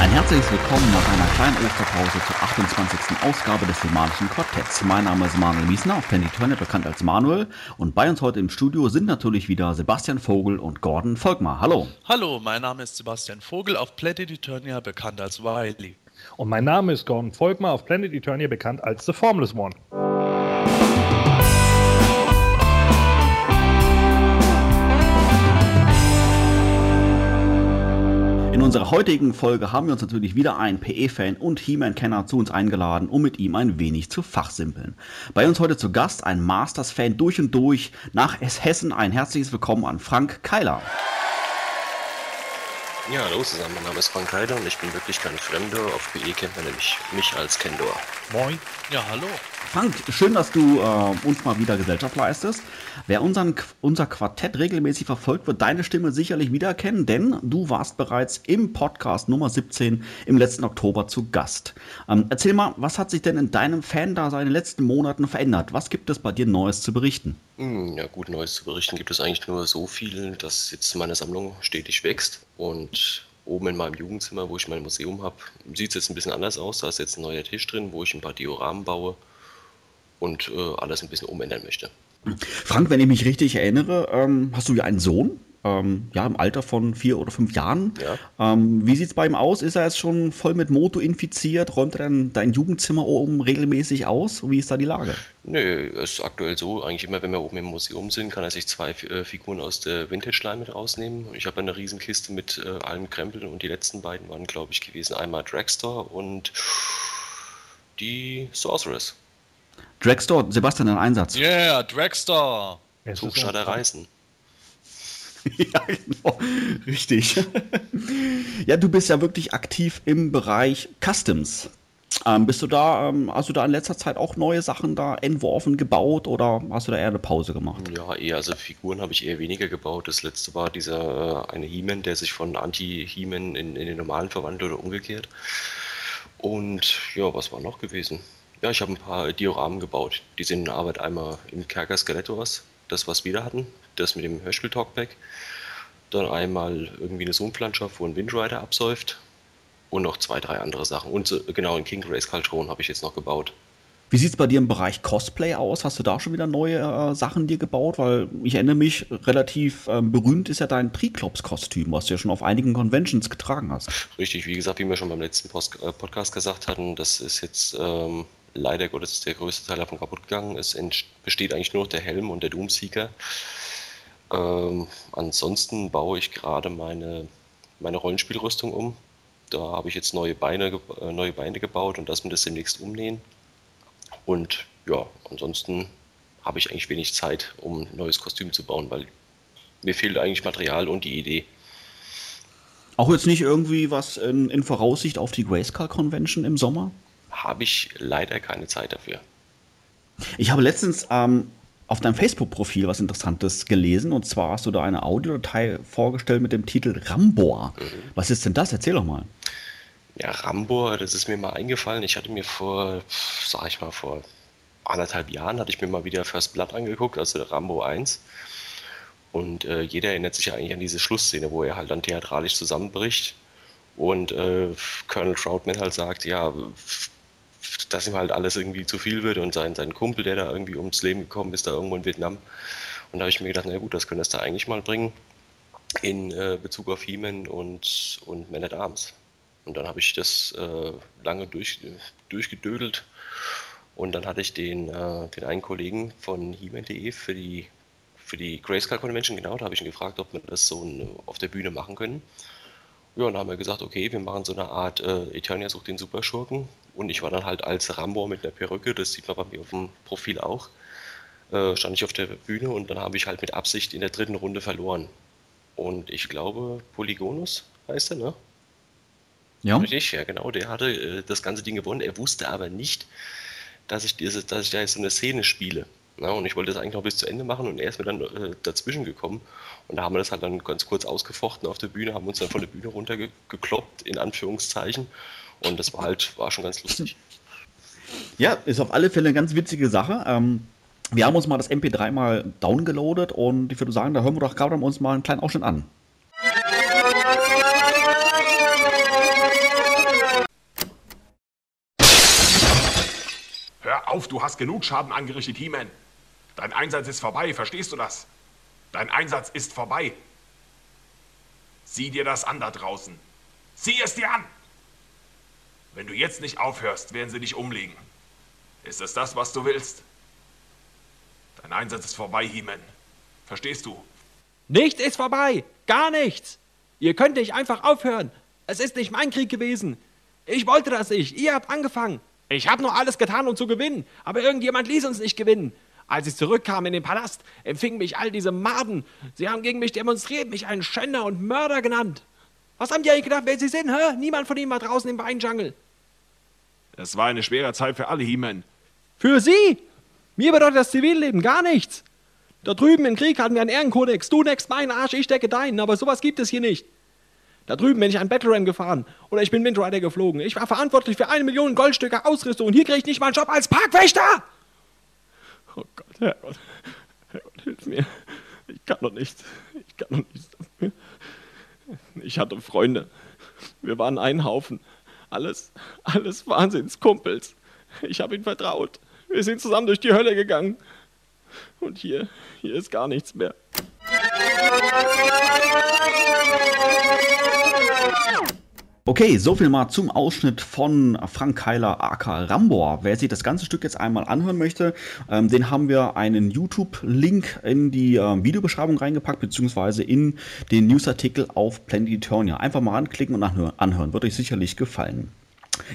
Ein herzliches Willkommen nach einer kleinen Osterpause zur 28. Ausgabe des Humanischen Quartetts. Mein Name ist Manuel Miesner, auf Planet Turner bekannt als Manuel. Und bei uns heute im Studio sind natürlich wieder Sebastian Vogel und Gordon Volkmar. Hallo. Hallo, mein Name ist Sebastian Vogel, auf Planet Eternia bekannt als Wiley. Und mein Name ist Gordon Volkmar, auf Planet Eternia bekannt als The Formless One. In unserer heutigen Folge haben wir uns natürlich wieder einen PE-Fan und He-Man-Kenner zu uns eingeladen, um mit ihm ein wenig zu fachsimpeln. Bei uns heute zu Gast ein Masters-Fan durch und durch nach Hessen. Ein herzliches Willkommen an Frank Keiler. Ja, hallo zusammen, mein Name ist Frank Heider und ich bin wirklich kein Fremder. Auf PE kennt man nämlich mich als Kendor. Moin. Ja, hallo. Frank, schön, dass du äh, uns mal wieder Gesellschaft leistest. Wer unseren, unser Quartett regelmäßig verfolgt, wird deine Stimme sicherlich wiedererkennen, denn du warst bereits im Podcast Nummer 17 im letzten Oktober zu Gast. Ähm, erzähl mal, was hat sich denn in deinem Fan-Dasein in den letzten Monaten verändert? Was gibt es bei dir Neues zu berichten? Hm, ja, gut, Neues zu berichten gibt es eigentlich nur so viel, dass jetzt meine Sammlung stetig wächst und oben in meinem Jugendzimmer, wo ich mein Museum habe, sieht es jetzt ein bisschen anders aus. Da ist jetzt ein neuer Tisch drin, wo ich ein paar Dioramen baue und äh, alles ein bisschen umändern möchte. Frank, wenn ich mich richtig erinnere, ähm, hast du ja einen Sohn, ähm, ja, im Alter von vier oder fünf Jahren. Ja. Ähm, wie sieht es bei ihm aus? Ist er jetzt schon voll mit Moto infiziert? Räumt er dann dein Jugendzimmer oben regelmäßig aus? Wie ist da die Lage? Nö, ist aktuell so, eigentlich immer, wenn wir oben im Museum sind, kann er sich zwei äh, Figuren aus der Vintage-Line mit rausnehmen. Ich habe eine Riesenkiste mit äh, allem Krempel und die letzten beiden waren, glaube ich, gewesen. Einmal Dragstore und die Sorceress. Dragstore, Sebastian, dein Einsatz. Yeah, Tuchstader ein- Reisen. Ja, genau. Richtig. ja, du bist ja wirklich aktiv im Bereich Customs. Ähm, bist du da, ähm, hast du da in letzter Zeit auch neue Sachen da entworfen, gebaut oder hast du da eher eine Pause gemacht? Ja, eher, also Figuren habe ich eher weniger gebaut. Das letzte war dieser äh, eine He-Man, der sich von Anti-He-Man in, in den normalen verwandelt oder umgekehrt. Und ja, was war noch gewesen? Ja, ich habe ein paar Dioramen gebaut. Die sind in Arbeit einmal im Kerker Skeletors, das was wir da hatten, das mit dem Hörspiel-Talkback. Dann einmal irgendwie eine Sumpflandschaft, wo ein Windrider absäuft. Und noch zwei, drei andere Sachen. Und so, genau, ein King Race Caltron habe ich jetzt noch gebaut. Wie sieht es bei dir im Bereich Cosplay aus? Hast du da schon wieder neue äh, Sachen dir gebaut? Weil ich erinnere mich, relativ ähm, berühmt ist ja dein Triklops-Kostüm, was du ja schon auf einigen Conventions getragen hast. Richtig, wie gesagt, wie wir schon beim letzten Post äh, Podcast gesagt hatten, das ist jetzt ähm, leider Gottes der größte Teil davon kaputt gegangen. Es besteht eigentlich nur noch der Helm und der Doomseeker. Ähm, ansonsten baue ich gerade meine, meine Rollenspielrüstung um. Da habe ich jetzt neue Beine, äh, neue Beine gebaut und das mit das demnächst umnähen. Und ja, ansonsten habe ich eigentlich wenig Zeit, um ein neues Kostüm zu bauen, weil mir fehlt eigentlich Material und die Idee. Auch jetzt nicht irgendwie was in, in Voraussicht auf die Grayskull Convention im Sommer? Habe ich leider keine Zeit dafür. Ich habe letztens ähm, auf deinem Facebook-Profil was Interessantes gelesen und zwar hast du da eine Audiodatei vorgestellt mit dem Titel Rambor. Was ist denn das? Erzähl doch mal. Ja, Rambo, das ist mir mal eingefallen. Ich hatte mir vor, sag ich mal, vor anderthalb Jahren hatte ich mir mal wieder First Blood angeguckt, also Rambo 1. Und äh, jeder erinnert sich ja eigentlich an diese Schlussszene, wo er halt dann theatralisch zusammenbricht und äh, Colonel Troutman halt sagt, ja, dass ihm halt alles irgendwie zu viel wird und sein, sein Kumpel, der da irgendwie ums Leben gekommen ist, da irgendwo in Vietnam. Und da habe ich mir gedacht, na gut, das könntest du eigentlich mal bringen in äh, Bezug auf He-Man und, und Man at Arms. Und dann habe ich das äh, lange durch, durchgedödelt. Und dann hatte ich den, äh, den einen Kollegen von He-Man.de für die, für die Grayscale Convention, genau, da habe ich ihn gefragt, ob wir das so auf der Bühne machen können. Ja, und dann haben wir gesagt, okay, wir machen so eine Art äh, Eternia sucht den Superschurken. Und ich war dann halt als Rambo mit einer Perücke, das sieht man bei mir auf dem Profil auch, äh, stand ich auf der Bühne und dann habe ich halt mit Absicht in der dritten Runde verloren. Und ich glaube, Polygonus heißt er, ne? Ja? Richtig, ja genau, der hatte äh, das ganze Ding gewonnen. Er wusste aber nicht, dass ich, diese, dass ich da jetzt so eine Szene spiele. Ja, und ich wollte das eigentlich noch bis zu Ende machen und er ist mir dann äh, dazwischen gekommen. Und da haben wir das halt dann ganz kurz ausgefochten auf der Bühne, haben uns dann von der Bühne runtergekloppt, in Anführungszeichen. Und das war halt, war schon ganz lustig. Ja, ist auf alle Fälle eine ganz witzige Sache. Ähm, wir haben uns mal das MP3 mal downgeloadet und ich würde sagen, da hören wir doch gerade uns mal einen kleinen Ausschnitt an. Hör auf, du hast genug Schaden angerichtet, He-Man. Dein Einsatz ist vorbei, verstehst du das? Dein Einsatz ist vorbei. Sieh dir das an da draußen. Sieh es dir an! Wenn du jetzt nicht aufhörst, werden sie dich umlegen. Ist es das, was du willst? Dein Einsatz ist vorbei, He-Man. Verstehst du? Nichts ist vorbei. Gar nichts. Ihr könnt nicht einfach aufhören. Es ist nicht mein Krieg gewesen. Ich wollte das nicht. Ihr habt angefangen. Ich habe nur alles getan, um zu gewinnen. Aber irgendjemand ließ uns nicht gewinnen. Als ich zurückkam in den Palast, empfingen mich all diese Maden. Sie haben gegen mich demonstriert, mich einen Schänder und Mörder genannt. Was haben die eigentlich gedacht, wer sie sind, hä? Niemand von ihnen war draußen im Weinjungle. Es war eine schwere Zeit für alle, He-Man. Für sie? Mir bedeutet das Zivilleben gar nichts. Da drüben im Krieg hatten wir einen Ehrenkodex. Du deckst meinen Arsch, ich decke deinen. Aber sowas gibt es hier nicht. Da drüben bin ich ein Battle Ram gefahren oder ich bin Windrider geflogen. Ich war verantwortlich für eine Million Goldstücke Ausrüstung und hier kriege ich nicht mal einen Job als Parkwächter. Oh Gott, Herrgott, Herrgott, hilf mir. Ich kann doch nichts. Ich kann doch nichts. Ich hatte Freunde. Wir waren ein Haufen. Alles, alles Wahnsinnskumpels. Ich habe ihnen vertraut. Wir sind zusammen durch die Hölle gegangen. Und hier, hier ist gar nichts mehr. Okay, so viel mal zum Ausschnitt von Frank Keiler AK Rambor. Wer sich das ganze Stück jetzt einmal anhören möchte, ähm, den haben wir einen YouTube-Link in die äh, Videobeschreibung reingepackt, beziehungsweise in den Newsartikel auf Planet Eternia. Einfach mal anklicken und anhören, anhören. wird euch sicherlich gefallen.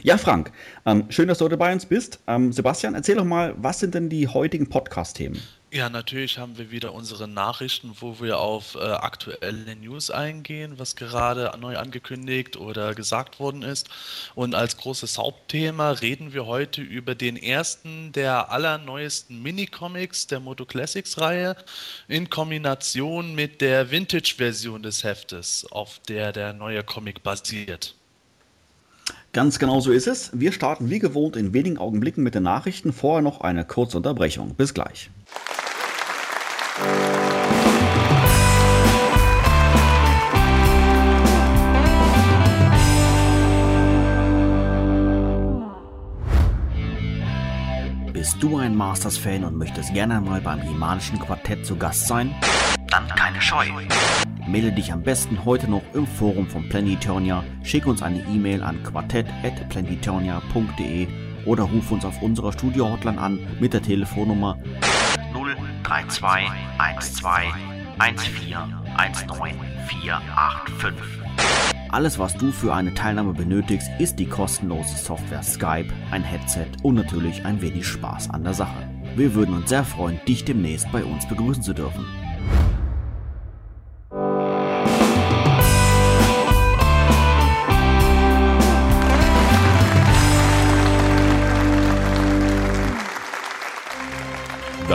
Ja, Frank, ähm, schön, dass du heute bei uns bist. Ähm, Sebastian, erzähl doch mal, was sind denn die heutigen Podcast-Themen? Ja, natürlich haben wir wieder unsere Nachrichten, wo wir auf äh, aktuelle News eingehen, was gerade neu angekündigt oder gesagt worden ist. Und als großes Hauptthema reden wir heute über den ersten der allerneuesten Minicomics der Moto Classics Reihe in Kombination mit der Vintage-Version des Heftes, auf der der neue Comic basiert. Ganz genau so ist es. Wir starten wie gewohnt in wenigen Augenblicken mit den Nachrichten. Vorher noch eine kurze Unterbrechung. Bis gleich. Bist du ein Masters-Fan und möchtest gerne mal beim Himanischen Quartett zu Gast sein? Dann keine Scheu. Melde dich am besten heute noch im Forum von Planetonia, schick uns eine E-Mail an quartett.planetonia.de oder ruf uns auf unserer Studio-Hotline an mit der Telefonnummer 032 12 14 19 485. Alles, was du für eine Teilnahme benötigst, ist die kostenlose Software Skype, ein Headset und natürlich ein wenig Spaß an der Sache. Wir würden uns sehr freuen, dich demnächst bei uns begrüßen zu dürfen.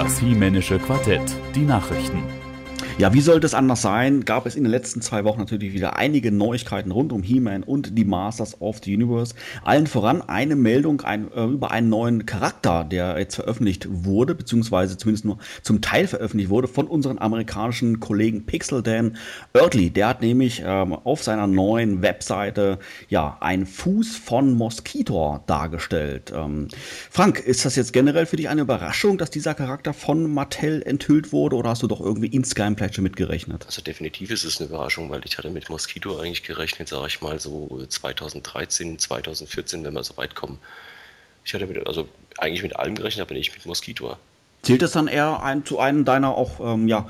Das Himännische Quartett, die Nachrichten. Ja, wie sollte es anders sein? Gab es in den letzten zwei Wochen natürlich wieder einige Neuigkeiten rund um He-Man und die Masters of the Universe. Allen voran eine Meldung ein, äh, über einen neuen Charakter, der jetzt veröffentlicht wurde, beziehungsweise zumindest nur zum Teil veröffentlicht wurde von unseren amerikanischen Kollegen Pixel Dan Early. Der hat nämlich ähm, auf seiner neuen Webseite ja einen Fuß von Mosquito dargestellt. Ähm, Frank, ist das jetzt generell für dich eine Überraschung, dass dieser Charakter von Mattel enthüllt wurde oder hast du doch irgendwie insgeheim vielleicht schon mitgerechnet? Also definitiv ist es eine Überraschung, weil ich hatte mit Mosquito eigentlich gerechnet, sage ich mal so 2013, 2014, wenn wir so weit kommen. Ich hatte mit, also eigentlich mit allem gerechnet, aber nicht mit Mosquito. Zählt das dann eher ein, zu einem deiner auch ähm, ja,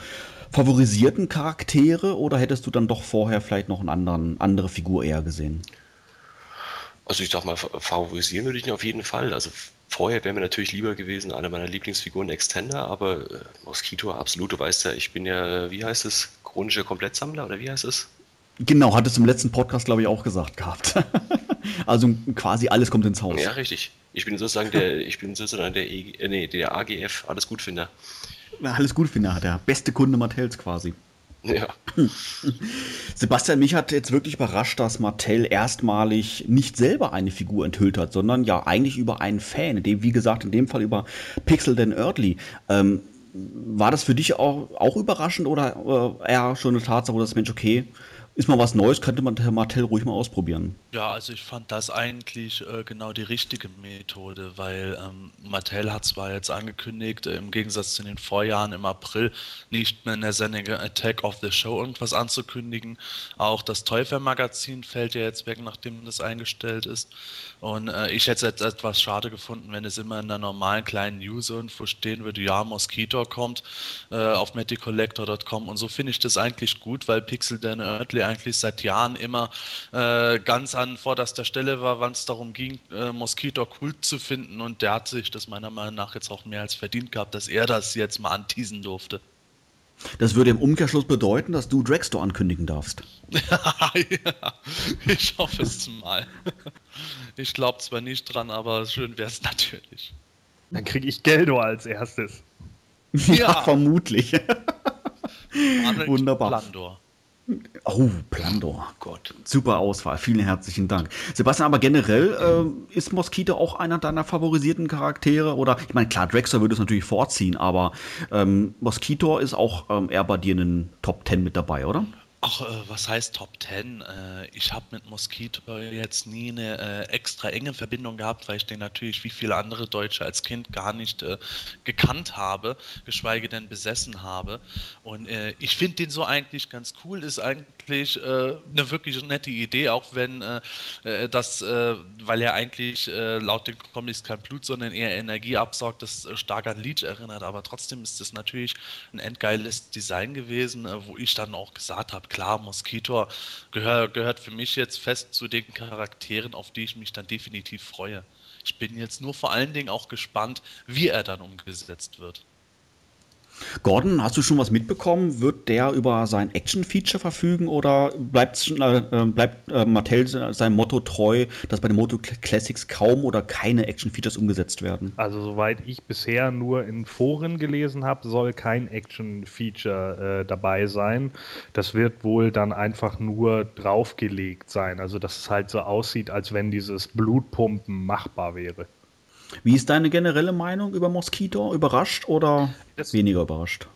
favorisierten Charaktere oder hättest du dann doch vorher vielleicht noch eine anderen, andere Figur eher gesehen? Also ich sag mal, favorisieren würde ich ihn auf jeden Fall. Also vorher wäre mir natürlich lieber gewesen, eine meiner Lieblingsfiguren Extender, aber äh, Mosquito absolut, du weißt ja, ich bin ja, wie heißt es, chronischer Komplettsammler oder wie heißt es? Genau, hattest du im letzten Podcast, glaube ich, auch gesagt gehabt. also quasi alles kommt ins Haus. Ja, richtig. Ich bin sozusagen der, ich bin sozusagen der, e, äh, nee, der AGF, alles gut Finder. Alles gut Finder hat der beste Kunde Mattels quasi. Ja. Sebastian, mich hat jetzt wirklich überrascht, dass Mattel erstmalig nicht selber eine Figur enthüllt hat, sondern ja eigentlich über einen Fan, dem, wie gesagt, in dem Fall über Pixel den Earthly. Ähm, war das für dich auch, auch überraschend oder äh, eher schon eine Tatsache, dass Mensch, okay, ist mal was Neues, könnte man Herr Martell ruhig mal ausprobieren. Ja, also ich fand das eigentlich äh, genau die richtige Methode, weil ähm, Mattel hat zwar jetzt angekündigt, äh, im Gegensatz zu den Vorjahren im April nicht mehr in der Sendung Attack of the Show irgendwas anzukündigen. Auch das Teufel-Magazin fällt ja jetzt weg, nachdem das eingestellt ist. Und äh, ich hätte es etwas schade gefunden, wenn es immer in der normalen kleinen News-Info stehen würde, ja, Mosquito kommt äh, auf meticollector.com und so finde ich das eigentlich gut, weil Pixel Dan Earthly eigentlich seit Jahren immer äh, ganz an vorderster Stelle war, wann es darum ging, äh, Mosquito cool zu finden und der hat sich das meiner Meinung nach jetzt auch mehr als verdient gehabt, dass er das jetzt mal anteasen durfte. Das würde im Umkehrschluss bedeuten, dass du Dragstore ankündigen darfst. ja, ich hoffe es mal. Ich glaube zwar nicht dran, aber schön wäre es natürlich. Dann kriege ich Geldo als erstes. Ja, ja vermutlich. Wunderbar. Plandor. Oh, Plandor, Gott. Super Auswahl, vielen herzlichen Dank. Sebastian, aber generell äh, ist Mosquito auch einer deiner favorisierten Charaktere? Oder, ich meine, klar, Drexler würde es natürlich vorziehen, aber ähm, Mosquito ist auch ähm, eher bei dir in den Top 10 mit dabei, oder? Ach, äh, was heißt Top 10? Äh, ich habe mit Mosquito jetzt nie eine äh, extra enge Verbindung gehabt, weil ich den natürlich wie viele andere Deutsche als Kind gar nicht äh, gekannt habe, geschweige denn besessen habe. Und äh, ich finde den so eigentlich ganz cool, ist eigentlich äh, eine wirklich nette Idee, auch wenn das, weil er eigentlich laut den Comics kein Blut, sondern eher Energie absaugt, das stark an Leech erinnert. Aber trotzdem ist das natürlich ein endgeiles Design gewesen, wo ich dann auch gesagt habe, klar, Mosquito gehör, gehört für mich jetzt fest zu den Charakteren, auf die ich mich dann definitiv freue. Ich bin jetzt nur vor allen Dingen auch gespannt, wie er dann umgesetzt wird. Gordon, hast du schon was mitbekommen? Wird der über sein Action-Feature verfügen oder bleibt, äh, bleibt äh, Mattel seinem Motto treu, dass bei den Moto Classics kaum oder keine Action-Features umgesetzt werden? Also, soweit ich bisher nur in Foren gelesen habe, soll kein Action-Feature äh, dabei sein. Das wird wohl dann einfach nur draufgelegt sein. Also, dass es halt so aussieht, als wenn dieses Blutpumpen machbar wäre. Wie ist deine generelle Meinung über Mosquito? Überrascht oder das weniger überrascht?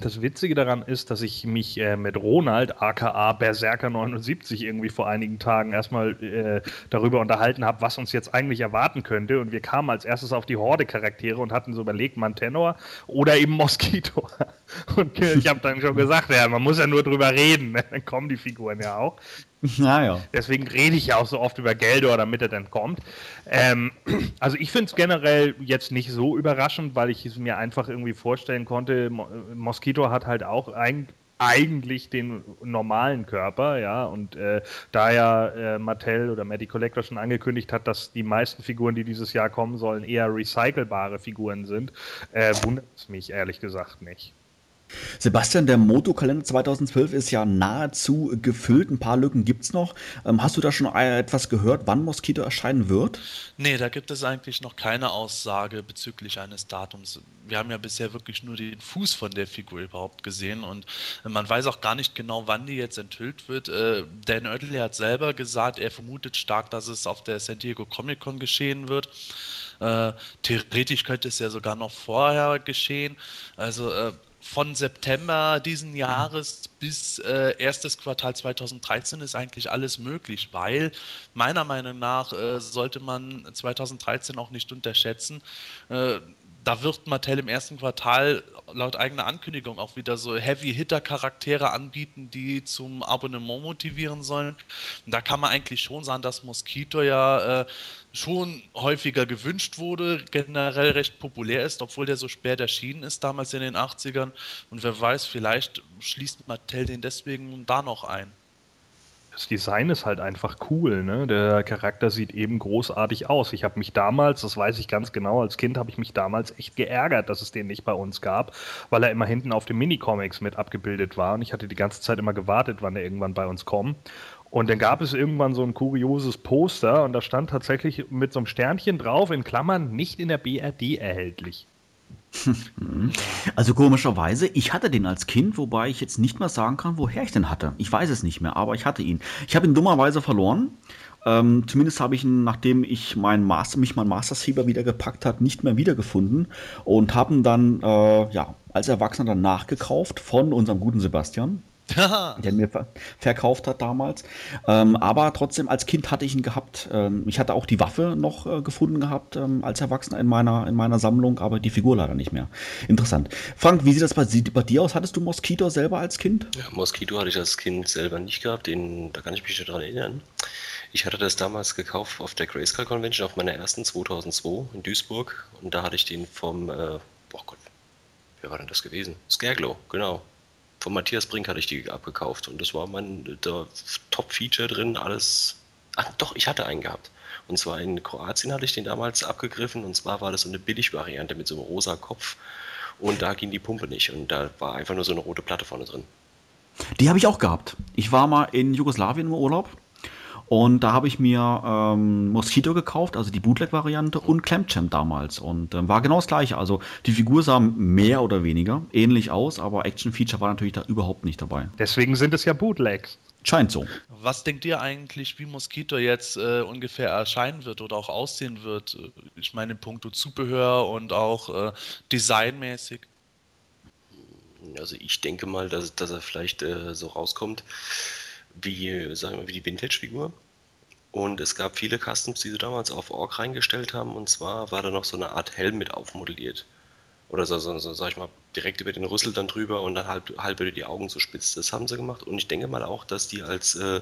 Das Witzige daran ist, dass ich mich äh, mit Ronald, aka Berserker79, irgendwie vor einigen Tagen erstmal äh, darüber unterhalten habe, was uns jetzt eigentlich erwarten könnte. Und wir kamen als erstes auf die Horde-Charaktere und hatten so überlegt, Mantenor oder eben Mosquito. Und äh, ich habe dann schon gesagt, ja, man muss ja nur drüber reden, ne? dann kommen die Figuren ja auch. Naja. Deswegen rede ich ja auch so oft über Geldor, damit er dann kommt. Ähm, also ich finde es generell jetzt nicht so überraschend, weil ich es mir einfach irgendwie vorstellen konnte, Mo Mosquito hat halt auch ein, eigentlich den normalen Körper, ja, und äh, da ja äh, Mattel oder Matty Collector schon angekündigt hat, dass die meisten Figuren, die dieses Jahr kommen sollen, eher recycelbare Figuren sind, äh, wundert es mich ehrlich gesagt nicht. Sebastian, der Motokalender 2012 ist ja nahezu gefüllt. Ein paar Lücken gibt es noch. Ähm, hast du da schon etwas gehört, wann Mosquito erscheinen wird? Nee, da gibt es eigentlich noch keine Aussage bezüglich eines Datums. Wir haben ja bisher wirklich nur den Fuß von der Figur überhaupt gesehen und man weiß auch gar nicht genau, wann die jetzt enthüllt wird. Äh, Dan Oertel hat selber gesagt, er vermutet stark, dass es auf der San Diego Comic Con geschehen wird. Äh, theoretisch könnte es ja sogar noch vorher geschehen. Also äh, von September diesen Jahres bis äh, erstes Quartal 2013 ist eigentlich alles möglich, weil meiner Meinung nach äh, sollte man 2013 auch nicht unterschätzen. Äh, da wird Mattel im ersten Quartal laut eigener Ankündigung auch wieder so Heavy-Hitter-Charaktere anbieten, die zum Abonnement motivieren sollen. Und da kann man eigentlich schon sagen, dass Mosquito ja äh, schon häufiger gewünscht wurde, generell recht populär ist, obwohl der so spät erschienen ist, damals in den 80ern. Und wer weiß, vielleicht schließt Mattel den deswegen da noch ein. Das Design ist halt einfach cool, ne? Der Charakter sieht eben großartig aus. Ich habe mich damals, das weiß ich ganz genau, als Kind habe ich mich damals echt geärgert, dass es den nicht bei uns gab, weil er immer hinten auf den Minicomics mit abgebildet war und ich hatte die ganze Zeit immer gewartet, wann er irgendwann bei uns kommt. Und dann gab es irgendwann so ein kurioses Poster und da stand tatsächlich mit so einem Sternchen drauf, in Klammern, nicht in der BRD erhältlich. Also komischerweise, ich hatte den als Kind, wobei ich jetzt nicht mehr sagen kann, woher ich den hatte. Ich weiß es nicht mehr, aber ich hatte ihn. Ich habe ihn dummerweise verloren. Ähm, zumindest habe ich ihn, nachdem ich mein Master, mich mein Master Saber wieder gepackt hat, nicht mehr wiedergefunden und habe ihn dann äh, ja, als Erwachsener nachgekauft von unserem guten Sebastian der mir ver verkauft hat damals. Ähm, aber trotzdem, als Kind hatte ich ihn gehabt. Ähm, ich hatte auch die Waffe noch äh, gefunden gehabt ähm, als Erwachsener in meiner, in meiner Sammlung, aber die Figur leider nicht mehr. Interessant. Frank, wie sieht das bei, bei dir aus? Hattest du Mosquito selber als Kind? Ja, Mosquito hatte ich als Kind selber nicht gehabt, den, da kann ich mich schon daran erinnern. Ich hatte das damals gekauft auf der Grayscale Convention, auf meiner ersten 2002 in Duisburg. Und da hatte ich den vom, äh, oh Gott, wer war denn das gewesen? Scareglow, genau von Matthias Brink hatte ich die abgekauft und das war mein Top-Feature drin, alles. Ach, doch, ich hatte einen gehabt. Und zwar in Kroatien hatte ich den damals abgegriffen und zwar war das so eine Billig-Variante mit so einem rosa Kopf und da ging die Pumpe nicht und da war einfach nur so eine rote Platte vorne drin. Die habe ich auch gehabt. Ich war mal in Jugoslawien im Urlaub und da habe ich mir ähm, Mosquito gekauft, also die Bootleg-Variante und Clamchamp damals. Und ähm, war genau das gleiche. Also die Figur sah mehr oder weniger ähnlich aus, aber Action-Feature war natürlich da überhaupt nicht dabei. Deswegen sind es ja Bootlegs. Scheint so. Was denkt ihr eigentlich, wie Mosquito jetzt äh, ungefähr erscheinen wird oder auch aussehen wird? Ich meine, in puncto Zubehör und auch äh, designmäßig. Also ich denke mal, dass, dass er vielleicht äh, so rauskommt wie, sagen wir, wie die Vintage-Figur. Und es gab viele Customs, die sie damals auf Org reingestellt haben. Und zwar war da noch so eine Art Helm mit aufmodelliert. Oder so, so, so, sag ich mal, direkt über den Rüssel dann drüber und dann halb, halb über die Augen so spitz. Das haben sie gemacht. Und ich denke mal auch, dass die als äh,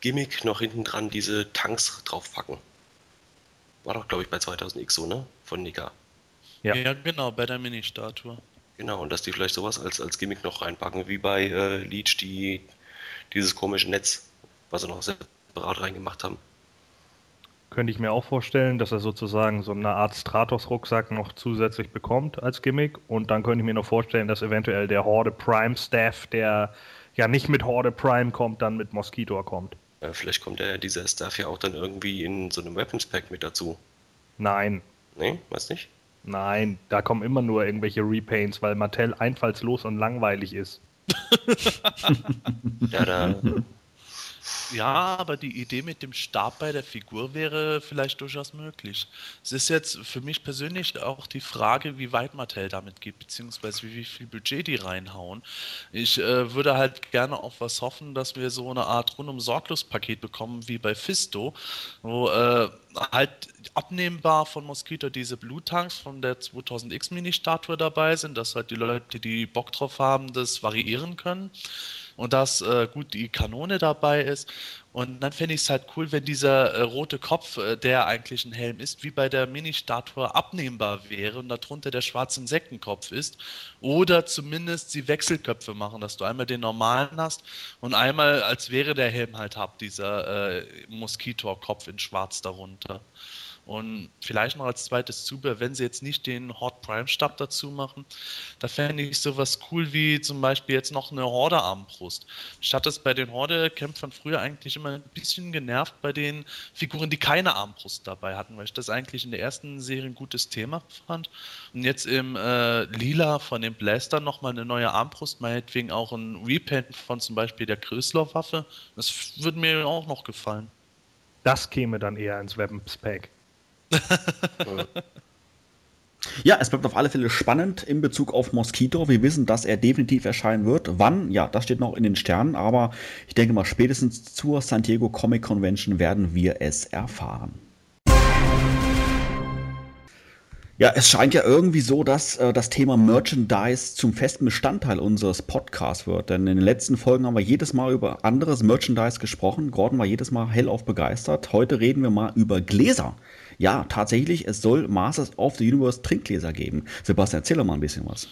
Gimmick noch hinten dran diese Tanks draufpacken. War doch, glaube ich, bei 2000X so, ne? Von Nika. Ja. ja, genau, bei der Mini-Statue. Genau, und dass die vielleicht sowas als, als Gimmick noch reinpacken, wie bei äh, Leech die dieses komische Netz, was sie noch separat reingemacht haben. Könnte ich mir auch vorstellen, dass er sozusagen so eine Art Stratos-Rucksack noch zusätzlich bekommt als Gimmick. Und dann könnte ich mir noch vorstellen, dass eventuell der Horde Prime Staff, der ja nicht mit Horde Prime kommt, dann mit Mosquito kommt. Ja, vielleicht kommt der, dieser Staff ja auch dann irgendwie in so einem Weapons Pack mit dazu. Nein. Nee, weiß nicht? Nein, da kommen immer nur irgendwelche Repaints, weil Mattel einfallslos und langweilig ist. ja, da. Ja, aber die Idee mit dem Stab bei der Figur wäre vielleicht durchaus möglich. Es ist jetzt für mich persönlich auch die Frage, wie weit Mattel damit geht, beziehungsweise wie, wie viel Budget die reinhauen. Ich äh, würde halt gerne auf was hoffen, dass wir so eine Art rundum sorglos Paket bekommen wie bei Fisto, wo äh, halt abnehmbar von Mosquito diese Blue Tanks von der 2000X Mini-Statue dabei sind, dass halt die Leute, die Bock drauf haben, das variieren können und dass äh, gut die Kanone dabei ist. Und dann fände ich es halt cool, wenn dieser äh, rote Kopf, äh, der eigentlich ein Helm ist, wie bei der Mini-Statue abnehmbar wäre und darunter der schwarze Insektenkopf ist. Oder zumindest sie Wechselköpfe machen, dass du einmal den normalen hast und einmal, als wäre der Helm halt hab, dieser äh, Moskitor-Kopf in schwarz darunter. Und vielleicht noch als zweites Zubehör, wenn sie jetzt nicht den Horde Prime Stab dazu machen, da fände ich sowas cool wie zum Beispiel jetzt noch eine Horde Armbrust. Ich hatte es bei den Horde-Kämpfern früher eigentlich immer ein bisschen genervt bei den Figuren, die keine Armbrust dabei hatten, weil ich das eigentlich in der ersten Serie ein gutes Thema fand. Und jetzt im äh, Lila von den Blaster nochmal eine neue Armbrust, meinetwegen auch ein Repaint von zum Beispiel der Krösler-Waffe. Das würde mir auch noch gefallen. Das käme dann eher ins Weapons Pack. Ja, es bleibt auf alle Fälle spannend in Bezug auf Mosquito. Wir wissen, dass er definitiv erscheinen wird. Wann? Ja, das steht noch in den Sternen, aber ich denke mal, spätestens zur San Diego Comic Convention werden wir es erfahren. Ja, es scheint ja irgendwie so, dass äh, das Thema Merchandise zum festen Bestandteil unseres Podcasts wird. Denn in den letzten Folgen haben wir jedes Mal über anderes Merchandise gesprochen. Gordon war jedes Mal hellauf begeistert. Heute reden wir mal über Gläser. Ja, tatsächlich, es soll Masters of the Universe Trinkgläser geben. Sebastian, erzähl doch mal ein bisschen was.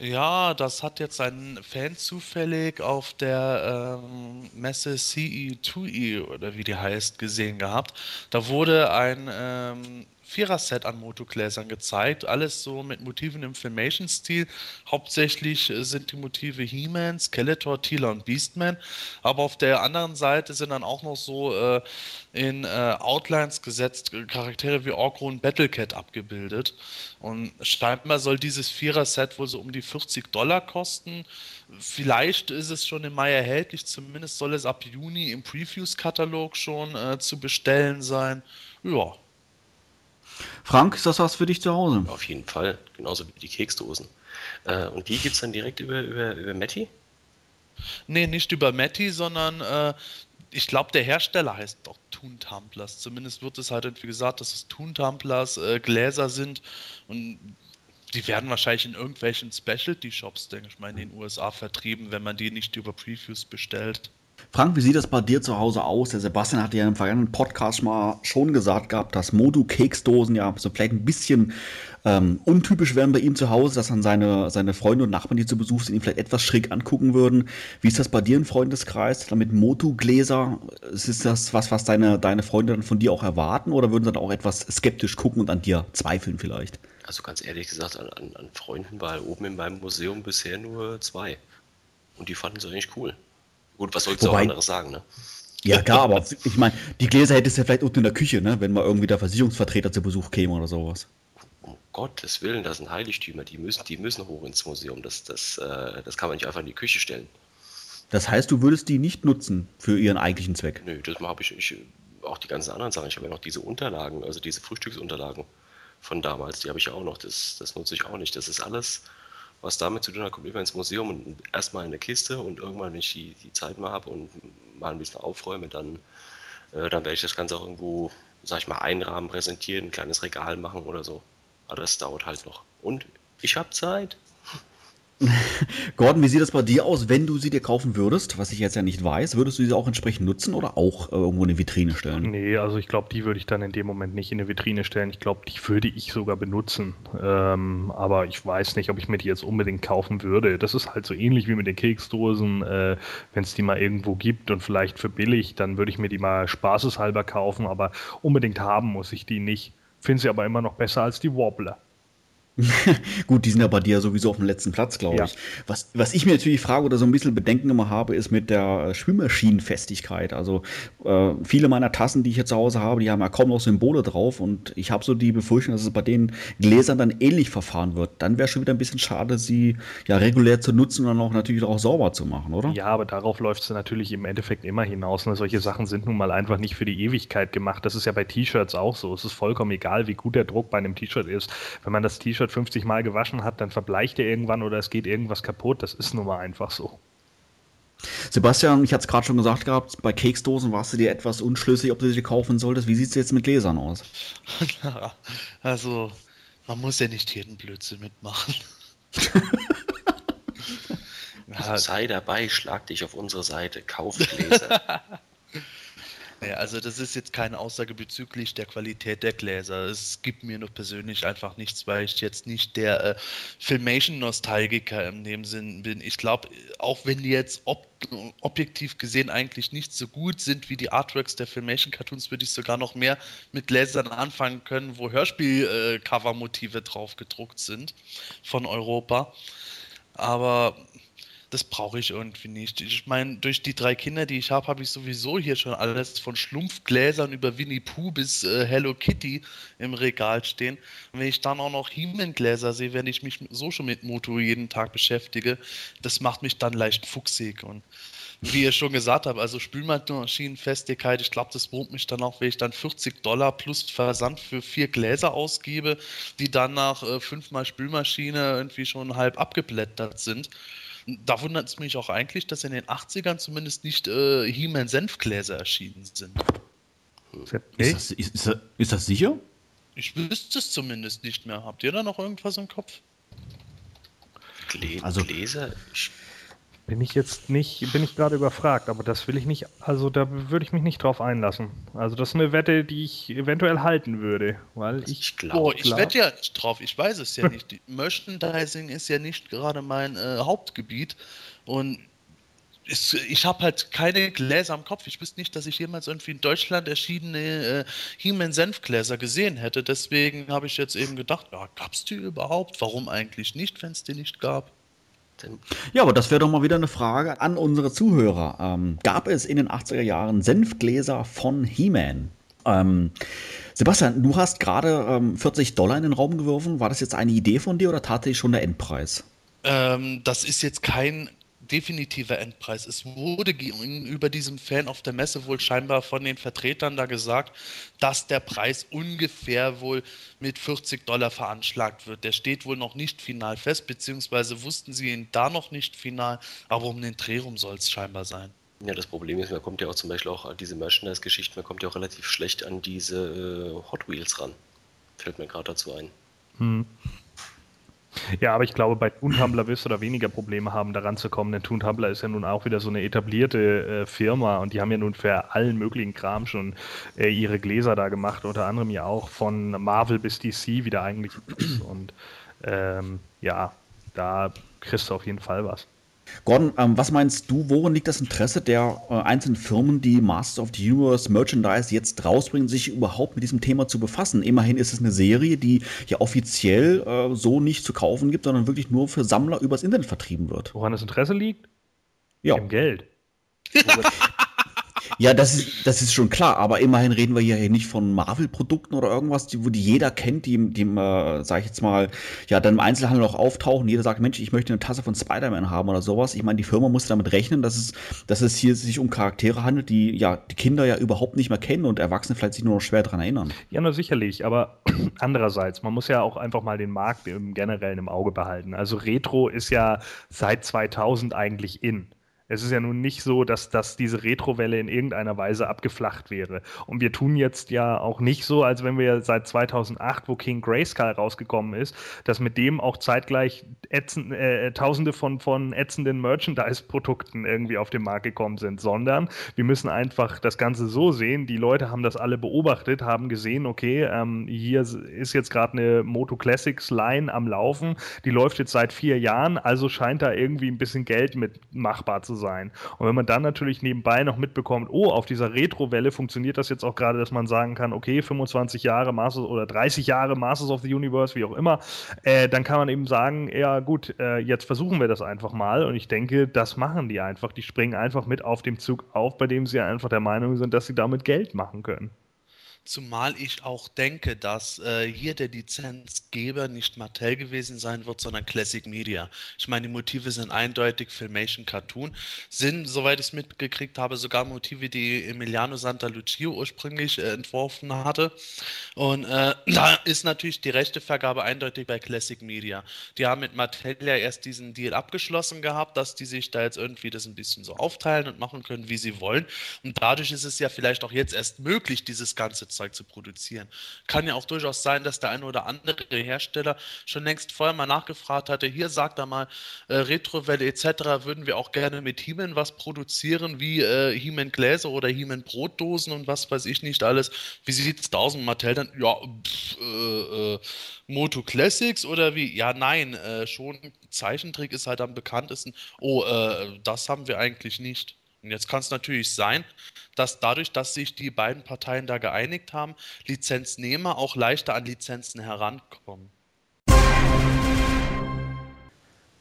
Ja, das hat jetzt ein Fan zufällig auf der ähm, Messe CE2E oder wie die heißt gesehen gehabt. Da wurde ein ähm, Vierer-Set an Motogläsern gezeigt. Alles so mit Motiven im Filmation-Stil. Hauptsächlich äh, sind die Motive He-Man, Skeletor, Teela und Beastman. Aber auf der anderen Seite sind dann auch noch so äh, in äh, Outlines gesetzt äh, Charaktere wie Orko und Battlecat abgebildet. Und scheinbar soll dieses Vierer-Set wohl so um die 40 Dollar kosten. Vielleicht ist es schon im Mai erhältlich. Zumindest soll es ab Juni im Previews-Katalog schon äh, zu bestellen sein. Ja, Frank, ist das was für dich zu Hause? Auf jeden Fall, genauso wie die Keksdosen. Äh, und die gibt es dann direkt über, über, über Matti? Nee, nicht über Matti, sondern äh, ich glaube, der Hersteller heißt doch Toon Tumblers. Zumindest wird es halt irgendwie gesagt, dass es Toon Tumblers äh, Gläser sind und die werden wahrscheinlich in irgendwelchen Specialty-Shops, denke ich mal, in den USA vertrieben, wenn man die nicht über Previews bestellt. Frank, wie sieht das bei dir zu Hause aus? Der Sebastian hatte ja im vergangenen Podcast mal schon gesagt gehabt, dass Modu-Keksdosen ja so vielleicht ein bisschen ähm, untypisch wären bei ihm zu Hause, dass dann seine, seine Freunde und Nachbarn, die zu Besuch sind, ihn vielleicht etwas schräg angucken würden. Wie ist das bei dir im Freundeskreis? Damit Motu-Gläser, ist das was, was deine, deine Freunde dann von dir auch erwarten oder würden sie dann auch etwas skeptisch gucken und an dir zweifeln vielleicht? Also ganz ehrlich gesagt, an, an, an Freunden war oben in meinem Museum bisher nur zwei. Und die fanden es eigentlich cool. Gut, was sollst du auch anderes sagen, ne? Ja, klar, aber ich meine, die Gläser hättest du ja vielleicht unten in der Küche, ne? wenn mal irgendwie der Versicherungsvertreter zu Besuch käme oder sowas. Um Gottes Willen, das sind Heiligtümer, die müssen, die müssen hoch ins Museum. Das, das, äh, das kann man nicht einfach in die Küche stellen. Das heißt, du würdest die nicht nutzen für ihren eigentlichen Zweck? Nö, das habe ich, ich, auch die ganzen anderen Sachen. Ich habe ja noch diese Unterlagen, also diese Frühstücksunterlagen von damals, die habe ich ja auch noch. Das, das nutze ich auch nicht. Das ist alles was damit zu tun hat, kommt immer ins Museum und erstmal in eine Kiste und irgendwann, wenn ich die, die Zeit mal habe und mal ein bisschen aufräume, dann, äh, dann werde ich das Ganze auch irgendwo, sag ich mal, einrahmen, präsentieren, ein kleines Regal machen oder so. Aber das dauert halt noch. Und ich habe Zeit. Gordon, wie sieht das bei dir aus, wenn du sie dir kaufen würdest, was ich jetzt ja nicht weiß? Würdest du sie auch entsprechend nutzen oder auch äh, irgendwo in eine Vitrine stellen? Nee, also ich glaube, die würde ich dann in dem Moment nicht in eine Vitrine stellen. Ich glaube, die würde ich sogar benutzen. Ähm, aber ich weiß nicht, ob ich mir die jetzt unbedingt kaufen würde. Das ist halt so ähnlich wie mit den Keksdosen. Äh, wenn es die mal irgendwo gibt und vielleicht für billig, dann würde ich mir die mal spaßeshalber kaufen, aber unbedingt haben muss ich die nicht. Finde sie aber immer noch besser als die Wobbler. Gut, die sind ja bei dir sowieso auf dem letzten Platz, glaube ja. ich. Was, was ich mir natürlich frage oder so ein bisschen Bedenken immer habe, ist mit der Schwimmmaschinenfestigkeit. Also äh, viele meiner Tassen, die ich hier zu Hause habe, die haben ja kaum noch Symbole drauf und ich habe so die Befürchtung, dass es bei den Gläsern dann ähnlich verfahren wird. Dann wäre schon wieder ein bisschen schade, sie ja regulär zu nutzen und dann auch natürlich auch sauber zu machen, oder? Ja, aber darauf läuft es natürlich im Endeffekt immer hinaus. Ne? Solche Sachen sind nun mal einfach nicht für die Ewigkeit gemacht. Das ist ja bei T-Shirts auch so. Es ist vollkommen egal, wie gut der Druck bei einem T-Shirt ist. Wenn man das T-Shirt T-Shirt 50 Mal gewaschen hat, dann verbleicht er irgendwann oder es geht irgendwas kaputt. Das ist nun mal einfach so. Sebastian, ich hatte es gerade schon gesagt gehabt, bei Keksdosen warst du dir etwas unschlüssig, ob du sie kaufen solltest. Wie sieht es jetzt mit Gläsern aus? also, man muss ja nicht jeden Blödsinn mitmachen. ja. Sei dabei, schlag dich auf unsere Seite, kauf Gläser. Naja, also das ist jetzt keine Aussage bezüglich der Qualität der Gläser. Es gibt mir nur persönlich einfach nichts, weil ich jetzt nicht der äh, Filmation-Nostalgiker in dem Sinn bin. Ich glaube, auch wenn die jetzt ob objektiv gesehen eigentlich nicht so gut sind wie die Artworks der Filmation-Cartoons, würde ich sogar noch mehr mit Gläsern anfangen können, wo Hörspiel-Cover-Motive äh, drauf gedruckt sind von Europa. Aber das brauche ich irgendwie nicht. Ich meine, durch die drei Kinder, die ich habe, habe ich sowieso hier schon alles von Schlumpfgläsern über Winnie Pooh bis äh, Hello Kitty im Regal stehen. Und wenn ich dann auch noch He-Man-Gläser sehe, wenn ich mich so schon mit Moto jeden Tag beschäftige, das macht mich dann leicht fuchsig. Und wie ihr schon gesagt habt, also Spülmaschinenfestigkeit, ich glaube, das wurmt mich dann auch, wenn ich dann 40 Dollar plus Versand für vier Gläser ausgebe, die dann nach äh, fünfmal Spülmaschine irgendwie schon halb abgeblättert sind. Da wundert es mich auch eigentlich, dass in den 80ern zumindest nicht äh, He-Man-Senfgläser erschienen sind. Ist das, ist, ist, ist das sicher? Ich wüsste es zumindest nicht mehr. Habt ihr da noch irgendwas im Kopf? Glä also, Gläser? Bin ich jetzt nicht, bin ich gerade überfragt, aber das will ich nicht, also da würde ich mich nicht drauf einlassen. Also das ist eine Wette, die ich eventuell halten würde, weil ich, ich glaube. Oh, ich wette ja nicht drauf, ich weiß es ja nicht. Merchandising ist ja nicht gerade mein äh, Hauptgebiet und ist, ich habe halt keine Gläser am Kopf. Ich wüsste nicht, dass ich jemals irgendwie in Deutschland erschienene äh, He-Man-Senfgläser gesehen hätte. Deswegen habe ich jetzt eben gedacht, ja, gab es die überhaupt? Warum eigentlich nicht, wenn es die nicht gab? Ja, aber das wäre doch mal wieder eine Frage an unsere Zuhörer. Ähm, gab es in den 80er Jahren Senfgläser von He-Man? Ähm, Sebastian, du hast gerade ähm, 40 Dollar in den Raum geworfen. War das jetzt eine Idee von dir oder tatsächlich schon der Endpreis? Ähm, das ist jetzt kein definitiver Endpreis. Es wurde gegenüber diesem Fan auf der Messe wohl scheinbar von den Vertretern da gesagt, dass der Preis ungefähr wohl mit 40 Dollar veranschlagt wird. Der steht wohl noch nicht final fest, beziehungsweise wussten sie ihn da noch nicht final, aber um den Dreh rum soll es scheinbar sein. Ja, das Problem ist, man kommt ja auch zum Beispiel auch an diese Merchandise-Geschichten, man kommt ja auch relativ schlecht an diese äh, Hot Wheels ran. Fällt mir gerade dazu ein. Hm. Ja, aber ich glaube, bei Toon Tumblr wirst du da weniger Probleme haben, daran zu kommen, denn Toon Tumblr ist ja nun auch wieder so eine etablierte äh, Firma und die haben ja nun für allen möglichen Kram schon äh, ihre Gläser da gemacht, unter anderem ja auch von Marvel bis DC, wie der eigentlich. Und ähm, ja, da kriegst du auf jeden Fall was. Gordon, ähm, was meinst du, worin liegt das Interesse der äh, einzelnen Firmen, die Masters of the Universe Merchandise jetzt rausbringen, sich überhaupt mit diesem Thema zu befassen? Immerhin ist es eine Serie, die ja offiziell äh, so nicht zu kaufen gibt, sondern wirklich nur für Sammler übers Internet vertrieben wird. Woran das Interesse liegt? Ja. Im Geld. Ja, das ist, das ist schon klar, aber immerhin reden wir hier nicht von Marvel-Produkten oder irgendwas, die, wo die jeder kennt, die, die äh, sag ich jetzt mal, ja, dann im Einzelhandel auch auftauchen. Jeder sagt, Mensch, ich möchte eine Tasse von Spider-Man haben oder sowas. Ich meine, die Firma muss damit rechnen, dass es, dass es hier sich um Charaktere handelt, die ja die Kinder ja überhaupt nicht mehr kennen und Erwachsene vielleicht sich nur noch schwer daran erinnern. Ja, na sicherlich, aber andererseits, man muss ja auch einfach mal den Markt im Generellen im Auge behalten. Also Retro ist ja seit 2000 eigentlich in. Es ist ja nun nicht so, dass, dass diese Retrowelle in irgendeiner Weise abgeflacht wäre. Und wir tun jetzt ja auch nicht so, als wenn wir seit 2008, wo King Grayskull rausgekommen ist, dass mit dem auch zeitgleich ätzend, äh, tausende von, von ätzenden Merchandise-Produkten irgendwie auf den Markt gekommen sind, sondern wir müssen einfach das Ganze so sehen, die Leute haben das alle beobachtet, haben gesehen, okay, ähm, hier ist jetzt gerade eine Moto Classics Line am Laufen, die läuft jetzt seit vier Jahren, also scheint da irgendwie ein bisschen Geld mit machbar zu sein sein. Und wenn man dann natürlich nebenbei noch mitbekommt, oh, auf dieser Retro-Welle funktioniert das jetzt auch gerade, dass man sagen kann, okay, 25 Jahre Masters oder 30 Jahre Masters of the Universe, wie auch immer, äh, dann kann man eben sagen, ja gut, äh, jetzt versuchen wir das einfach mal. Und ich denke, das machen die einfach. Die springen einfach mit auf dem Zug auf, bei dem sie einfach der Meinung sind, dass sie damit Geld machen können. Zumal ich auch denke, dass äh, hier der Lizenzgeber nicht Mattel gewesen sein wird, sondern Classic Media. Ich meine, die Motive sind eindeutig Filmation Cartoon, sind, soweit ich es mitgekriegt habe, sogar Motive, die Emiliano Santa Lucia ursprünglich äh, entworfen hatte. Und äh, da ist natürlich die Rechtevergabe eindeutig bei Classic Media. Die haben mit Mattel ja erst diesen Deal abgeschlossen gehabt, dass die sich da jetzt irgendwie das ein bisschen so aufteilen und machen können, wie sie wollen. Und dadurch ist es ja vielleicht auch jetzt erst möglich, dieses ganze Zeug zu produzieren. Kann ja auch durchaus sein, dass der eine oder andere Hersteller schon längst vorher mal nachgefragt hatte, hier sagt er mal, äh, Retrowelle etc. würden wir auch gerne mit He-Man was produzieren, wie äh, He-Man Gläser oder He-Man Brotdosen und was weiß ich nicht alles. Wie sieht es da aus? Und Mattel dann, ja, pff, äh, äh, Moto Classics oder wie? Ja, nein, äh, schon Zeichentrick ist halt am bekanntesten. Oh, äh, das haben wir eigentlich nicht. Und jetzt kann es natürlich sein, dass dadurch, dass sich die beiden Parteien da geeinigt haben, Lizenznehmer auch leichter an Lizenzen herankommen.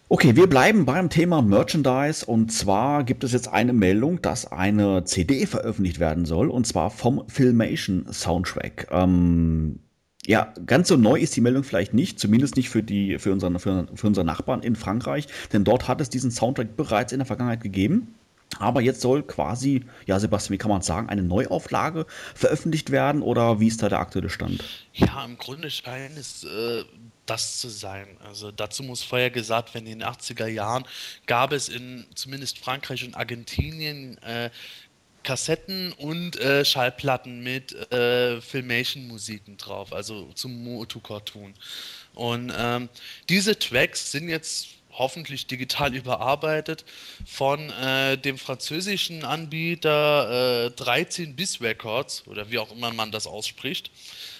Okay, wir bleiben beim Thema Merchandise und zwar gibt es jetzt eine Meldung, dass eine CD veröffentlicht werden soll und zwar vom Filmation Soundtrack. Ähm, ja, ganz so neu ist die Meldung vielleicht nicht, zumindest nicht für, die, für, unseren, für, für unsere Nachbarn in Frankreich, denn dort hat es diesen Soundtrack bereits in der Vergangenheit gegeben. Aber jetzt soll quasi, ja, Sebastian, wie kann man sagen, eine Neuauflage veröffentlicht werden oder wie ist da der aktuelle Stand? Ja, im Grunde scheint es äh, das zu sein. Also dazu muss vorher gesagt werden, in den 80er Jahren gab es in zumindest Frankreich und Argentinien äh, Kassetten und äh, Schallplatten mit äh, Filmation-Musiken drauf, also zum Motu-Cartoon. Und ähm, diese Tracks sind jetzt hoffentlich digital überarbeitet von äh, dem französischen Anbieter äh, 13 Bis Records oder wie auch immer man das ausspricht.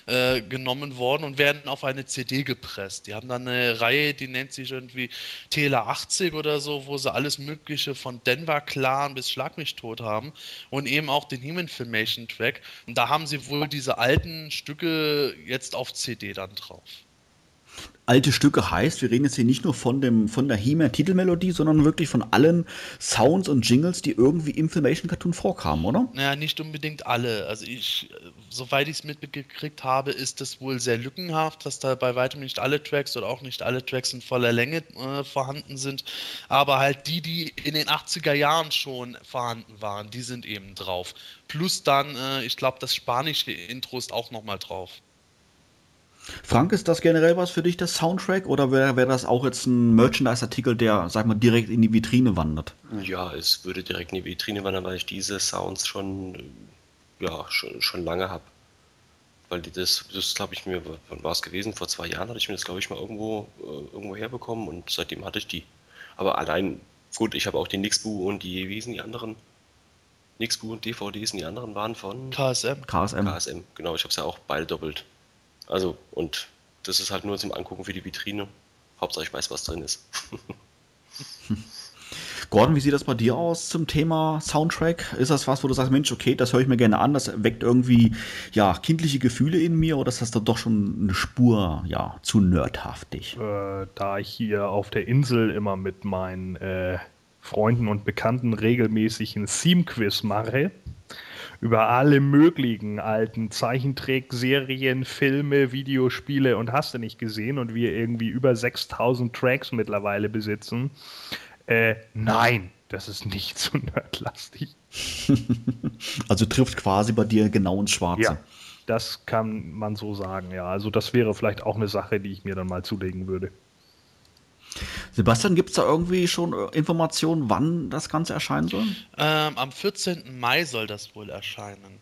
Äh, genommen worden und werden auf eine CD gepresst. Die haben dann eine Reihe, die nennt sich irgendwie Tele 80 oder so, wo sie alles Mögliche von Denver Clan bis Schlag mich tot haben und eben auch den Human Filmation Track. Und da haben sie wohl diese alten Stücke jetzt auf CD dann drauf alte Stücke heißt, wir reden jetzt hier nicht nur von, dem, von der He-Man-Titelmelodie, sondern wirklich von allen Sounds und Jingles, die irgendwie im Filmation-Cartoon vorkamen, oder? Naja, nicht unbedingt alle. Also ich, soweit ich es mitgekriegt habe, ist es wohl sehr lückenhaft, dass da bei weitem nicht alle Tracks oder auch nicht alle Tracks in voller Länge äh, vorhanden sind. Aber halt die, die in den 80er Jahren schon vorhanden waren, die sind eben drauf. Plus dann, äh, ich glaube, das spanische Intro ist auch nochmal drauf. Frank, ist das generell was für dich, das Soundtrack? Oder wäre wär das auch jetzt ein Merchandise-Artikel, der, sag mal, direkt in die Vitrine wandert? Ja, es würde direkt in die Vitrine wandern, weil ich diese Sounds schon, ja, schon, schon lange habe. Weil das, das glaube ich mir, wann war es gewesen? Vor zwei Jahren hatte ich mir das, glaube ich, mal irgendwo, äh, irgendwo herbekommen und seitdem hatte ich die. Aber allein, gut, ich habe auch die Nixbu und die, wie hießen die anderen? Nixbu und DVDs und die anderen waren von KSM. KSM. KSM, genau, ich habe es ja auch beide doppelt. Also, und das ist halt nur zum Angucken für die Vitrine. Hauptsache ich weiß, was drin ist. Gordon, wie sieht das bei dir aus zum Thema Soundtrack? Ist das was, wo du sagst, Mensch, okay, das höre ich mir gerne an, das weckt irgendwie ja kindliche Gefühle in mir oder ist das dann doch schon eine Spur ja zu nerdhaftig? Äh, da ich hier auf der Insel immer mit meinen äh, Freunden und Bekannten regelmäßig ein Theme-Quiz mache, über alle möglichen alten Zeichentrickserien, Filme, Videospiele und hast du nicht gesehen und wir irgendwie über 6000 Tracks mittlerweile besitzen. Äh, nein, das ist nicht so nerdlastig. also trifft quasi bei dir genau ins Schwarze. Ja, das kann man so sagen, ja. Also das wäre vielleicht auch eine Sache, die ich mir dann mal zulegen würde. Sebastian, gibt es da irgendwie schon äh, Informationen, wann das Ganze erscheinen soll? Ähm, am 14. Mai soll das wohl erscheinen.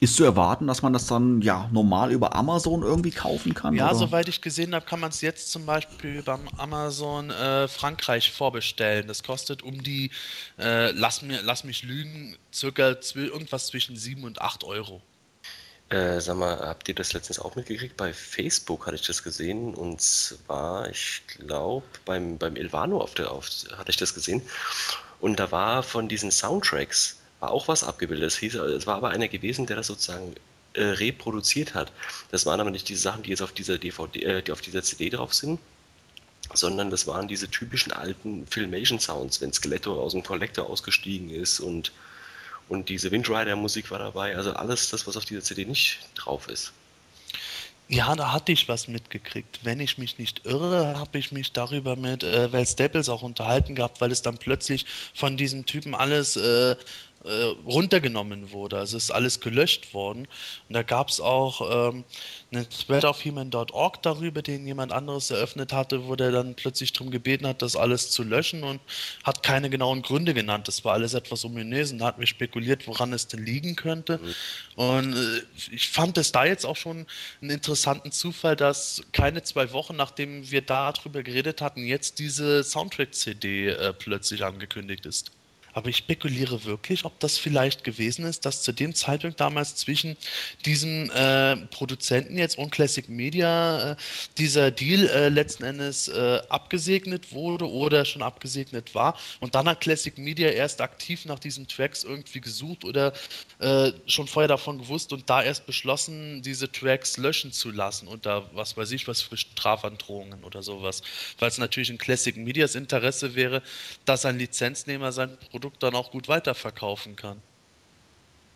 Ist zu erwarten, dass man das dann ja normal über Amazon irgendwie kaufen kann? Ja, oder? soweit ich gesehen habe, kann man es jetzt zum Beispiel beim Amazon äh, Frankreich vorbestellen. Das kostet um die, äh, lass, mir, lass mich lügen, circa irgendwas zwischen 7 und 8 Euro. Äh, sag mal, habt ihr das letztens auch mitgekriegt? Bei Facebook hatte ich das gesehen und zwar, ich glaube, beim, beim Ilvano auf der, auf, hatte ich das gesehen und da war von diesen Soundtracks war auch was abgebildet. Es, hieß, es war aber einer gewesen, der das sozusagen äh, reproduziert hat. Das waren aber nicht diese Sachen, die jetzt auf dieser DVD, äh, die auf dieser CD drauf sind, sondern das waren diese typischen alten Filmation Sounds, wenn Skeletor aus dem Kollektor ausgestiegen ist und und diese Windrider-Musik war dabei, also alles das, was auf dieser CD nicht drauf ist. Ja, da hatte ich was mitgekriegt. Wenn ich mich nicht irre, habe ich mich darüber mit äh, Val Staples auch unterhalten gehabt, weil es dann plötzlich von diesem Typen alles äh, äh, runtergenommen wurde. Also ist alles gelöscht worden. Und da gab es auch ähm, einen Thread auf human.org darüber, den jemand anderes eröffnet hatte, wo der dann plötzlich darum gebeten hat, das alles zu löschen und hat keine genauen Gründe genannt. Das war alles etwas ominös und da hat mir spekuliert, woran es denn liegen könnte. Mhm. Und äh, ich fand es da jetzt auch schon einen interessanten Zufall, dass keine zwei Wochen, nachdem wir darüber geredet hatten, jetzt diese Soundtrack-CD äh, plötzlich angekündigt ist. Aber ich spekuliere wirklich, ob das vielleicht gewesen ist, dass zu dem Zeitpunkt damals zwischen diesem äh, Produzenten jetzt und Classic Media äh, dieser Deal äh, letzten Endes äh, abgesegnet wurde oder schon abgesegnet war. Und dann hat Classic Media erst aktiv nach diesen Tracks irgendwie gesucht oder äh, schon vorher davon gewusst und da erst beschlossen, diese Tracks löschen zu lassen unter was weiß ich, was für Strafandrohungen oder sowas. Weil es natürlich in Classic Medias Interesse wäre, dass ein Lizenznehmer sein Produkt Produkt dann auch gut weiterverkaufen kann.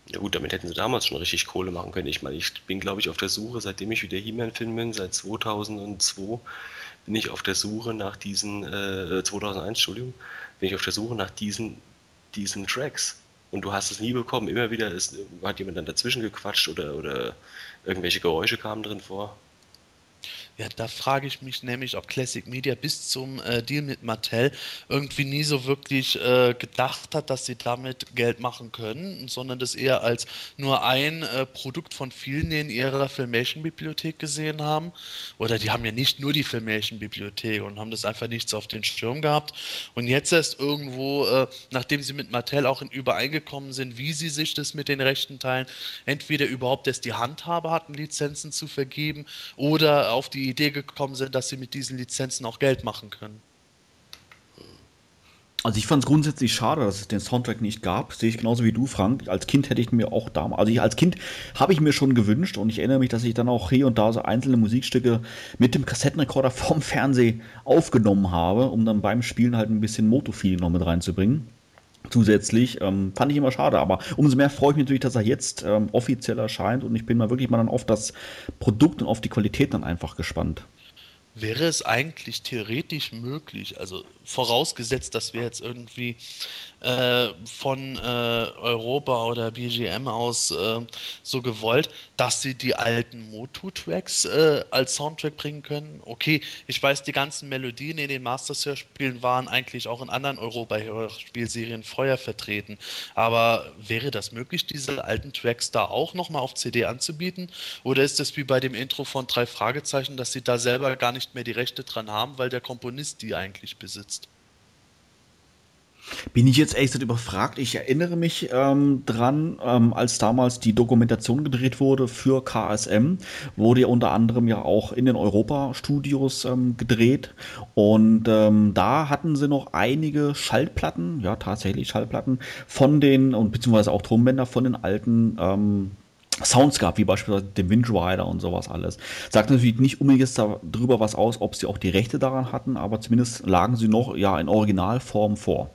Ja gut, damit hätten sie damals schon richtig Kohle machen können. Ich meine, ich bin, glaube ich, auf der Suche, seitdem ich wieder He-Man-Film bin, seit 2002, bin ich auf der Suche nach diesen, äh, 2001, Entschuldigung, bin ich auf der Suche nach diesen, diesen Tracks. Und du hast es nie bekommen. Immer wieder ist, hat jemand dann dazwischen gequatscht oder, oder irgendwelche Geräusche kamen drin vor. Ja, da frage ich mich nämlich, ob Classic Media bis zum äh, Deal mit Mattel irgendwie nie so wirklich äh, gedacht hat, dass sie damit Geld machen können, sondern das eher als nur ein äh, Produkt von vielen in ihrer Filmation-Bibliothek gesehen haben. Oder die haben ja nicht nur die Filmation-Bibliothek und haben das einfach nicht so auf den Schirm gehabt. Und jetzt erst irgendwo, äh, nachdem sie mit Mattel auch in übereingekommen sind, wie sie sich das mit den Rechten teilen, entweder überhaupt erst die Handhabe hatten, Lizenzen zu vergeben oder auf die Idee gekommen sind, dass sie mit diesen Lizenzen auch Geld machen können. Also ich fand es grundsätzlich schade, dass es den Soundtrack nicht gab. Sehe ich genauso wie du, Frank. Als Kind hätte ich mir auch damals, also ich, als Kind habe ich mir schon gewünscht und ich erinnere mich, dass ich dann auch hier und da so einzelne Musikstücke mit dem Kassettenrekorder vom Fernseh aufgenommen habe, um dann beim Spielen halt ein bisschen Moto-Feeling noch mit reinzubringen. Zusätzlich ähm, fand ich immer schade, aber umso mehr freue ich mich natürlich, dass er jetzt ähm, offiziell erscheint und ich bin mal wirklich mal dann auf das Produkt und auf die Qualität dann einfach gespannt. Wäre es eigentlich theoretisch möglich, also vorausgesetzt, dass wir jetzt irgendwie äh, von äh, Europa oder BGM aus äh, so gewollt, dass sie die alten Motu-Tracks äh, als Soundtrack bringen können. Okay, ich weiß, die ganzen Melodien in den Masters-Hörspielen waren eigentlich auch in anderen Europa-Hörspielserien vorher vertreten. Aber wäre das möglich, diese alten Tracks da auch nochmal auf CD anzubieten? Oder ist es wie bei dem Intro von drei Fragezeichen, dass sie da selber gar nicht mehr die Rechte dran haben, weil der Komponist die eigentlich besitzt? Bin ich jetzt echt überfragt? Ich erinnere mich ähm, dran, ähm, als damals die Dokumentation gedreht wurde für KSM, wurde ja unter anderem ja auch in den Europa-Studios ähm, gedreht. Und ähm, da hatten sie noch einige Schallplatten, ja tatsächlich Schallplatten, von den, und beziehungsweise auch Trumbänder von den alten ähm, Sounds gab, wie beispielsweise dem Wind Rider und sowas alles. Sagt natürlich nicht unbedingt darüber was aus, ob sie auch die Rechte daran hatten, aber zumindest lagen sie noch ja in Originalform vor.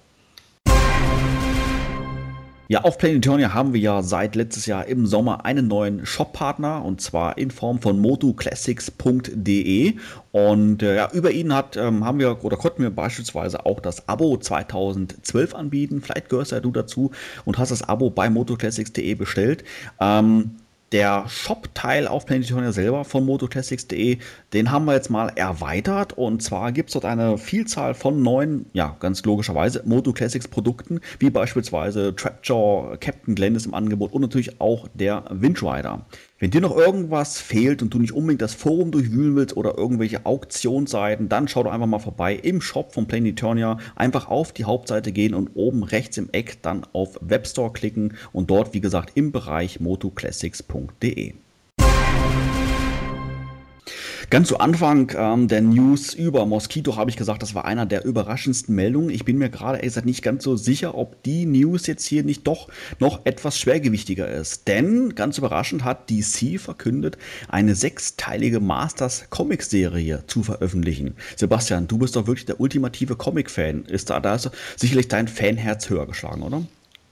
Ja, auf Planetonia haben wir ja seit letztes Jahr im Sommer einen neuen Shop-Partner und zwar in Form von motoclassics.de und äh, ja, über ihn hat, ähm, haben wir oder konnten wir beispielsweise auch das Abo 2012 anbieten. Vielleicht gehörst ja du dazu und hast das Abo bei motoclassics.de bestellt. Ähm, der Shop-Teil auf Planetonia selber von motoclassics.de, den haben wir jetzt mal erweitert und zwar gibt es dort eine Vielzahl von neuen, ja, ganz logischerweise Moto Classics Produkten, wie beispielsweise Trapjaw, Captain Glenn ist im Angebot und natürlich auch der Windrider. Wenn dir noch irgendwas fehlt und du nicht unbedingt das Forum durchwühlen willst oder irgendwelche Auktionsseiten, dann schau doch einfach mal vorbei im Shop von Planeturnia. Einfach auf die Hauptseite gehen und oben rechts im Eck dann auf Webstore klicken und dort, wie gesagt, im Bereich motoclassics.de. Ganz zu Anfang ähm, der News über Mosquito habe ich gesagt, das war einer der überraschendsten Meldungen. Ich bin mir gerade ehrlich gesagt nicht ganz so sicher, ob die News jetzt hier nicht doch noch etwas schwergewichtiger ist. Denn ganz überraschend hat DC verkündet, eine sechsteilige Masters Comic Serie zu veröffentlichen. Sebastian, du bist doch wirklich der ultimative Comic-Fan. Ist da, da ist sicherlich dein Fanherz höher geschlagen, oder?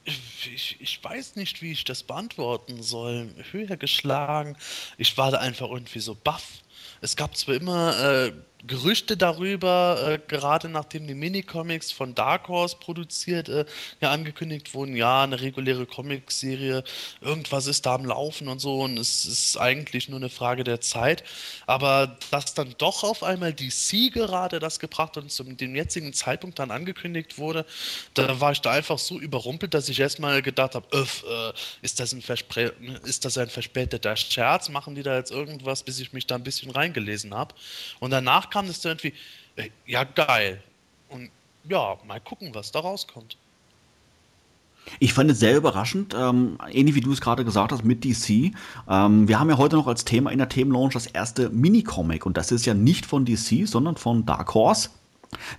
Ich, ich, weiß nicht, wie ich das beantworten soll. Höher geschlagen. Ich war da einfach irgendwie so baff. Es gab zwar immer äh, Gerüchte darüber, äh, gerade nachdem die Minicomics von Dark Horse produziert, äh, ja angekündigt wurden, ja, eine reguläre Comicserie, irgendwas ist da am Laufen und so und es ist eigentlich nur eine Frage der Zeit. Aber dass dann doch auf einmal DC gerade das gebracht und zum dem jetzigen Zeitpunkt dann angekündigt wurde, da war ich da einfach so überrumpelt, dass ich erstmal gedacht habe, äh, ist, das ein ist das ein verspäteter Scherz? Machen die da jetzt irgendwas, bis ich mich da ein bisschen reingelesen habe? Und danach kam es dann irgendwie, äh, ja, geil. Und ja, mal gucken, was da rauskommt. Ich fand es sehr überraschend, ähm, ähnlich wie du es gerade gesagt hast mit DC. Ähm, wir haben ja heute noch als Thema in der Themenlaunch das erste Minicomic und das ist ja nicht von DC, sondern von Dark Horse.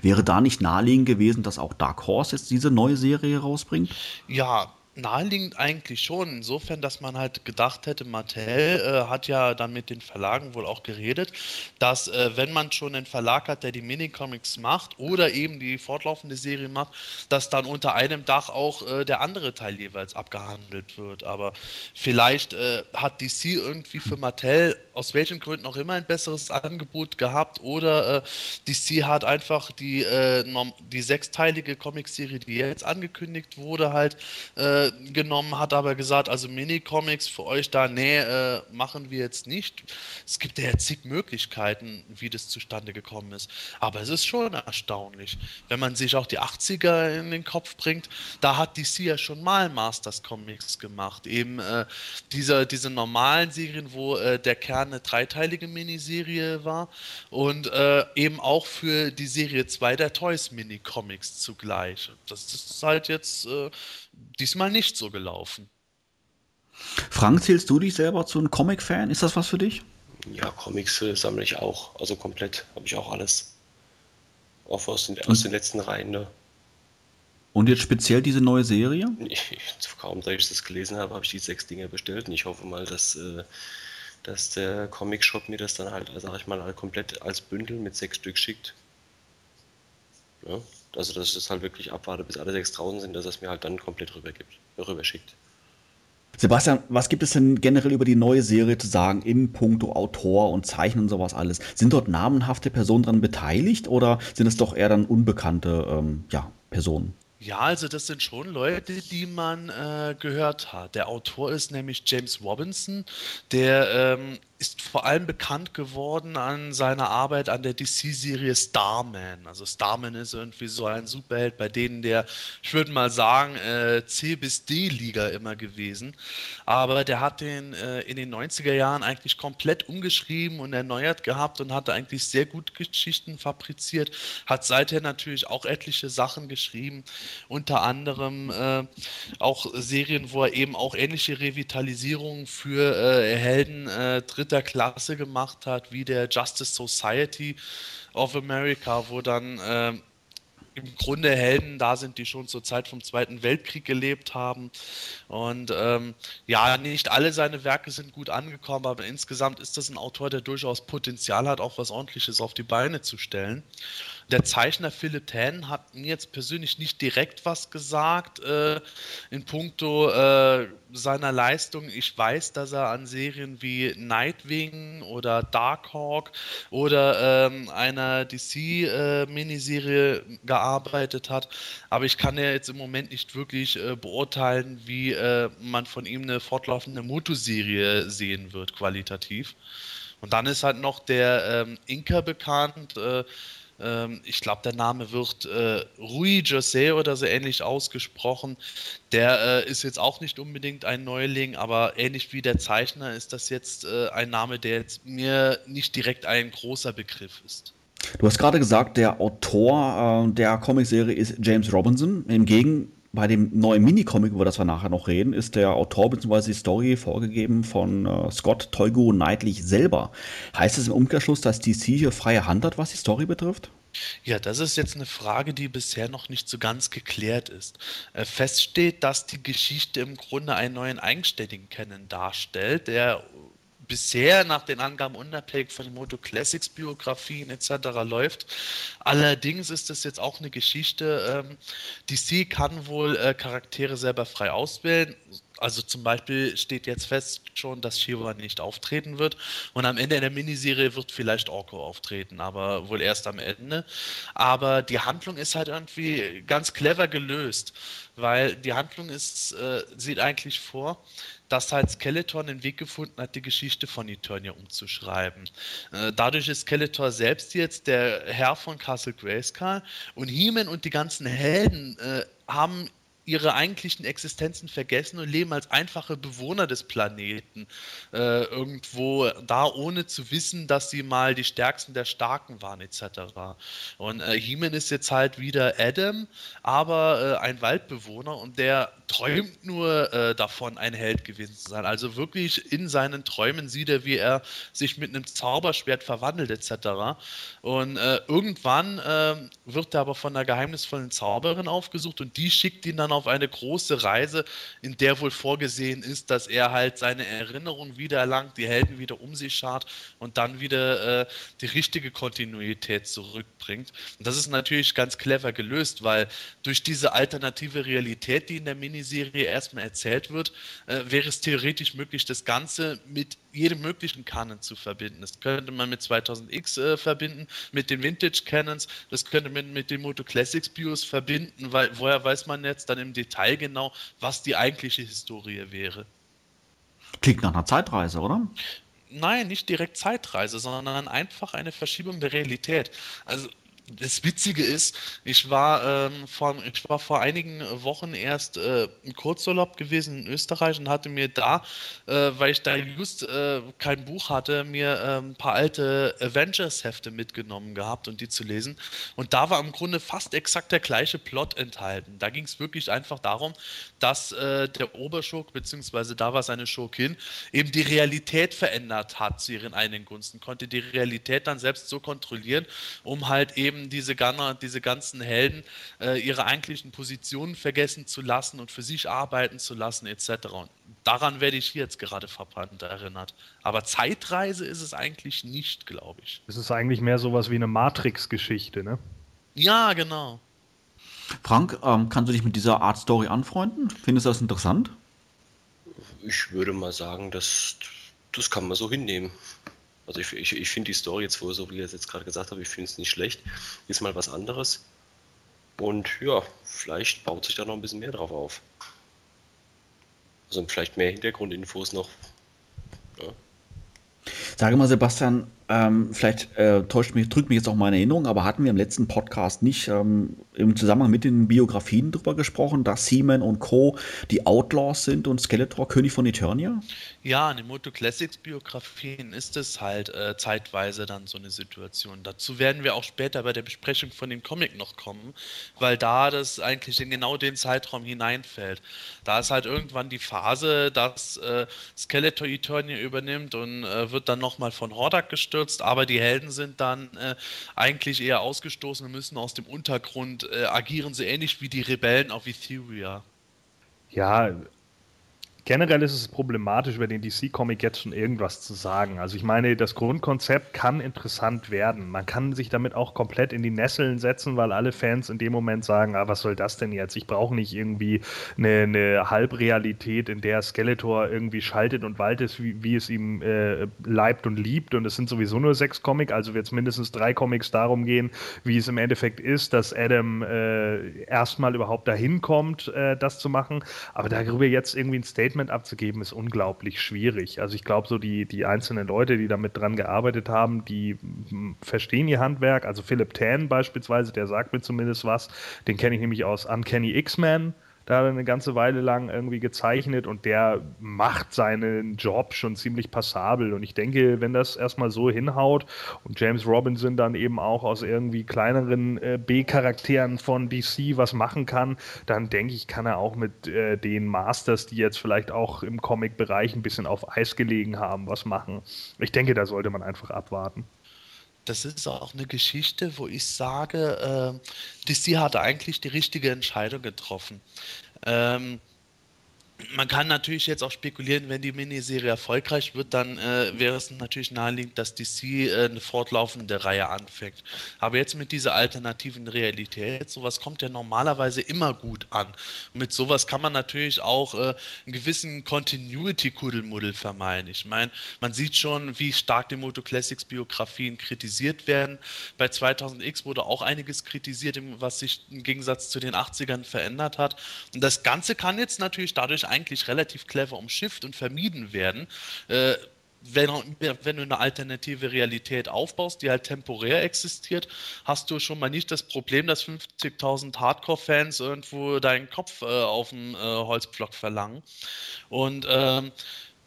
Wäre da nicht naheliegend gewesen, dass auch Dark Horse jetzt diese neue Serie rausbringt? Ja, naheliegend eigentlich schon, insofern, dass man halt gedacht hätte, Mattel äh, hat ja dann mit den Verlagen wohl auch geredet, dass äh, wenn man schon einen Verlag hat, der die Minicomics macht oder eben die fortlaufende Serie macht, dass dann unter einem Dach auch äh, der andere Teil jeweils abgehandelt wird. Aber vielleicht äh, hat DC irgendwie für Mattel aus welchen Gründen auch immer ein besseres Angebot gehabt oder äh, DC hat einfach die, äh, die sechsteilige Comicserie, die jetzt angekündigt wurde, halt äh, genommen, hat aber gesagt, also Mini-Comics für euch da, nee, äh, machen wir jetzt nicht. Es gibt ja zig Möglichkeiten, wie das zustande gekommen ist. Aber es ist schon erstaunlich, wenn man sich auch die 80er in den Kopf bringt, da hat DC ja schon mal Masters Comics gemacht. Eben äh, diese, diese normalen Serien, wo äh, der Kern eine dreiteilige Miniserie war und äh, eben auch für die Serie 2 der Toys Mini-Comics zugleich. Das ist halt jetzt äh, diesmal nicht so gelaufen. Frank, zählst du dich selber zu einem Comic-Fan? Ist das was für dich? Ja, Comics äh, sammle ich auch. Also komplett habe ich auch alles. Auch aus den, aus den letzten Reihen. Ne? Und jetzt speziell diese neue Serie? Ich, kaum, da ich das gelesen habe, habe ich die sechs Dinge bestellt und ich hoffe mal, dass, äh, dass der Comic-Shop mir das dann halt, sag ich mal, komplett als Bündel mit sechs Stück schickt. Ja? Also, dass ich das halt wirklich abwarte, bis alle sechs draußen sind, dass er es mir halt dann komplett rüber gibt, rüber schickt. Sebastian, was gibt es denn generell über die neue Serie zu sagen im Punkto Autor und Zeichnen und sowas alles? Sind dort namenhafte Personen dran beteiligt oder sind es doch eher dann unbekannte ähm, ja, Personen? Ja, also das sind schon Leute, die man äh, gehört hat. Der Autor ist nämlich James Robinson, der ähm, ist vor allem bekannt geworden an seiner Arbeit an der DC-Serie Starman. Also Starman ist irgendwie so ein Superheld, bei denen der, ich würde mal sagen, äh, C bis D-Liga immer gewesen. Aber der hat den äh, in den 90er Jahren eigentlich komplett umgeschrieben und erneuert gehabt und hatte eigentlich sehr gut Geschichten fabriziert. Hat seither natürlich auch etliche Sachen geschrieben, unter anderem äh, auch Serien, wo er eben auch ähnliche Revitalisierungen für äh, Helden äh, dritter Klasse gemacht hat, wie der Justice Society of America, wo dann äh, im Grunde Helden da sind, die schon zur Zeit vom Zweiten Weltkrieg gelebt haben. Und ähm, ja, nicht alle seine Werke sind gut angekommen, aber insgesamt ist das ein Autor, der durchaus Potenzial hat, auch was Ordentliches auf die Beine zu stellen. Der Zeichner Philip Tan hat mir jetzt persönlich nicht direkt was gesagt äh, in puncto äh, seiner Leistung. Ich weiß, dass er an Serien wie Nightwing oder Darkhawk oder ähm, einer DC-Miniserie äh, gearbeitet hat, aber ich kann ja jetzt im Moment nicht wirklich äh, beurteilen, wie äh, man von ihm eine fortlaufende Motoserie sehen wird, qualitativ. Und dann ist halt noch der ähm, Inka bekannt, äh, ähm, ich glaube, der Name wird äh, Rui José oder so ähnlich ausgesprochen. Der äh, ist jetzt auch nicht unbedingt ein Neuling, aber ähnlich wie der Zeichner ist das jetzt äh, ein Name, der jetzt mir nicht direkt ein großer Begriff ist. Du hast gerade gesagt, der Autor äh, der Comicserie ist James Robinson. Im Gegenteil bei dem neuen Minicomic, über das wir nachher noch reden, ist der Autor bzw. die Story vorgegeben von äh, Scott Teugo Neidlich selber. Heißt es im Umkehrschluss, dass DC hier freie Hand hat, was die Story betrifft? Ja, das ist jetzt eine Frage, die bisher noch nicht so ganz geklärt ist. Äh, fest steht, dass die Geschichte im Grunde einen neuen eigenständigen Kennen darstellt, der bisher nach den Angaben unabhängig von den Moto Classics Biografien etc. läuft. Allerdings ist das jetzt auch eine Geschichte. Ähm, DC kann wohl äh, Charaktere selber frei auswählen. Also zum Beispiel steht jetzt fest schon, dass Shiva nicht auftreten wird. Und am Ende der Miniserie wird vielleicht Orko auftreten, aber wohl erst am Ende. Aber die Handlung ist halt irgendwie ganz clever gelöst, weil die Handlung ist, äh, sieht eigentlich vor, dass halt Skeletor den Weg gefunden hat, die Geschichte von Eternia umzuschreiben. Äh, dadurch ist Skeletor selbst jetzt der Herr von Castle Grayskull und He-Man und die ganzen Helden äh, haben ihre eigentlichen Existenzen vergessen und leben als einfache Bewohner des Planeten äh, irgendwo da, ohne zu wissen, dass sie mal die Stärksten der Starken waren, etc. Und äh, He-Man ist jetzt halt wieder Adam, aber äh, ein Waldbewohner und der träumt nur äh, davon, ein Held gewesen zu sein. Also wirklich in seinen Träumen sieht er, wie er sich mit einem Zauberschwert verwandelt, etc. Und äh, irgendwann ähm, wird er aber von einer geheimnisvollen Zauberin aufgesucht und die schickt ihn dann auf eine große Reise, in der wohl vorgesehen ist, dass er halt seine Erinnerungen wieder erlangt, die Helden wieder um sich schart und dann wieder äh, die richtige Kontinuität zurückbringt. Und das ist natürlich ganz clever gelöst, weil durch diese alternative Realität, die in der Miniserie Miniserie erstmal erzählt wird, äh, wäre es theoretisch möglich, das Ganze mit jedem möglichen Canon zu verbinden. Das könnte man mit 2000X äh, verbinden, mit den Vintage Canons, das könnte man mit den Moto Classics Bios verbinden, weil woher weiß man jetzt dann im Detail genau, was die eigentliche Historie wäre. Klingt nach einer Zeitreise, oder? Nein, nicht direkt Zeitreise, sondern einfach eine Verschiebung der Realität. Also das Witzige ist, ich war, ähm, vor, ich war vor einigen Wochen erst äh, im Kurzurlaub gewesen in Österreich und hatte mir da, äh, weil ich da just äh, kein Buch hatte, mir ähm, ein paar alte Avengers-Hefte mitgenommen gehabt und die zu lesen. Und da war im Grunde fast exakt der gleiche Plot enthalten. Da ging es wirklich einfach darum, dass äh, der Oberschurk, beziehungsweise da war seine Schurkin, eben die Realität verändert hat zu ihren eigenen Gunsten, konnte die Realität dann selbst so kontrollieren, um halt eben eben diese, Gunner, diese ganzen Helden äh, ihre eigentlichen Positionen vergessen zu lassen und für sich arbeiten zu lassen, etc. Und daran werde ich hier jetzt gerade verpannt erinnert. Aber Zeitreise ist es eigentlich nicht, glaube ich. Es ist eigentlich mehr sowas wie eine Matrix-Geschichte, ne? Ja, genau. Frank, ähm, kannst du dich mit dieser Art Story anfreunden? Findest du das interessant? Ich würde mal sagen, das, das kann man so hinnehmen. Also ich, ich, ich finde die Story jetzt, wo, so wie ihr es jetzt gerade gesagt habt, ich finde es nicht schlecht. Ist mal was anderes. Und ja, vielleicht baut sich da noch ein bisschen mehr drauf auf. Also vielleicht mehr Hintergrundinfos noch. Ja. Sage mal, Sebastian, ähm, vielleicht äh, täuscht mich, drückt mich jetzt auch meine Erinnerung, aber hatten wir im letzten Podcast nicht ähm, im Zusammenhang mit den Biografien darüber gesprochen, dass Seaman und Co. die Outlaws sind und Skeletor König von Eternia? Ja, in den Moto Classics Biografien ist es halt äh, zeitweise dann so eine Situation. Dazu werden wir auch später bei der Besprechung von dem Comic noch kommen, weil da das eigentlich in genau den Zeitraum hineinfällt. Da ist halt irgendwann die Phase, dass äh, Skeletor Eternia übernimmt und äh, wird dann nochmal von Hordak gestürzt abgestürzt, aber die Helden sind dann äh, eigentlich eher ausgestoßen und müssen aus dem Untergrund äh, agieren, so ähnlich wie die Rebellen auf Etheria. Ja, Generell ist es problematisch, über den DC-Comic jetzt schon irgendwas zu sagen. Also ich meine, das Grundkonzept kann interessant werden. Man kann sich damit auch komplett in die Nesseln setzen, weil alle Fans in dem Moment sagen, ah, was soll das denn jetzt? Ich brauche nicht irgendwie eine, eine, Halbrealität, in der Skeletor irgendwie schaltet und waltet, wie, wie es ihm äh, leibt und liebt. Und es sind sowieso nur sechs Comics, also wird es mindestens drei Comics darum gehen, wie es im Endeffekt ist, dass Adam äh, erstmal überhaupt dahin kommt, äh, das zu machen. Aber darüber jetzt irgendwie ein Statement Statement abzugeben, ist unglaublich schwierig. Also ich glaube, so die, die einzelnen Leute, die damit dran gearbeitet haben, die hm, verstehen ihr Handwerk. Also Philip Tan beispielsweise, der sagt mir zumindest was. Den kenne ich nämlich aus Uncanny X-Men da eine ganze Weile lang irgendwie gezeichnet und der macht seinen Job schon ziemlich passabel. Und ich denke, wenn das erstmal so hinhaut und James Robinson dann eben auch aus irgendwie kleineren äh, B-Charakteren von DC was machen kann, dann denke ich, kann er auch mit äh, den Masters, die jetzt vielleicht auch im Comic-Bereich ein bisschen auf Eis gelegen haben, was machen. Ich denke, da sollte man einfach abwarten das ist auch eine Geschichte, wo ich sage, äh, DC hat eigentlich die richtige Entscheidung getroffen. Ähm, man kann natürlich jetzt auch spekulieren, wenn die Miniserie erfolgreich wird, dann äh, wäre es natürlich naheliegend, dass DC äh, eine fortlaufende Reihe anfängt. Aber jetzt mit dieser alternativen Realität, sowas kommt ja normalerweise immer gut an. Und mit sowas kann man natürlich auch äh, einen gewissen Continuity-Kuddelmuddel vermeiden. Ich meine, man sieht schon, wie stark die Moto Classics Biografien kritisiert werden. Bei 2000X wurde auch einiges kritisiert, was sich im Gegensatz zu den 80ern verändert hat. Und das Ganze kann jetzt natürlich dadurch eigentlich relativ clever umschifft und vermieden werden. Äh, wenn, wenn, du eine alternative Realität aufbaust, die halt temporär existiert, hast du schon mal nicht das Problem, dass 50.000 Hardcore-Fans irgendwo deinen Kopf äh, auf dem äh, Holzblock verlangen. Und ähm,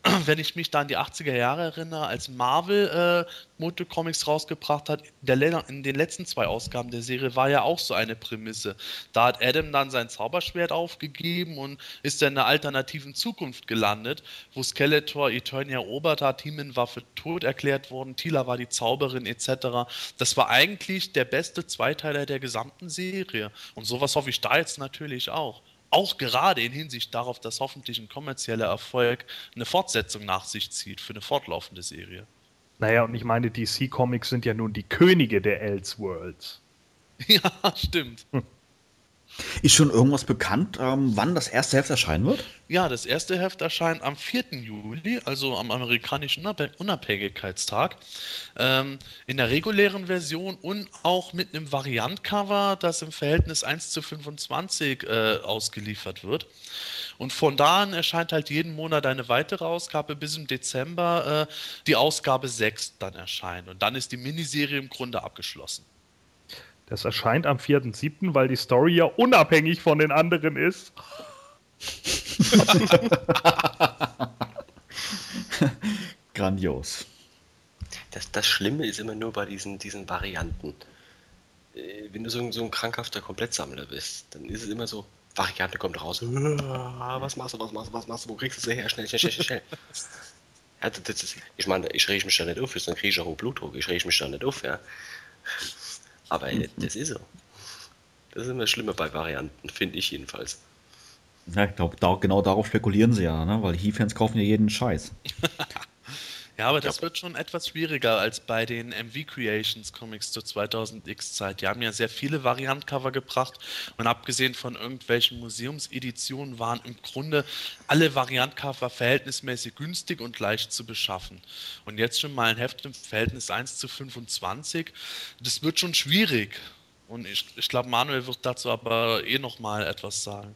wenn ich mich da an die 80er Jahre erinnere, als Marvel äh, Moto Comics rausgebracht hat, der, in den letzten zwei Ausgaben der Serie war ja auch so eine Prämisse. Da hat Adam dann sein Zauberschwert aufgegeben und ist in einer alternativen Zukunft gelandet, wo Skeletor Eternia erobert hat, Heeman war für tot erklärt worden, Tila war die Zauberin etc. Das war eigentlich der beste Zweiteiler der gesamten Serie. Und sowas hoffe ich da jetzt natürlich auch auch gerade in Hinsicht darauf, dass hoffentlich ein kommerzieller Erfolg eine Fortsetzung nach sich zieht für eine fortlaufende Serie. Naja, und ich meine, DC Comics sind ja nun die Könige der Elseworlds. Ja, stimmt. Hm. Ist schon irgendwas bekannt, ähm, wann das erste Heft erscheinen wird? Ja, das erste Heft erscheint am 4. Juli, also am amerikanischen Unabhängigkeitstag, ähm, in der regulären Version und auch mit einem Variantcover, das im Verhältnis 1 zu 25 äh, ausgeliefert wird. Und von da an erscheint halt jeden Monat eine weitere Ausgabe, bis im Dezember äh, die Ausgabe 6 dann erscheint. Und dann ist die Miniserie im Grunde abgeschlossen. Das erscheint am 4.7., weil die Story ja unabhängig von den anderen ist. Grandios. Das, das Schlimme ist immer nur bei diesen, diesen Varianten. Äh, Wenn du so ein, so ein krankhafter Komplettsammler bist, dann ist es immer so, Variante kommt raus. Was machst du, was machst du, was machst du, wo kriegst du sie her? Schnell, schnell, schnell, schnell. Ja, das ist, ich meine, ich rege mich da nicht auf, dann kriege ich auch einen Blutdruck, ich rege mich da nicht auf, ja. Aber äh, das ist so. Das ist immer schlimmer bei Varianten, finde ich jedenfalls. Ja, ich glaube, da, genau darauf spekulieren sie ja, ne? weil He-Fans kaufen ja jeden Scheiß. Ja, aber das wird schon etwas schwieriger als bei den MV Creations Comics zur 2000X Zeit. Die haben ja sehr viele Variantcover gebracht und abgesehen von irgendwelchen Museumseditionen waren im Grunde alle Variantcover verhältnismäßig günstig und leicht zu beschaffen. Und jetzt schon mal ein Heft im Verhältnis 1 zu 25, das wird schon schwierig. Und ich, ich glaube, Manuel wird dazu aber eh noch mal etwas sagen.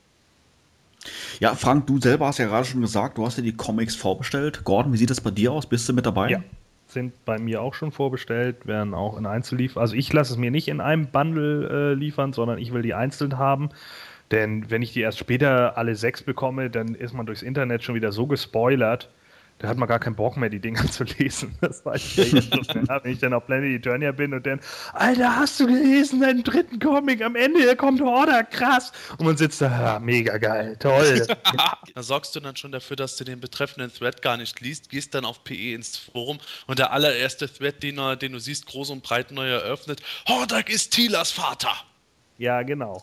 Ja, Frank, du selber hast ja gerade schon gesagt, du hast dir die Comics vorbestellt. Gordon, wie sieht das bei dir aus? Bist du mit dabei? Ja, sind bei mir auch schon vorbestellt, werden auch in Einzelliefern. Also ich lasse es mir nicht in einem Bundle äh, liefern, sondern ich will die einzeln haben. Denn wenn ich die erst später alle sechs bekomme, dann ist man durchs Internet schon wieder so gespoilert, da hat man gar keinen Bock mehr, die Dinger zu lesen. Das weiß ich ja jetzt schon. Wenn ich dann auf Planet Eternia bin und dann, Alter, hast du gelesen, deinen dritten Comic? Am Ende hier kommt Horder, krass. Und man sitzt da, ja, mega geil, toll. da sorgst du dann schon dafür, dass du den betreffenden Thread gar nicht liest, gehst dann auf PE ins Forum und der allererste Thread, den, den du siehst, groß und breit neu eröffnet, Hordak ist Tilas Vater. Ja, genau.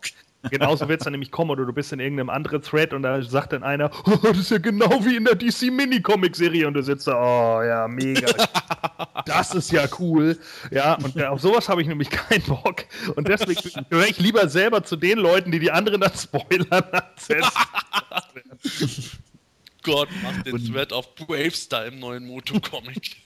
Genauso wird es dann nämlich kommen, oder du bist in irgendeinem anderen Thread und da sagt dann einer, oh, das ist ja genau wie in der DC Mini-Comic-Serie und du sitzt da, oh ja, mega. das ist ja cool. Ja, und auf sowas habe ich nämlich keinen Bock. Und deswegen höre ich lieber selber zu den Leuten, die die anderen dann spoilern. Gott, mach den Thread auf Bravestar im neuen Moto-Comic.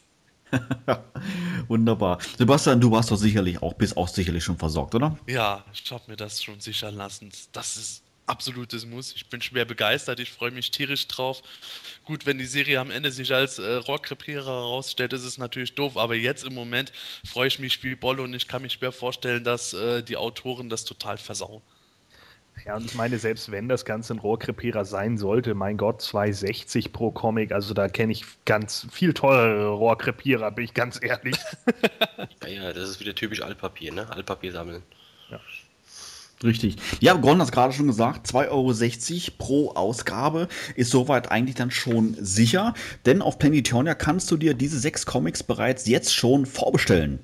Wunderbar. Sebastian, du warst doch sicherlich auch, bist auch sicherlich schon versorgt, oder? Ja, ich habe mir das schon sichern lassen. Das ist absolutes Muss. Ich bin schwer begeistert, ich freue mich tierisch drauf. Gut, wenn die Serie am Ende sich als äh, Rohrkrepierer herausstellt, ist es natürlich doof, aber jetzt im Moment freue ich mich wie Bolle und ich kann mich schwer vorstellen, dass äh, die Autoren das total versauen. Ja, und ich meine, selbst wenn das Ganze ein Rohrkrepierer sein sollte, mein Gott, 2,60 pro Comic, also da kenne ich ganz viel teurere Rohrkrepierer, bin ich ganz ehrlich. ja, ja, das ist wieder typisch Altpapier, ne? Altpapier sammeln. Ja. Richtig. Ja, Gordon hat es gerade schon gesagt, 2,60 Euro pro Ausgabe ist soweit eigentlich dann schon sicher, denn auf Planetonia kannst du dir diese sechs Comics bereits jetzt schon vorbestellen.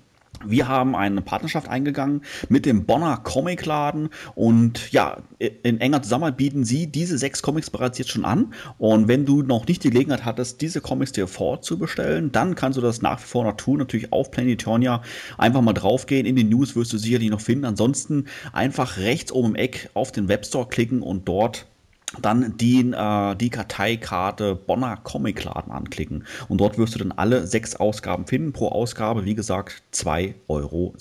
Wir haben eine Partnerschaft eingegangen mit dem Bonner Comicladen und ja, in enger Zusammenarbeit bieten sie diese sechs Comics bereits jetzt schon an. Und wenn du noch nicht die Gelegenheit hattest, diese Comics dir vorzubestellen, dann kannst du das nach wie vor noch tun. Natürlich auf Planetonia einfach mal draufgehen. In den News wirst du sicherlich noch finden. Ansonsten einfach rechts oben im Eck auf den Webstore klicken und dort dann die, äh, die Karteikarte Bonner Comicladen anklicken. Und dort wirst du dann alle sechs Ausgaben finden. Pro Ausgabe, wie gesagt, 2,60 Euro.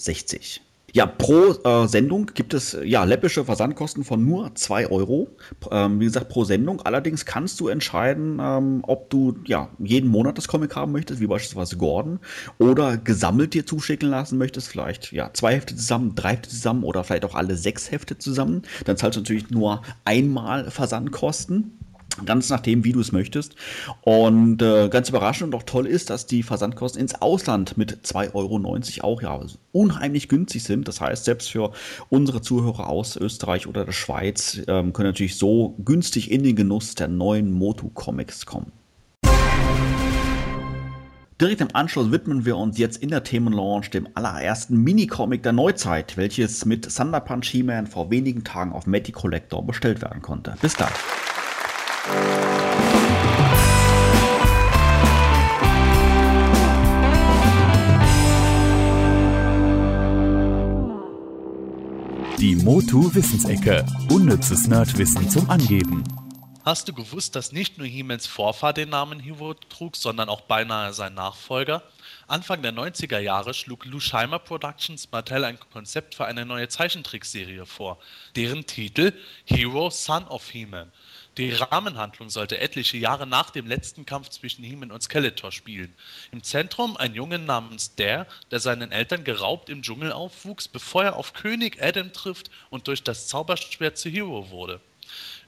Ja, pro äh, Sendung gibt es ja läppische Versandkosten von nur 2 Euro. Ähm, wie gesagt, pro Sendung. Allerdings kannst du entscheiden, ähm, ob du ja jeden Monat das Comic haben möchtest, wie beispielsweise Gordon, oder gesammelt dir zuschicken lassen möchtest. Vielleicht ja zwei Hefte zusammen, drei Hefte zusammen oder vielleicht auch alle sechs Hefte zusammen. Dann zahlst du natürlich nur einmal Versandkosten. Ganz nachdem, wie du es möchtest. Und äh, ganz überraschend und auch toll ist, dass die Versandkosten ins Ausland mit 2,90 Euro auch ja unheimlich günstig sind. Das heißt, selbst für unsere Zuhörer aus Österreich oder der Schweiz ähm, können natürlich so günstig in den Genuss der neuen Motu-Comics kommen. Direkt im Anschluss widmen wir uns jetzt in der Themenlaunch dem allerersten Mini-Comic der Neuzeit, welches mit Thunder Punch He-Man vor wenigen Tagen auf Matty Collector bestellt werden konnte. Bis gleich. Die Motu Wissensecke. Unnützes Nerdwissen zum Angeben. Hast du gewusst, dass nicht nur He-Mans Vorfahr den Namen Hero trug, sondern auch beinahe sein Nachfolger? Anfang der 90er Jahre schlug Lou Scheimer Productions Mattel ein Konzept für eine neue Zeichentrickserie vor, deren Titel Hero Son of He-Man. Die Rahmenhandlung sollte etliche Jahre nach dem letzten Kampf zwischen He-Man und Skeletor spielen. Im Zentrum ein Junge namens Dare, der seinen Eltern geraubt im Dschungel aufwuchs, bevor er auf König Adam trifft und durch das Zauberschwert zu Hero wurde.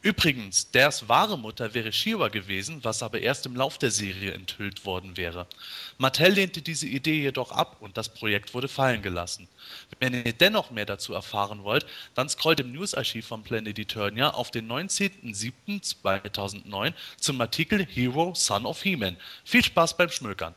Übrigens, Dares wahre Mutter wäre Shiva gewesen, was aber erst im Lauf der Serie enthüllt worden wäre. Mattel lehnte diese Idee jedoch ab und das Projekt wurde fallen gelassen. Wenn ihr dennoch mehr dazu erfahren wollt, dann scrollt im Newsarchiv von Planet Eternia auf den 19.07.2009 zum Artikel Hero Son of He-Man. Viel Spaß beim Schmökern!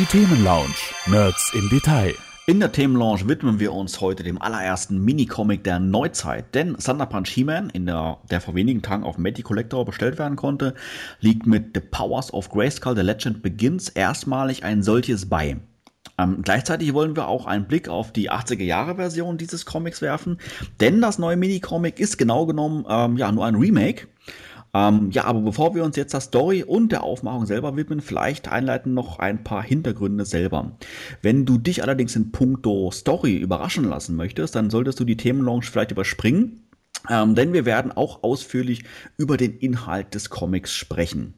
Die Themenlounge. Nerds im Detail. In der Themenlounge widmen wir uns heute dem allerersten Minicomic der Neuzeit, denn Thunder Punch He-Man, der, der vor wenigen Tagen auf Matty Collector bestellt werden konnte, liegt mit The Powers of Grayskull The Legend Begins erstmalig ein solches bei. Ähm, gleichzeitig wollen wir auch einen Blick auf die 80er-Jahre-Version dieses Comics werfen, denn das neue Minicomic ist genau genommen ähm, ja nur ein Remake ähm, ja, aber bevor wir uns jetzt der Story und der Aufmachung selber widmen, vielleicht einleiten noch ein paar Hintergründe selber. Wenn du dich allerdings in puncto Story überraschen lassen möchtest, dann solltest du die Themenlaunch vielleicht überspringen ähm, denn wir werden auch ausführlich über den Inhalt des Comics sprechen.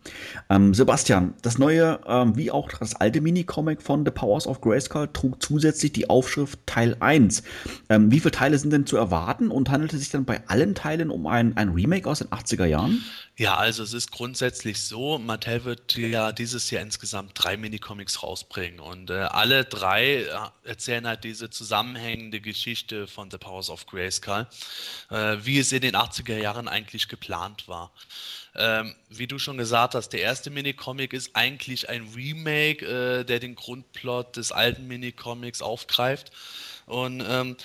Ähm, Sebastian, das neue ähm, wie auch das alte Minicomic von The Powers of Grayskull trug zusätzlich die Aufschrift Teil 1. Ähm, wie viele Teile sind denn zu erwarten und handelt es sich dann bei allen Teilen um ein, ein Remake aus den 80er Jahren? Ja, also es ist grundsätzlich so, Mattel wird ja dieses Jahr insgesamt drei Minicomics rausbringen und äh, alle drei äh, erzählen halt diese zusammenhängende Geschichte von The Powers of Grayskull, äh, wie es in den 80er Jahren eigentlich geplant war. Ähm, wie du schon gesagt hast, der erste Minicomic ist eigentlich ein Remake, äh, der den Grundplot des alten Minicomics aufgreift. Und ähm,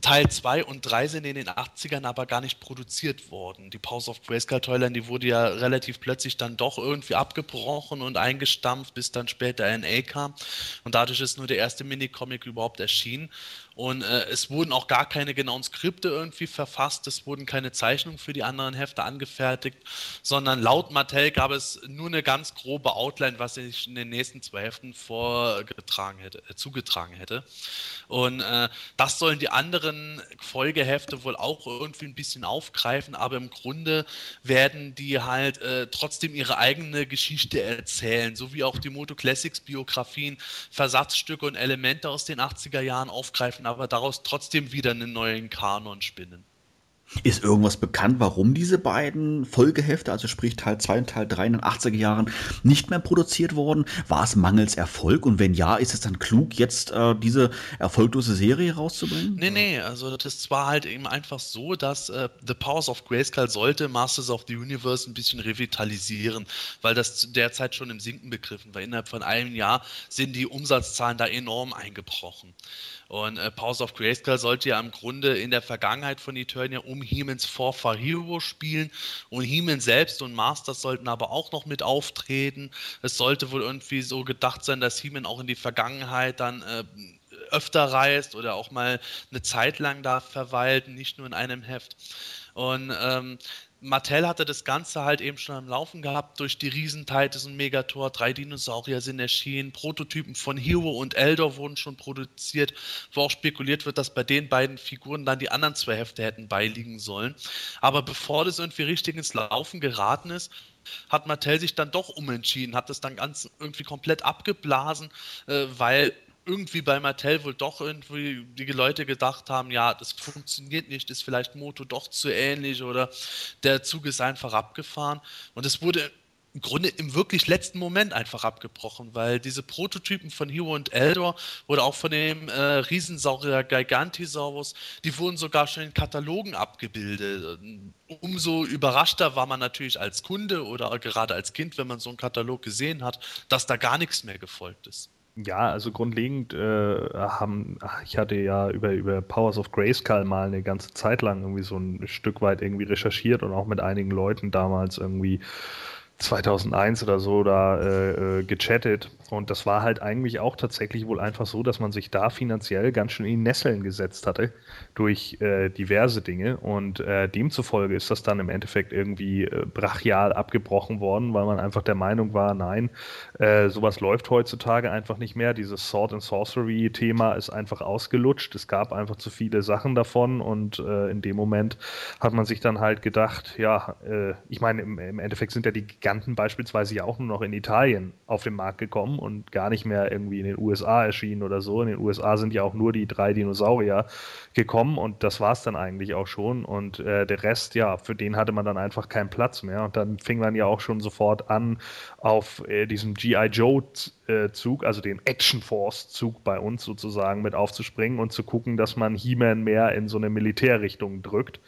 Teil 2 und 3 sind in den 80ern aber gar nicht produziert worden. Die Pause of Grayskull Toyline, die wurde ja relativ plötzlich dann doch irgendwie abgebrochen und eingestampft, bis dann später NA kam. Und dadurch ist nur der erste Minicomic überhaupt erschienen. Und äh, es wurden auch gar keine genauen Skripte irgendwie verfasst, es wurden keine Zeichnungen für die anderen Hefte angefertigt, sondern laut Mattel gab es nur eine ganz grobe Outline, was ich in den nächsten zwei Heften vorgetragen hätte, äh, zugetragen hätte. Und äh, das sollen die anderen Folgehefte wohl auch irgendwie ein bisschen aufgreifen, aber im Grunde werden die halt äh, trotzdem ihre eigene Geschichte erzählen, so wie auch die Moto Classics Biografien Versatzstücke und Elemente aus den 80er Jahren aufgreifen aber daraus trotzdem wieder einen neuen Kanon spinnen. Ist irgendwas bekannt, warum diese beiden Folgehefte, also sprich Teil 2 und Teil 3 in den 80er Jahren, nicht mehr produziert wurden? War es mangels Erfolg? Und wenn ja, ist es dann klug, jetzt äh, diese erfolglose Serie rauszubringen? Nee, nee, also das war halt eben einfach so, dass äh, The Powers of Grayskull sollte Masters of the Universe ein bisschen revitalisieren, weil das derzeit schon im Sinken begriffen war. Innerhalb von einem Jahr sind die Umsatzzahlen da enorm eingebrochen. Und äh, Powers of Grayskull sollte ja im Grunde in der Vergangenheit von Eternia um He-Mans Vorfahr Hero spielen und He-Man selbst und Masters sollten aber auch noch mit auftreten. Es sollte wohl irgendwie so gedacht sein, dass He-Man auch in die Vergangenheit dann äh, öfter reist oder auch mal eine Zeit lang da verweilt, nicht nur in einem Heft. Und ähm, Mattel hatte das Ganze halt eben schon am Laufen gehabt durch die Riesen Titus und Megator. Drei Dinosaurier sind erschienen. Prototypen von Hero und Eldor wurden schon produziert, wo auch spekuliert wird, dass bei den beiden Figuren dann die anderen zwei Hefte hätten beiliegen sollen. Aber bevor das irgendwie richtig ins Laufen geraten ist, hat Mattel sich dann doch umentschieden, hat das dann ganz irgendwie komplett abgeblasen, äh, weil irgendwie bei Mattel wohl doch irgendwie die Leute gedacht haben, ja, das funktioniert nicht, ist vielleicht Moto doch zu ähnlich oder der Zug ist einfach abgefahren. Und es wurde im Grunde im wirklich letzten Moment einfach abgebrochen, weil diese Prototypen von Hero und Eldor oder auch von dem äh, Riesensaurier Gigantisaurus, die wurden sogar schon in Katalogen abgebildet. Umso überraschter war man natürlich als Kunde oder gerade als Kind, wenn man so einen Katalog gesehen hat, dass da gar nichts mehr gefolgt ist. Ja, also grundlegend äh, haben, ich hatte ja über, über Powers of Grayskull mal eine ganze Zeit lang irgendwie so ein Stück weit irgendwie recherchiert und auch mit einigen Leuten damals irgendwie 2001 oder so da äh, äh, gechattet. Und das war halt eigentlich auch tatsächlich wohl einfach so, dass man sich da finanziell ganz schön in Nesseln gesetzt hatte durch äh, diverse Dinge. Und äh, demzufolge ist das dann im Endeffekt irgendwie äh, brachial abgebrochen worden, weil man einfach der Meinung war, nein, äh, sowas läuft heutzutage einfach nicht mehr. Dieses Sword and Sorcery-Thema ist einfach ausgelutscht. Es gab einfach zu viele Sachen davon und in dem Moment hat man sich dann halt gedacht, ja, ich meine, im, im Endeffekt sind ja die Giganten beispielsweise ja auch nur noch in Italien auf den Markt gekommen und gar nicht mehr irgendwie in den USA erschienen oder so. In den USA sind ja auch nur die drei Dinosaurier gekommen und das war es dann eigentlich auch schon. Und äh, der Rest, ja, für den hatte man dann einfach keinen Platz mehr. Und dann fing man ja auch schon sofort an, auf äh, diesem G.I. Joe-Zug, also den Action Force-Zug bei uns sozusagen mit aufzuspringen und zu gucken, dass man He-Man mehr in so eine Militärrichtung drückt.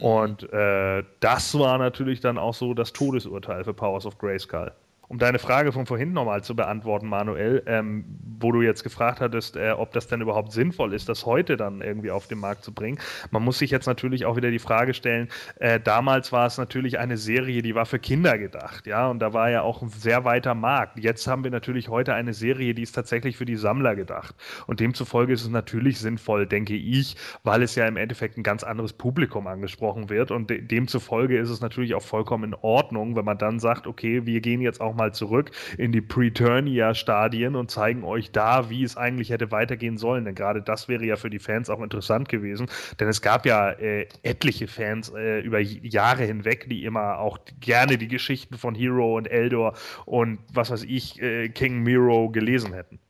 Und äh, das war natürlich dann auch so das Todesurteil für Powers of Grayskull um deine Frage von vorhin nochmal zu beantworten, Manuel, ähm, wo du jetzt gefragt hattest, äh, ob das denn überhaupt sinnvoll ist, das heute dann irgendwie auf den Markt zu bringen. Man muss sich jetzt natürlich auch wieder die Frage stellen, äh, damals war es natürlich eine Serie, die war für Kinder gedacht, ja, und da war ja auch ein sehr weiter Markt. Jetzt haben wir natürlich heute eine Serie, die ist tatsächlich für die Sammler gedacht. Und demzufolge ist es natürlich sinnvoll, denke ich, weil es ja im Endeffekt ein ganz anderes Publikum angesprochen wird. Und de demzufolge ist es natürlich auch vollkommen in Ordnung, wenn man dann sagt, okay, wir gehen jetzt auch nochmal zurück in die Preturnia-Stadien und zeigen euch da, wie es eigentlich hätte weitergehen sollen. Denn gerade das wäre ja für die Fans auch interessant gewesen. Denn es gab ja äh, etliche Fans äh, über Jahre hinweg, die immer auch gerne die Geschichten von Hero und Eldor und was weiß ich, äh, King Miro gelesen hätten.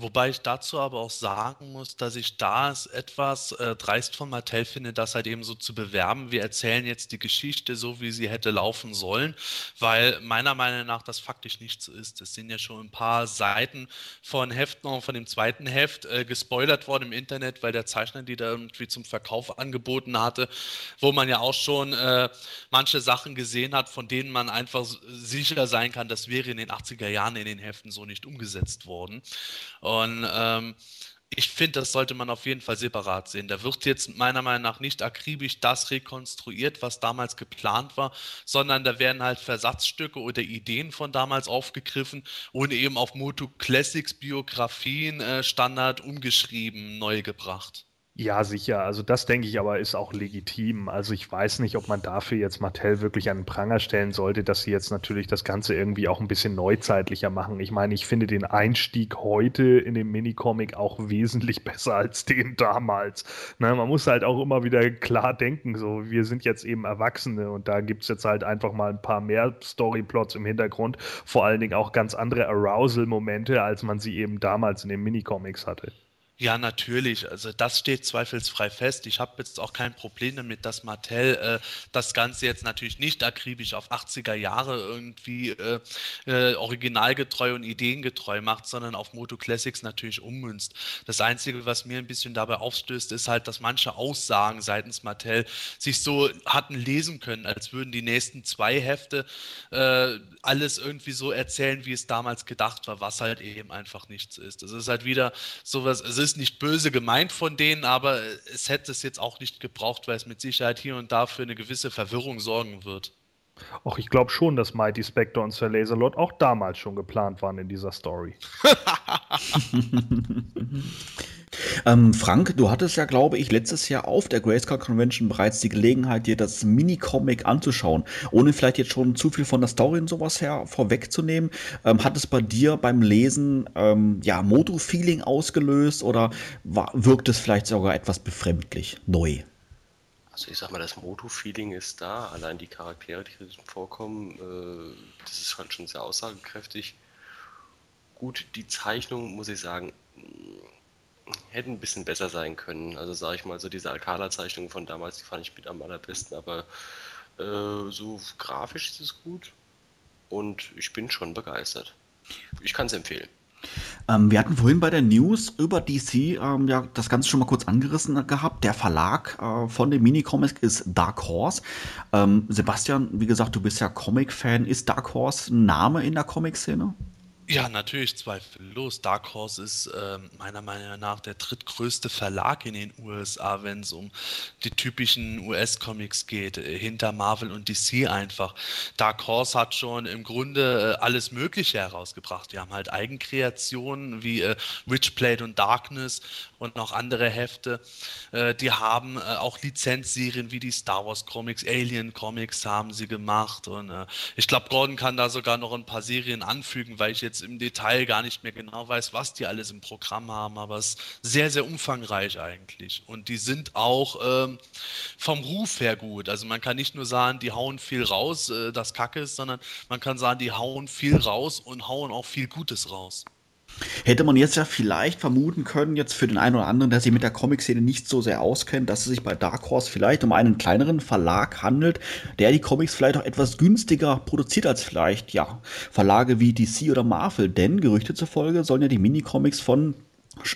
Wobei ich dazu aber auch sagen muss, dass ich da es etwas äh, dreist von Mattel finde, das halt eben so zu bewerben. Wir erzählen jetzt die Geschichte so, wie sie hätte laufen sollen, weil meiner Meinung nach das faktisch nicht so ist. Es sind ja schon ein paar Seiten von Heften und von dem zweiten Heft äh, gespoilert worden im Internet, weil der Zeichner die da irgendwie zum Verkauf angeboten hatte, wo man ja auch schon äh, manche Sachen gesehen hat, von denen man einfach sicher sein kann, das wäre in den 80er Jahren in den Heften so nicht umgesetzt worden. Ähm, ich finde, das sollte man auf jeden Fall separat sehen. Da wird jetzt meiner Meinung nach nicht akribisch das rekonstruiert, was damals geplant war, sondern da werden halt Versatzstücke oder Ideen von damals aufgegriffen und eben auf Moto Classics Biografien äh, Standard umgeschrieben, neu gebracht. Ja, sicher. Also das denke ich aber ist auch legitim. Also ich weiß nicht, ob man dafür jetzt Mattel wirklich den Pranger stellen sollte, dass sie jetzt natürlich das Ganze irgendwie auch ein bisschen neuzeitlicher machen. Ich meine, ich finde den Einstieg heute in den Minicomic auch wesentlich besser als den damals. Ne, man muss halt auch immer wieder klar denken, so wir sind jetzt eben Erwachsene und da gibt es jetzt halt einfach mal ein paar mehr Storyplots im Hintergrund, vor allen Dingen auch ganz andere Arousal-Momente, als man sie eben damals in den Minicomics hatte. Ja, natürlich. Also das steht zweifelsfrei fest. Ich habe jetzt auch kein Problem damit, dass Mattel äh, das Ganze jetzt natürlich nicht akribisch auf 80er Jahre irgendwie äh, äh, originalgetreu und ideengetreu macht, sondern auf Moto Classics natürlich ummünzt. Das Einzige, was mir ein bisschen dabei aufstößt, ist halt, dass manche Aussagen seitens Mattel sich so hatten lesen können, als würden die nächsten zwei Hefte äh, alles irgendwie so erzählen, wie es damals gedacht war, was halt eben einfach nichts ist. Es ist halt wieder sowas, es ist ist nicht böse gemeint von denen, aber es hätte es jetzt auch nicht gebraucht, weil es mit Sicherheit hier und da für eine gewisse Verwirrung sorgen wird. Auch ich glaube schon, dass Mighty Spectre und Sir Laserlord auch damals schon geplant waren in dieser Story. ähm, Frank, du hattest ja, glaube ich, letztes Jahr auf der Grayscale Convention bereits die Gelegenheit, dir das Mini-Comic anzuschauen. Ohne vielleicht jetzt schon zu viel von der Story und sowas her vorwegzunehmen, ähm, hat es bei dir beim Lesen ähm, ja Moto-Feeling ausgelöst oder war, wirkt es vielleicht sogar etwas befremdlich, neu? Also ich sag mal, das Moto-Feeling ist da. Allein die Charaktere, die drin vorkommen, äh, das ist halt schon sehr aussagekräftig. Gut, die Zeichnung, muss ich sagen, hätte ein bisschen besser sein können. Also sage ich mal, so diese Alcala-Zeichnung von damals, die fand ich mit am allerbesten, aber äh, so grafisch ist es gut und ich bin schon begeistert. Ich kann es empfehlen. Ähm, wir hatten vorhin bei der News über DC ähm, ja das Ganze schon mal kurz angerissen gehabt. Der Verlag äh, von dem Minicomics ist Dark Horse. Ähm, Sebastian, wie gesagt, du bist ja Comic-Fan. Ist Dark Horse ein Name in der Comic-Szene? Ja, natürlich, zweifellos. Dark Horse ist äh, meiner Meinung nach der drittgrößte Verlag in den USA, wenn es um die typischen US-Comics geht, äh, hinter Marvel und DC einfach. Dark Horse hat schon im Grunde äh, alles Mögliche herausgebracht. Die haben halt Eigenkreationen wie äh, Witchblade und Darkness und noch andere Hefte. Äh, die haben äh, auch Lizenzserien wie die Star Wars Comics, Alien Comics haben sie gemacht und ich glaube, Gordon kann da sogar noch ein paar Serien anfügen, weil ich jetzt jetzt im Detail gar nicht mehr genau weiß, was die alles im Programm haben, aber es ist sehr, sehr umfangreich eigentlich. Und die sind auch ähm, vom Ruf her gut. Also man kann nicht nur sagen, die hauen viel raus, äh, das Kacke ist, sondern man kann sagen, die hauen viel raus und hauen auch viel Gutes raus. Hätte man jetzt ja vielleicht vermuten können, jetzt für den einen oder anderen, der sich mit der Comic-Szene nicht so sehr auskennt, dass es sich bei Dark Horse vielleicht um einen kleineren Verlag handelt, der die Comics vielleicht auch etwas günstiger produziert als vielleicht, ja, Verlage wie DC oder Marvel. Denn Gerüchte zufolge sollen ja die Minicomics von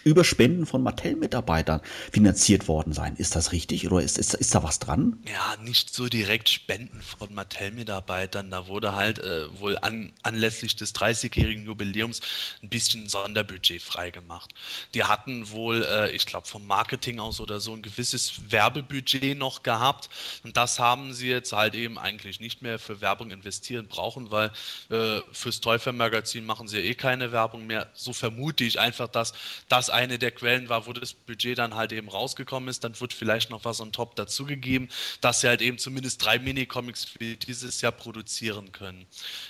über Spenden von Mattel-Mitarbeitern finanziert worden sein. Ist das richtig oder ist, ist, ist da was dran? Ja, nicht so direkt Spenden von Mattel-Mitarbeitern. Da wurde halt äh, wohl an, anlässlich des 30-jährigen Jubiläums ein bisschen Sonderbudget freigemacht. Die hatten wohl, äh, ich glaube, vom Marketing aus oder so ein gewisses Werbebudget noch gehabt. Und das haben sie jetzt halt eben eigentlich nicht mehr für Werbung investieren brauchen, weil äh, fürs Teufel-Magazin machen sie ja eh keine Werbung mehr. So vermute ich einfach, dass das eine der Quellen war, wo das Budget dann halt eben rausgekommen ist. Dann wird vielleicht noch was on top dazugegeben, dass sie halt eben zumindest drei Minicomics für dieses Jahr produzieren können.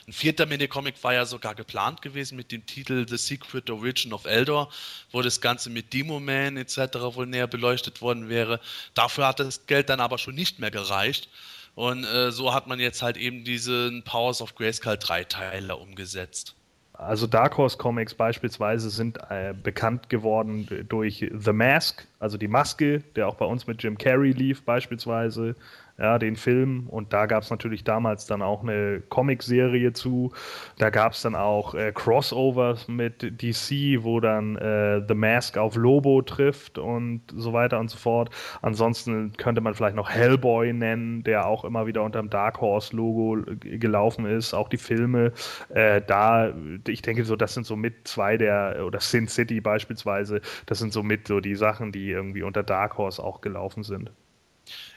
Ein vierter Minicomic war ja sogar geplant gewesen mit dem Titel The Secret Origin of Eldor, wo das Ganze mit Demo Man etc. wohl näher beleuchtet worden wäre. Dafür hat das Geld dann aber schon nicht mehr gereicht. Und äh, so hat man jetzt halt eben diesen Powers of Grayskull Dreiteiler umgesetzt. Also Dark Horse Comics beispielsweise sind äh, bekannt geworden durch The Mask, also die Maske, der auch bei uns mit Jim Carrey lief beispielsweise ja, den Film. Und da gab es natürlich damals dann auch eine Comicserie zu. Da gab es dann auch äh, Crossovers mit DC, wo dann äh, The Mask auf Lobo trifft und so weiter und so fort. Ansonsten könnte man vielleicht noch Hellboy nennen, der auch immer wieder unter dem Dark Horse Logo gelaufen ist. Auch die Filme, äh, da, ich denke so, das sind so mit zwei der, oder Sin City beispielsweise, das sind so mit so die Sachen, die irgendwie unter Dark Horse auch gelaufen sind.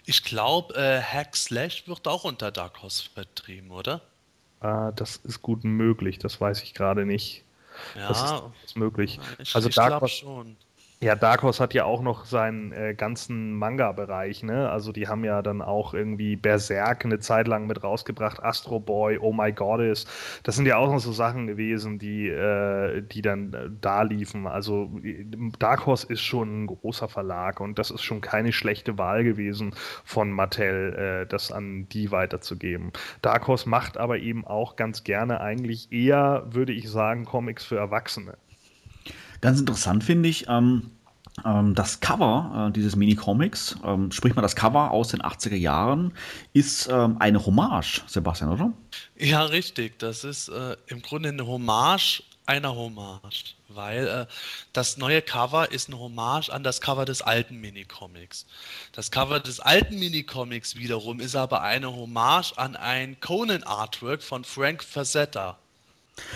Ich glaube, äh, Hack Slash wird auch unter Dark Horse vertrieben, oder? Ah, das ist gut möglich, das weiß ich gerade nicht. Ja, das ist, ist möglich. Ich, also ich Dark Horse schon. Ja, Dark Horse hat ja auch noch seinen äh, ganzen Manga-Bereich, ne? Also die haben ja dann auch irgendwie Berserk eine Zeit lang mit rausgebracht, Astro Boy, Oh My Goddess. Das sind ja auch noch so Sachen gewesen, die, äh, die dann äh, da liefen. Also Dark Horse ist schon ein großer Verlag und das ist schon keine schlechte Wahl gewesen von Mattel, äh, das an die weiterzugeben. Dark Horse macht aber eben auch ganz gerne eigentlich eher, würde ich sagen, Comics für Erwachsene. Ganz interessant finde ich, ähm, ähm, das Cover äh, dieses Mini-Comics, ähm, sprich mal das Cover aus den 80er Jahren, ist ähm, eine Hommage, Sebastian, oder? Ja, richtig. Das ist äh, im Grunde eine Hommage einer Hommage, weil äh, das neue Cover ist eine Hommage an das Cover des alten Minicomics. Das Cover des alten Minicomics wiederum ist aber eine Hommage an ein Conan-Artwork von Frank Frazetta.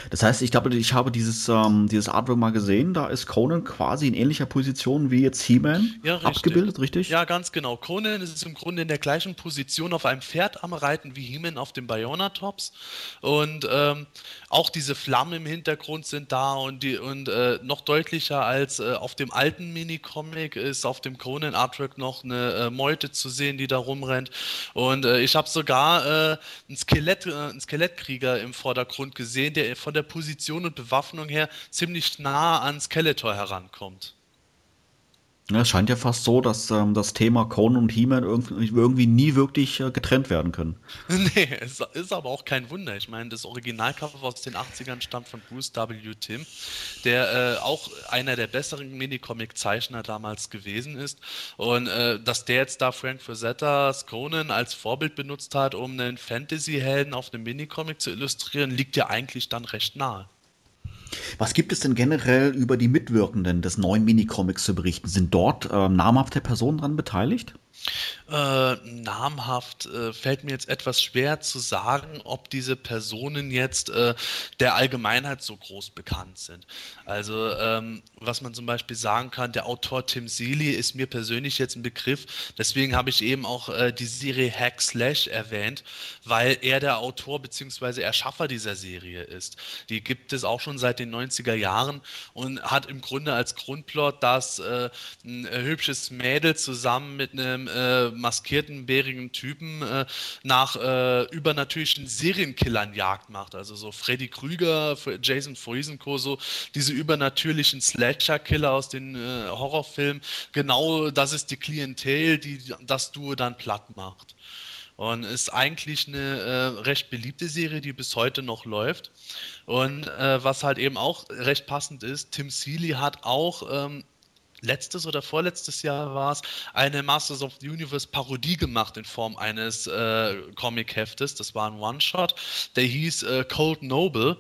Das heißt, ich glaube, ich habe dieses, ähm, dieses Artwork mal gesehen. Da ist Conan quasi in ähnlicher Position wie jetzt He-Man ja, abgebildet, richtig? Ja, ganz genau. Conan ist im Grunde in der gleichen Position auf einem Pferd am Reiten wie He-Man auf dem Bayona-Tops. Und ähm, auch diese Flammen im Hintergrund sind da und, die, und äh, noch deutlicher als äh, auf dem alten Mini-Comic ist auf dem Conan-Artwork noch eine äh, Meute zu sehen, die da rumrennt. Und äh, ich habe sogar äh, einen, Skelett, äh, einen Skelettkrieger im Vordergrund gesehen, der von der Position und Bewaffnung her ziemlich nah an Skeletor herankommt. Ja, es scheint ja fast so, dass ähm, das Thema Conan und He-Man irgendwie, irgendwie, nie wirklich äh, getrennt werden können. nee, es ist aber auch kein Wunder. Ich meine, das Originalcover aus den 80ern stammt von Bruce W. Tim, der äh, auch einer der besseren Minicomic-Zeichner damals gewesen ist. Und äh, dass der jetzt da Frank Frazzettas Conan als Vorbild benutzt hat, um einen Fantasy-Helden auf einem Minicomic zu illustrieren, liegt ja eigentlich dann recht nahe. Was gibt es denn generell über die Mitwirkenden des neuen Minicomics zu berichten? Sind dort äh, namhafte Personen daran beteiligt? Äh, namhaft äh, fällt mir jetzt etwas schwer zu sagen, ob diese Personen jetzt äh, der Allgemeinheit so groß bekannt sind. Also, ähm, was man zum Beispiel sagen kann, der Autor Tim Seeley ist mir persönlich jetzt ein Begriff. Deswegen habe ich eben auch äh, die Serie Hack Slash erwähnt, weil er der Autor bzw. Erschaffer dieser Serie ist. Die gibt es auch schon seit den 90er Jahren und hat im Grunde als Grundplot, dass äh, ein hübsches Mädel zusammen mit einem äh, maskierten, bärigen Typen äh, nach äh, übernatürlichen Serienkillern Jagd macht. Also so Freddy Krüger, Jason Friesenko, so diese übernatürlichen Slasher-Killer aus den äh, Horrorfilmen. Genau das ist die Klientel, die das Duo dann platt macht. Und ist eigentlich eine äh, recht beliebte Serie, die bis heute noch läuft. Und äh, was halt eben auch recht passend ist, Tim Seeley hat auch ähm, letztes oder vorletztes Jahr war es, eine Masters of the Universe Parodie gemacht in Form eines äh, Comic-Heftes. Das war ein One-Shot. Der hieß äh, Cold Noble.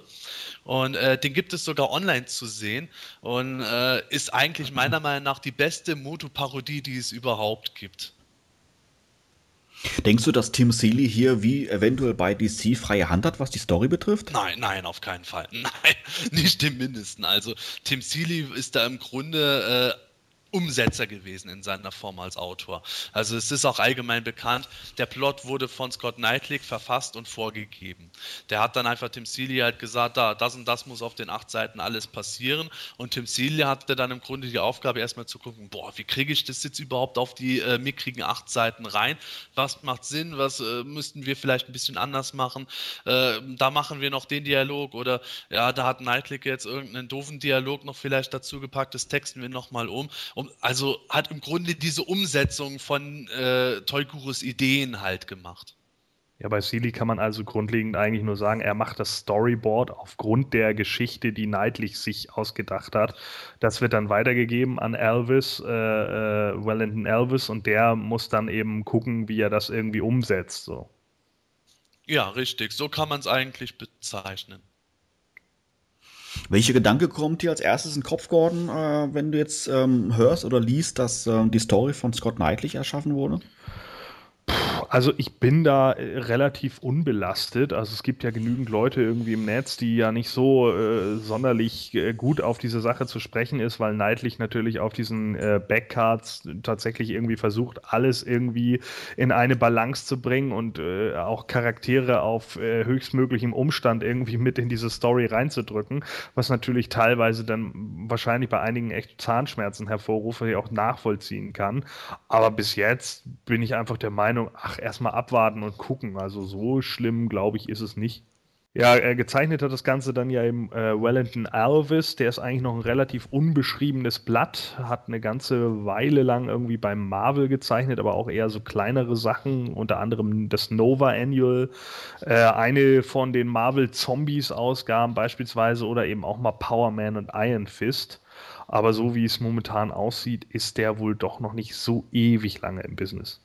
Und äh, den gibt es sogar online zu sehen und äh, ist eigentlich meiner Meinung nach die beste Moto-Parodie, die es überhaupt gibt. Denkst du, dass Tim Seeley hier wie eventuell bei DC freie Hand hat, was die Story betrifft? Nein, nein, auf keinen Fall. Nein, nicht im Mindesten. Also Tim Seeley ist da im Grunde äh, Umsetzer gewesen in seiner Form als Autor. Also es ist auch allgemein bekannt, der Plot wurde von Scott Knightley verfasst und vorgegeben. Der hat dann einfach Tim Seeley halt gesagt, da, das und das muss auf den acht Seiten alles passieren. Und Tim Seeley hatte dann im Grunde die Aufgabe, erstmal zu gucken, boah, wie kriege ich das jetzt überhaupt auf die äh, mickrigen acht Seiten rein? Was macht Sinn? Was äh, müssten wir vielleicht ein bisschen anders machen? Äh, da machen wir noch den Dialog oder ja, da hat Knightley jetzt irgendeinen doofen Dialog noch vielleicht dazu gepackt, das texten wir nochmal um um, also hat im Grunde diese Umsetzung von äh, Toygurus Ideen halt gemacht. Ja, bei Sealy kann man also grundlegend eigentlich nur sagen, er macht das Storyboard aufgrund der Geschichte, die Neidlich sich ausgedacht hat. Das wird dann weitergegeben an Elvis, äh, äh, Wellington Elvis, und der muss dann eben gucken, wie er das irgendwie umsetzt. So. Ja, richtig. So kann man es eigentlich bezeichnen. Welcher Gedanke kommt dir als erstes in den Kopf, Gordon, äh, wenn du jetzt ähm, hörst oder liest, dass äh, die Story von Scott Knightley erschaffen wurde? Also ich bin da äh, relativ unbelastet. Also es gibt ja genügend Leute irgendwie im Netz, die ja nicht so äh, sonderlich äh, gut auf diese Sache zu sprechen ist, weil Neidlich natürlich auf diesen äh, Backcards tatsächlich irgendwie versucht, alles irgendwie in eine Balance zu bringen und äh, auch Charaktere auf äh, höchstmöglichem Umstand irgendwie mit in diese Story reinzudrücken, was natürlich teilweise dann wahrscheinlich bei einigen echt Zahnschmerzen hervorruft, was ich auch nachvollziehen kann. Aber bis jetzt bin ich einfach der Meinung, ach, erstmal abwarten und gucken. Also so schlimm, glaube ich, ist es nicht. Ja, er gezeichnet hat das Ganze dann ja im äh, Wellington Alvis. Der ist eigentlich noch ein relativ unbeschriebenes Blatt, hat eine ganze Weile lang irgendwie beim Marvel gezeichnet, aber auch eher so kleinere Sachen, unter anderem das Nova Annual, äh, eine von den Marvel Zombies Ausgaben beispielsweise oder eben auch mal Power Man und Iron Fist. Aber so wie es momentan aussieht, ist der wohl doch noch nicht so ewig lange im Business.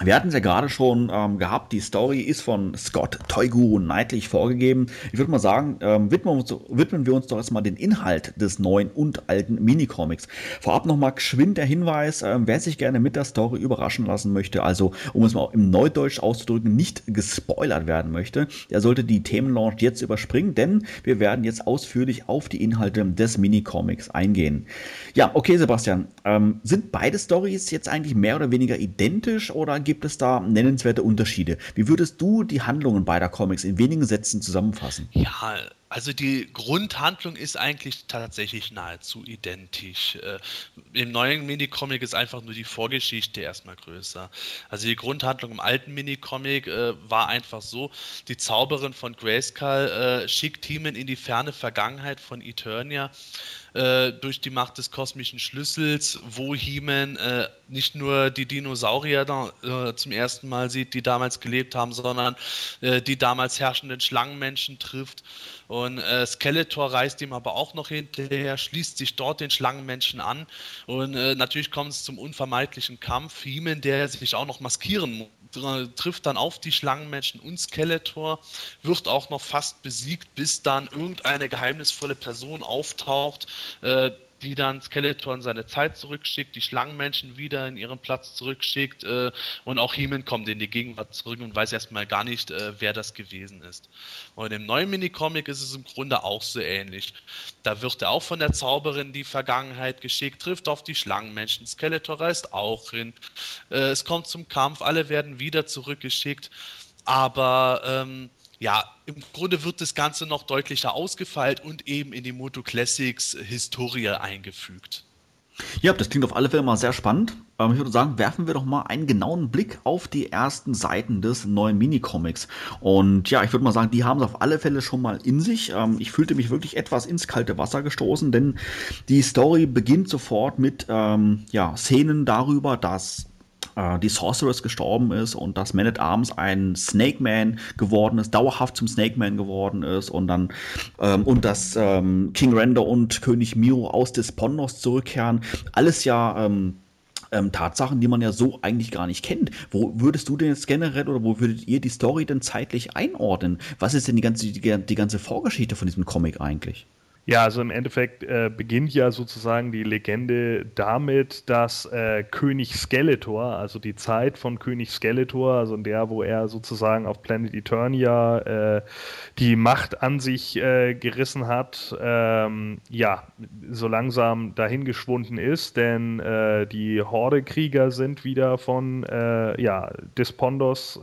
Wir hatten es ja gerade schon ähm, gehabt, die Story ist von Scott Toyguru Neidlich vorgegeben. Ich würde mal sagen, ähm, widmen, wir uns, widmen, wir uns, doch erstmal den Inhalt des neuen und alten Minicomics. Vorab nochmal geschwind der Hinweis, ähm, wer sich gerne mit der Story überraschen lassen möchte, also um es mal im Neudeutsch auszudrücken, nicht gespoilert werden möchte, der sollte die Themenlaunch jetzt überspringen, denn wir werden jetzt ausführlich auf die Inhalte des Minicomics eingehen. Ja, okay, Sebastian, ähm, sind beide Stories jetzt eigentlich mehr oder weniger identisch oder gibt es da nennenswerte Unterschiede. Wie würdest du die Handlungen beider Comics in wenigen Sätzen zusammenfassen? Ja, also die Grundhandlung ist eigentlich tatsächlich nahezu identisch. Äh, Im neuen Minicomic ist einfach nur die Vorgeschichte erstmal größer. Also die Grundhandlung im alten Minicomic äh, war einfach so, die Zauberin von Grayskull äh, schickt Teamen in die ferne Vergangenheit von Eternia äh, durch die Macht des kosmischen Schlüssels, wo He-Man äh, nicht nur die Dinosaurier da, äh, zum ersten Mal sieht, die damals gelebt haben, sondern äh, die damals herrschenden Schlangenmenschen trifft. Und äh, Skeletor reist ihm aber auch noch hinterher, schließt sich dort den Schlangenmenschen an. Und äh, natürlich kommt es zum unvermeidlichen Kampf. He-Man, der sich auch noch maskieren muss trifft dann auf die Schlangenmenschen und Skeletor, wird auch noch fast besiegt, bis dann irgendeine geheimnisvolle Person auftaucht, äh, die dann Skeletor in seine Zeit zurückschickt, die Schlangenmenschen wieder in ihren Platz zurückschickt äh, und auch Heeman kommt in die Gegenwart zurück und weiß erstmal gar nicht, äh, wer das gewesen ist. Und im neuen Minicomic ist es im Grunde auch so ähnlich. Da wird er auch von der Zauberin die Vergangenheit geschickt, trifft auf die Schlangenmenschen, Skeletor reist auch hin, äh, es kommt zum Kampf, alle werden wieder zurückgeschickt, aber ähm, ja, im Grunde wird das Ganze noch deutlicher ausgefeilt und eben in die Moto Classics Historie eingefügt. Ja, das klingt auf alle Fälle mal sehr spannend. Ähm, ich würde sagen, werfen wir doch mal einen genauen Blick auf die ersten Seiten des neuen Minicomics. Und ja, ich würde mal sagen, die haben es auf alle Fälle schon mal in sich. Ähm, ich fühlte mich wirklich etwas ins kalte Wasser gestoßen, denn die Story beginnt sofort mit ähm, ja, Szenen darüber, dass die Sorceress gestorben ist und dass Man at Arms ein Snake Man geworden ist, dauerhaft zum Snake Man geworden ist und dann ähm, und dass ähm, King Render und König Miro aus des Pondos zurückkehren. Alles ja ähm, ähm, Tatsachen, die man ja so eigentlich gar nicht kennt. Wo würdest du denn jetzt generell oder wo würdet ihr die Story denn zeitlich einordnen? Was ist denn die ganze, die, die ganze Vorgeschichte von diesem Comic eigentlich? Ja, also im Endeffekt äh, beginnt ja sozusagen die Legende damit, dass äh, König Skeletor, also die Zeit von König Skeletor, also in der, wo er sozusagen auf Planet Eternia äh, die Macht an sich äh, gerissen hat, ähm, ja, so langsam dahingeschwunden ist, denn äh, die Horde-Krieger sind wieder von äh, ja, Despondos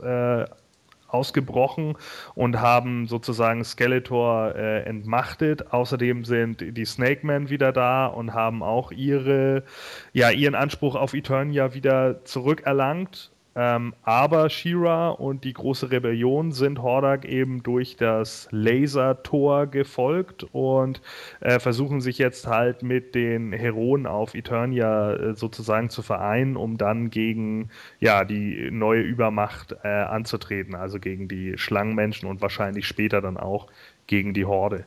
ausgebrochen und haben sozusagen Skeletor äh, entmachtet. Außerdem sind die Snake Men wieder da und haben auch ihre, ja, ihren Anspruch auf Eternia wieder zurückerlangt. Ähm, aber Shira und die große Rebellion sind Hordak eben durch das Lasertor gefolgt und äh, versuchen sich jetzt halt mit den Heroen auf Eternia äh, sozusagen zu vereinen, um dann gegen ja, die neue Übermacht äh, anzutreten, also gegen die Schlangenmenschen und wahrscheinlich später dann auch gegen die Horde.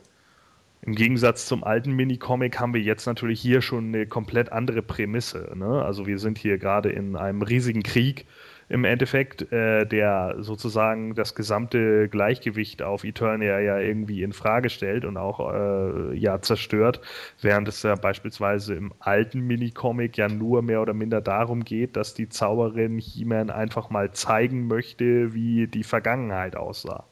Im Gegensatz zum alten Minicomic haben wir jetzt natürlich hier schon eine komplett andere Prämisse. Ne? Also wir sind hier gerade in einem riesigen Krieg im Endeffekt, äh, der sozusagen das gesamte Gleichgewicht auf Eternia ja irgendwie in Frage stellt und auch äh, ja zerstört, während es ja beispielsweise im alten Minicomic ja nur mehr oder minder darum geht, dass die Zauberin He-Man einfach mal zeigen möchte, wie die Vergangenheit aussah.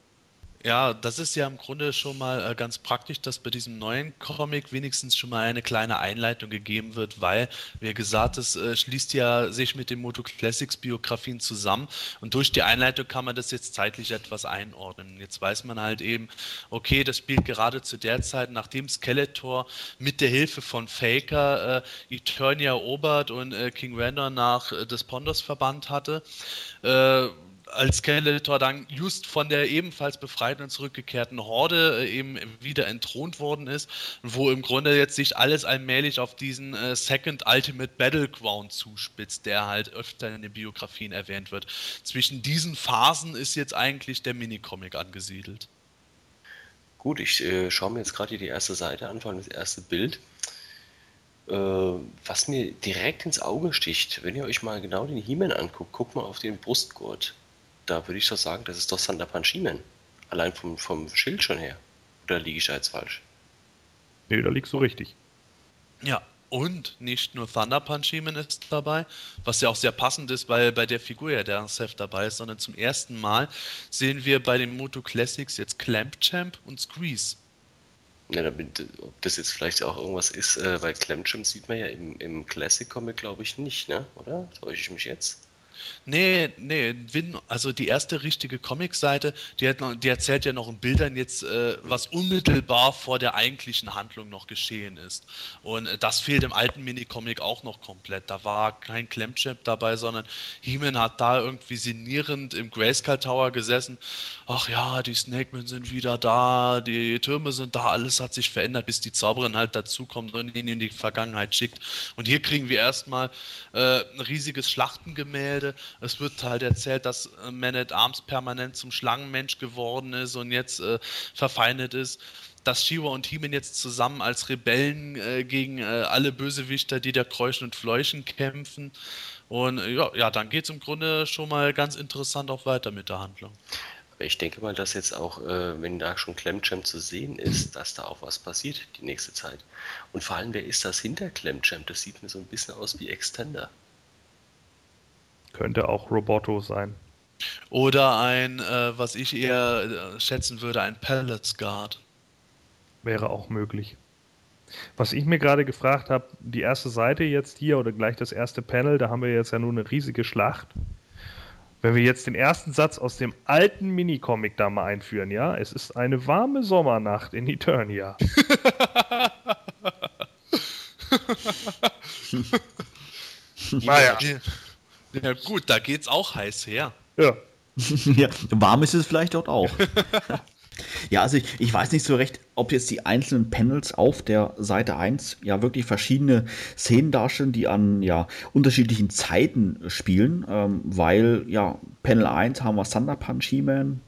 Ja, das ist ja im Grunde schon mal äh, ganz praktisch, dass bei diesem neuen Comic wenigstens schon mal eine kleine Einleitung gegeben wird, weil, wie gesagt, es äh, schließt ja sich mit den Moto Classics Biografien zusammen und durch die Einleitung kann man das jetzt zeitlich etwas einordnen. Jetzt weiß man halt eben, okay, das spielt gerade zu der Zeit, nachdem Skeletor mit der Hilfe von Faker äh, Eternia erobert und äh, King Randor nach äh, des Pondos verbannt hatte. Äh, als Skeletor dann just von der ebenfalls befreiten und zurückgekehrten Horde äh, eben wieder entthront worden ist, wo im Grunde jetzt sich alles allmählich auf diesen äh, Second Ultimate Battleground zuspitzt, der halt öfter in den Biografien erwähnt wird. Zwischen diesen Phasen ist jetzt eigentlich der Minicomic angesiedelt. Gut, ich äh, schaue mir jetzt gerade die erste Seite an, vor allem das erste Bild. Äh, was mir direkt ins Auge sticht, wenn ihr euch mal genau den He-Man anguckt, guckt mal auf den Brustgurt da würde ich doch sagen, das ist doch Sander Panchimen. Allein vom, vom Schild schon her. Oder liege ich da jetzt falsch? Nee, da liegst du richtig. Ja, und nicht nur Thunder Punch Heeman ist dabei, was ja auch sehr passend ist, weil bei der Figur ja der Seth dabei ist, sondern zum ersten Mal sehen wir bei den Moto Classics jetzt Clamp Champ und Squeeze. Ja, damit, ob das jetzt vielleicht auch irgendwas ist, äh, weil Clamp Champ sieht man ja im, im Classic Comic, glaube ich, nicht, ne? Oder? Täusche ich mich jetzt? Nee, nee, Win, also die erste richtige Comicseite, die, die erzählt ja noch in Bildern jetzt, äh, was unmittelbar vor der eigentlichen Handlung noch geschehen ist. Und äh, das fehlt im alten Minicomic auch noch komplett. Da war kein Clamchamp dabei, sondern He-Man hat da irgendwie sinnierend im Grayskull Tower gesessen. Ach ja, die Snakemen sind wieder da, die Türme sind da, alles hat sich verändert, bis die Zauberin halt dazukommt und ihn in die Vergangenheit schickt. Und hier kriegen wir erstmal äh, ein riesiges Schlachtengemälde es wird halt erzählt, dass äh, Man at Arms permanent zum Schlangenmensch geworden ist und jetzt äh, verfeindet ist dass Shiva und Heeman jetzt zusammen als Rebellen äh, gegen äh, alle Bösewichter, die da kräuschen und fleuchen, kämpfen. Und äh, ja, ja, dann geht es im Grunde schon mal ganz interessant auch weiter mit der Handlung. Ich denke mal, dass jetzt auch, äh, wenn da schon Clemchamp zu sehen ist, dass da auch was passiert die nächste Zeit. Und vor allem, wer ist das hinter Clemchamp? Das sieht mir so ein bisschen aus wie Extender. Könnte auch Roboto sein. Oder ein, äh, was ich eher äh, schätzen würde, ein Pellets Guard. Wäre auch möglich. Was ich mir gerade gefragt habe, die erste Seite jetzt hier oder gleich das erste Panel, da haben wir jetzt ja nur eine riesige Schlacht. Wenn wir jetzt den ersten Satz aus dem alten Minicomic da mal einführen, ja, es ist eine warme Sommernacht in Eternia. naja. Ja, gut, da geht's auch heiß her. Ja. ja, warm ist es vielleicht dort auch. Ja, also ich, ich weiß nicht so recht, ob jetzt die einzelnen Panels auf der Seite 1 ja wirklich verschiedene Szenen darstellen, die an ja unterschiedlichen Zeiten spielen, ähm, weil ja Panel 1 haben wir Thunder Punch He-Man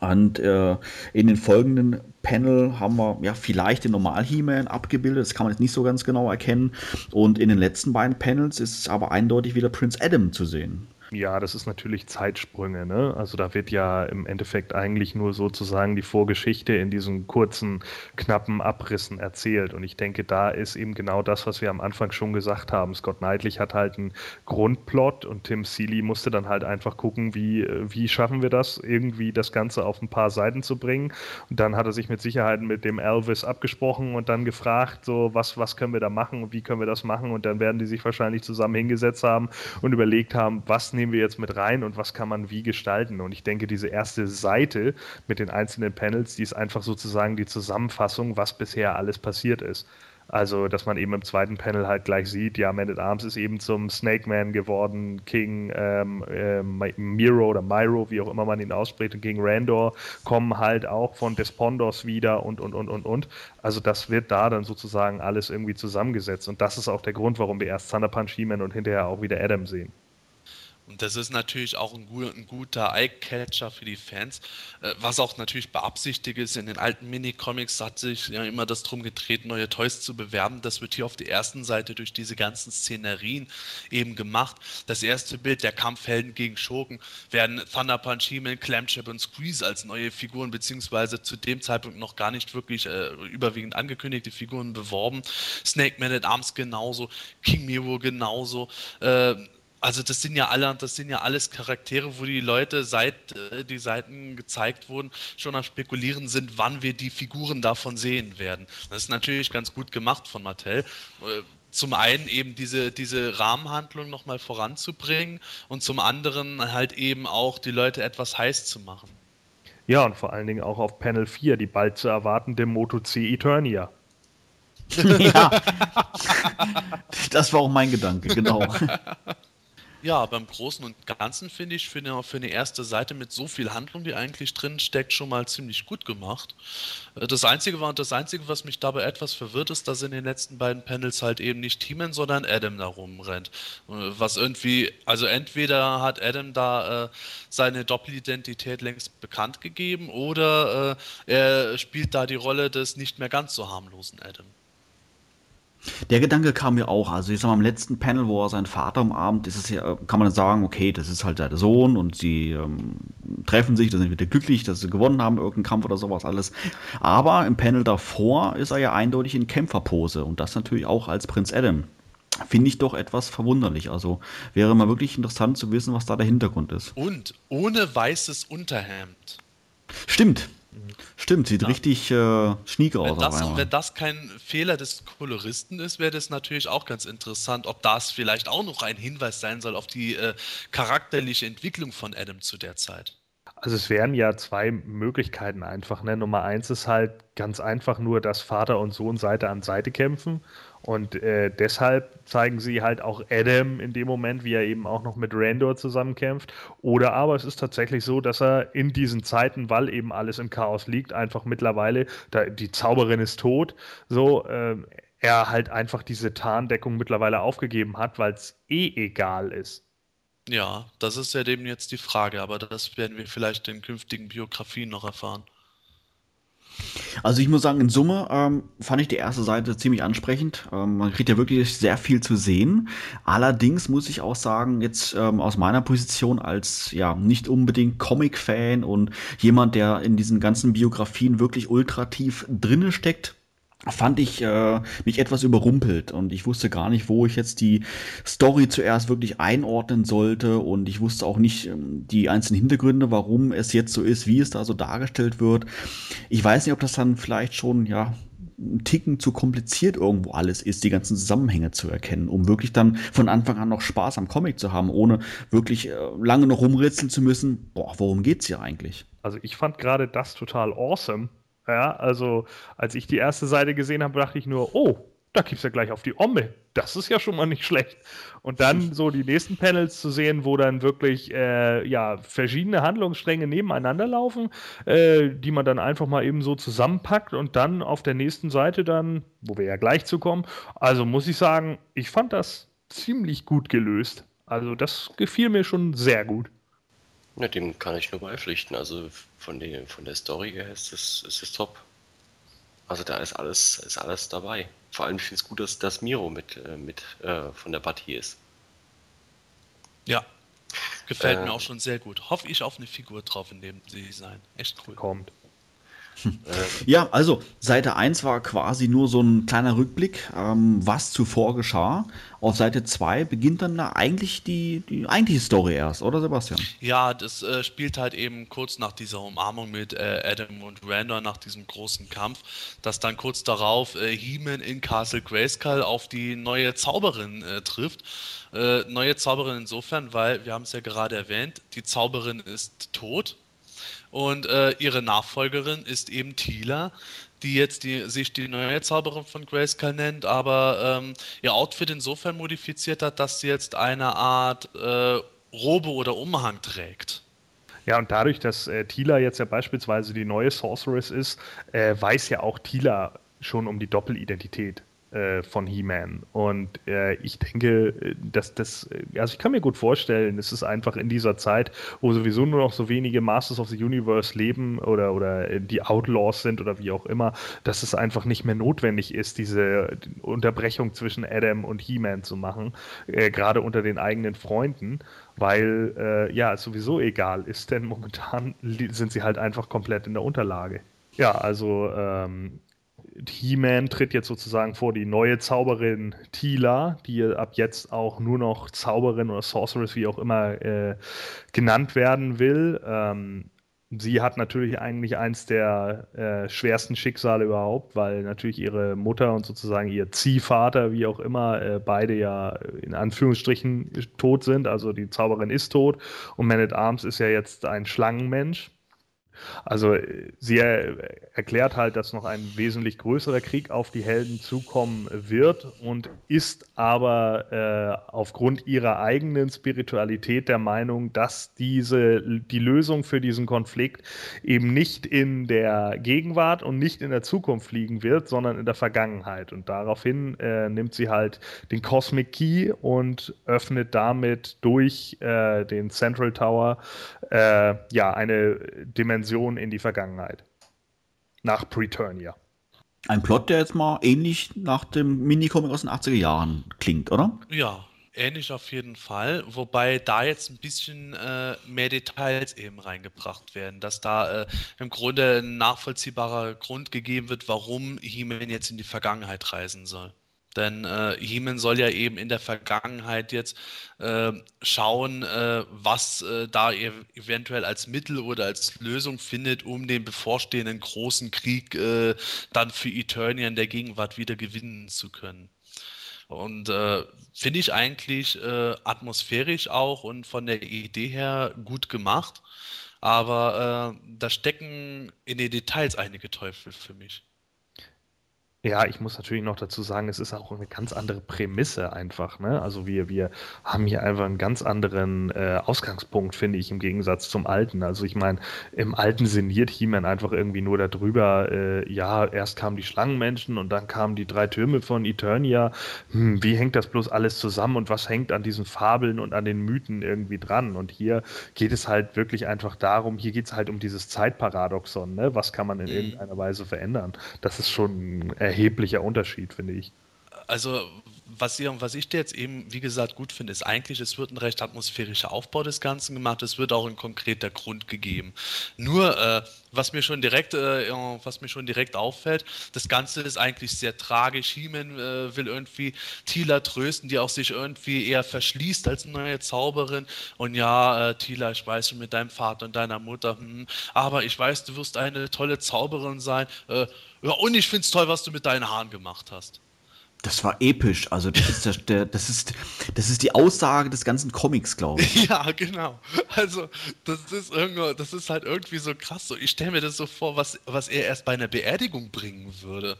und äh, in den folgenden Panel haben wir ja vielleicht den Normal He-Man abgebildet, das kann man jetzt nicht so ganz genau erkennen und in den letzten beiden Panels ist aber eindeutig wieder Prince Adam zu sehen. Ja, das ist natürlich Zeitsprünge. Ne? Also da wird ja im Endeffekt eigentlich nur sozusagen die Vorgeschichte in diesen kurzen, knappen Abrissen erzählt. Und ich denke, da ist eben genau das, was wir am Anfang schon gesagt haben. Scott Knightley hat halt einen Grundplot und Tim Seeley musste dann halt einfach gucken, wie, wie schaffen wir das, irgendwie das Ganze auf ein paar Seiten zu bringen. Und dann hat er sich mit Sicherheit mit dem Elvis abgesprochen und dann gefragt, so was, was können wir da machen und wie können wir das machen. Und dann werden die sich wahrscheinlich zusammen hingesetzt haben und überlegt haben, was nehmen wir jetzt mit rein und was kann man wie gestalten. Und ich denke, diese erste Seite mit den einzelnen Panels, die ist einfach sozusagen die Zusammenfassung, was bisher alles passiert ist. Also, dass man eben im zweiten Panel halt gleich sieht, ja, Man at Arms ist eben zum Snake Man geworden, King ähm, äh, Miro oder Myro, wie auch immer man ihn ausspricht, und King Randor kommen halt auch von Despondos wieder und, und, und, und, und. Also, das wird da dann sozusagen alles irgendwie zusammengesetzt. Und das ist auch der Grund, warum wir erst Thunder Punch He-Man und hinterher auch wieder Adam sehen. Und das ist natürlich auch ein, guter, ein guter Eye-Catcher für die Fans. Äh, was auch natürlich beabsichtigt ist, in den alten Minicomics hat sich ja immer das drum gedreht, neue Toys zu bewerben. Das wird hier auf der ersten Seite durch diese ganzen Szenerien eben gemacht. Das erste Bild, der Kampfhelden gegen Schurken, werden Thunder Punch, He-Man, Clamship und Squeeze als neue Figuren, beziehungsweise zu dem Zeitpunkt noch gar nicht wirklich äh, überwiegend angekündigte Figuren beworben. Snake Man at Arms genauso, King Miro genauso. Äh, also das sind ja alle, das sind ja alles Charaktere, wo die Leute seit äh, die Seiten gezeigt wurden, schon am spekulieren sind, wann wir die Figuren davon sehen werden. Das ist natürlich ganz gut gemacht von Mattel. Äh, zum einen eben diese, diese Rahmenhandlung nochmal voranzubringen und zum anderen halt eben auch die Leute etwas heiß zu machen. Ja, und vor allen Dingen auch auf Panel 4, die bald zu erwartende Moto C Eternia. ja, das war auch mein Gedanke, genau. Ja, beim Großen und Ganzen finde ich für eine, für eine erste Seite mit so viel Handlung, die eigentlich drin steckt, schon mal ziemlich gut gemacht. Äh, das Einzige war, das Einzige, was mich dabei etwas verwirrt, ist, dass in den letzten beiden Panels halt eben nicht Teeman, sondern Adam da rumrennt. Äh, was irgendwie, also entweder hat Adam da äh, seine Doppelidentität längst bekannt gegeben oder äh, er spielt da die Rolle des nicht mehr ganz so harmlosen Adam. Der Gedanke kam mir auch. Also, ich sag mal, im letzten Panel, wo er seinen Vater umarmt, ist es ja, kann man sagen, okay, das ist halt der Sohn und sie ähm, treffen sich, da sind wieder glücklich, dass sie gewonnen haben, irgendeinen Kampf oder sowas alles. Aber im Panel davor ist er ja eindeutig in Kämpferpose und das natürlich auch als Prinz Adam. Finde ich doch etwas verwunderlich. Also wäre mal wirklich interessant zu wissen, was da der Hintergrund ist. Und ohne weißes Unterhemd. Stimmt, Stimmt, sieht ja. richtig äh, schnieke aus. Wenn das, wenn das kein Fehler des Koloristen ist, wäre das natürlich auch ganz interessant, ob das vielleicht auch noch ein Hinweis sein soll auf die äh, charakterliche Entwicklung von Adam zu der Zeit. Also es wären ja zwei Möglichkeiten einfach. Ne? Nummer eins ist halt ganz einfach nur, dass Vater und Sohn Seite an Seite kämpfen und äh, deshalb zeigen sie halt auch Adam in dem Moment, wie er eben auch noch mit Randor zusammenkämpft. Oder aber es ist tatsächlich so, dass er in diesen Zeiten, weil eben alles im Chaos liegt, einfach mittlerweile, da, die Zauberin ist tot, so, äh, er halt einfach diese Tarndeckung mittlerweile aufgegeben hat, weil es eh egal ist. Ja, das ist ja eben jetzt die Frage, aber das werden wir vielleicht in künftigen Biografien noch erfahren. Also ich muss sagen, in Summe ähm, fand ich die erste Seite ziemlich ansprechend. Ähm, man kriegt ja wirklich sehr viel zu sehen. Allerdings muss ich auch sagen, jetzt ähm, aus meiner Position als ja nicht unbedingt Comic-Fan und jemand, der in diesen ganzen Biografien wirklich ultra tief drinne steckt, fand ich äh, mich etwas überrumpelt und ich wusste gar nicht, wo ich jetzt die Story zuerst wirklich einordnen sollte und ich wusste auch nicht ähm, die einzelnen Hintergründe, warum es jetzt so ist, wie es da so dargestellt wird. Ich weiß nicht, ob das dann vielleicht schon ja ein Ticken zu kompliziert irgendwo alles ist, die ganzen Zusammenhänge zu erkennen, um wirklich dann von Anfang an noch Spaß am Comic zu haben, ohne wirklich äh, lange noch rumritzeln zu müssen. Boah, worum geht's hier eigentlich? Also ich fand gerade das total awesome, ja, also als ich die erste Seite gesehen habe, dachte ich nur, oh, da gibt's ja gleich auf die Omme. Das ist ja schon mal nicht schlecht. Und dann so die nächsten Panels zu sehen, wo dann wirklich äh, ja, verschiedene Handlungsstränge nebeneinander laufen, äh, die man dann einfach mal eben so zusammenpackt und dann auf der nächsten Seite dann, wo wir ja gleich zu kommen, also muss ich sagen, ich fand das ziemlich gut gelöst. Also das gefiel mir schon sehr gut. Ja, dem kann ich nur beipflichten. Also von der, von der Story her ist es, ist es top. Also da ist alles, ist alles dabei. Vor allem finde ich es gut, dass, dass Miro mit, äh, mit äh, von der Partie ist. Ja, gefällt äh, mir auch schon sehr gut. Hoffe ich auf eine Figur drauf in dem Design. Echt cool. Kommt. Ja, also Seite 1 war quasi nur so ein kleiner Rückblick, ähm, was zuvor geschah. Auf Seite 2 beginnt dann da eigentlich die, die eigentliche Story erst, oder Sebastian? Ja, das äh, spielt halt eben kurz nach dieser Umarmung mit äh, Adam und Randor, nach diesem großen Kampf, dass dann kurz darauf äh, He-Man in Castle Grayskull auf die neue Zauberin äh, trifft. Äh, neue Zauberin insofern, weil, wir haben es ja gerade erwähnt, die Zauberin ist tot und äh, ihre Nachfolgerin ist eben Tila, die jetzt die, sich die neue Zauberin von Grayskull nennt, aber ähm, ihr Outfit insofern modifiziert hat, dass sie jetzt eine Art äh, Robe oder Umhang trägt. Ja, und dadurch, dass äh, Tila jetzt ja beispielsweise die neue Sorceress ist, äh, weiß ja auch Tila schon um die Doppelidentität äh, von He-Man. Und äh, ich denke, dass das, also ich kann mir gut vorstellen, es ist einfach in dieser Zeit, wo sowieso nur noch so wenige Masters of the Universe leben oder, oder die Outlaws sind oder wie auch immer, dass es einfach nicht mehr notwendig ist, diese Unterbrechung zwischen Adam und He-Man zu machen, äh, gerade unter den eigenen Freunden weil äh, ja, es sowieso egal ist, denn momentan sind sie halt einfach komplett in der Unterlage. Ja, also ähm, He-Man tritt jetzt sozusagen vor die neue Zauberin Tila, die ab jetzt auch nur noch Zauberin oder Sorceress, wie auch immer, äh, genannt werden will. Ähm, sie hat natürlich eigentlich eins der äh, schwersten Schicksale überhaupt, weil natürlich ihre Mutter und sozusagen ihr Ziehvater, wie auch immer, äh, beide ja in Anführungsstrichen tot sind. Also die Zauberin ist tot und Man at Arms ist ja jetzt ein Schlangenmensch. Also sie erklärt halt, dass noch ein wesentlich größerer Krieg auf die Helden zukommen wird und ist aber äh, aufgrund ihrer eigenen Spiritualität der Meinung, dass diese die Lösung für diesen Konflikt eben nicht in der Gegenwart und nicht in der Zukunft liegen wird, sondern in der Vergangenheit. Und daraufhin äh, nimmt sie halt den Cosmic Key und öffnet damit durch äh, den Central Tower äh, ja eine Dimension Dimension in die Vergangenheit. Nach Preturnia. Ein Plot, der jetzt mal ähnlich nach dem Minicomic aus den 80er Jahren klingt, oder? Ja, ähnlich auf jeden Fall. Wobei da jetzt ein bisschen äh, mehr Details eben reingebracht werden, dass da äh, im Grunde ein nachvollziehbarer Grund gegeben wird, warum He-Man jetzt in die Vergangenheit reisen soll. Denn äh, Heeman soll ja eben in der Vergangenheit jetzt äh, schauen, äh, was äh, da ev eventuell als Mittel oder als Lösung findet, um den bevorstehenden großen Krieg äh, dann für Eternia in der Gegenwart wieder gewinnen zu können. Und äh, finde ich eigentlich äh, atmosphärisch auch und von der Idee her gut gemacht. Aber da stecken in den Details einige Teufel für mich. Ja, ich muss natürlich noch dazu sagen, es ist auch eine ganz andere Prämisse einfach. Ne? Also wir, wir haben hier einfach einen ganz anderen äh, Ausgangspunkt, finde ich, im Gegensatz zum alten. Also ich meine, im alten sinniert He-Man einfach irgendwie nur darüber, äh, ja, erst kamen die Schlangenmenschen und dann kamen die drei Türme von Eternia. Hm, wie hängt das bloß alles zusammen und was hängt an diesen Fabeln und an den Mythen irgendwie dran? Und hier geht es halt wirklich einfach darum, hier geht es halt um dieses Zeitparadoxon. Ne? Was kann man in mhm. irgendeiner Weise verändern? Das ist schon äh, erheblicher Unterschied, finde ich. Also, was, ihr, was ich jetzt eben, wie gesagt, gut finde, ist eigentlich, es wird ein recht atmosphärischer Aufbau des Ganzen gemacht, es wird auch ein konkreter Grund gegeben. Nur, äh, was mir schon direkt, äh, was mir schon direkt auffällt, das Ganze ist eigentlich sehr tragisch. He-Man äh, will irgendwie Tila trösten, die auch sich irgendwie eher verschließt als neue Zauberin. Und ja, äh, Tila, ich weiß schon mit deinem Vater und deiner Mutter, hm, aber ich weiß, du wirst eine tolle Zauberin sein. Äh, ja, und ich finde es toll, was du mit deinen Haaren gemacht hast. Das war episch. Also das ist, der, der, das ist, das ist die Aussage des ganzen Comics, glaube ich. Ja, genau. Also das ist irgendwie, das ist halt irgendwie so krass. So, ich stelle mir das so vor, was, was er erst bei einer Beerdigung bringen würde.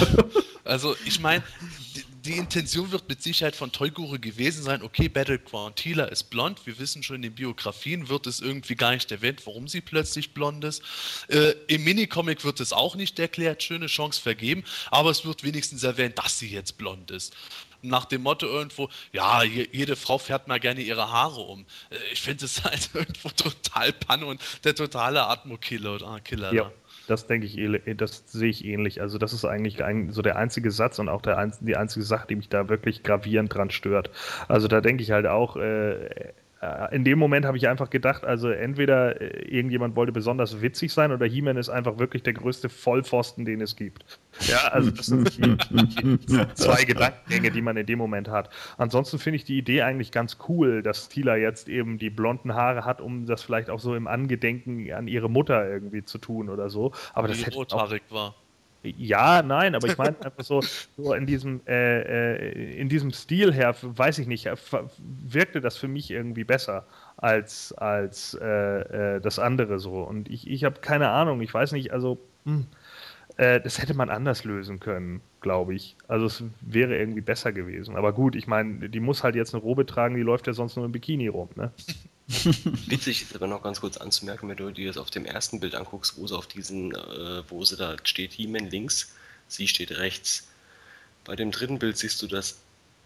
also ich meine, die Intention wird mit Sicherheit von Toygure gewesen sein, okay, Battleground Tila ist blond, wir wissen schon in den Biografien wird es irgendwie gar nicht erwähnt, warum sie plötzlich blond ist. Äh, Im Minicomic wird es auch nicht erklärt, schöne Chance vergeben, aber es wird wenigstens erwähnt, dass sie jetzt blond ist nach dem Motto irgendwo, ja, jede Frau fährt mal gerne ihre Haare um. Äh, ich finde es halt irgendwo total Panne und der totale Atmo-Killer. Killer, ja. Das denke ich, das sehe ich ähnlich. Also das ist eigentlich so der einzige Satz und auch der, die einzige Sache, die mich da wirklich gravierend dran stört. Also da denke ich halt auch, äh, äh, in dem Moment habe ich einfach gedacht, also entweder äh, irgendjemand wollte besonders witzig sein oder He-Man ist einfach wirklich der größte Vollpfosten, den es gibt. Ja, also das sind zwei Gedankengänge, die man in dem Moment hat. Ansonsten finde ich die Idee eigentlich ganz cool, dass Tila jetzt eben die blonden Haare hat, um das vielleicht auch so im Angedenken an ihre Mutter irgendwie zu tun oder so. Aber die das hätte auch, war. Ja, nein, aber ich meine einfach so, so in diesem äh, äh, in diesem Stil her, weiß ich nicht, wirkte das für mich irgendwie besser als als äh, äh, das andere so. Und ich, ich habe keine Ahnung, ich weiß nicht, also hm, äh, das hätte man anders lösen können, glaube ich. Also es wäre irgendwie besser gewesen. Aber gut, ich meine, die muss halt jetzt eine Robe tragen, die läuft ja sonst nur im Bikini rum, ne? Witzig ist aber noch ganz kurz anzumerken, wenn du dir das auf dem ersten Bild anguckst, wo sie auf diesen, äh, wo sie da steht, He-Man links, sie steht rechts. Bei dem dritten Bild siehst du, dass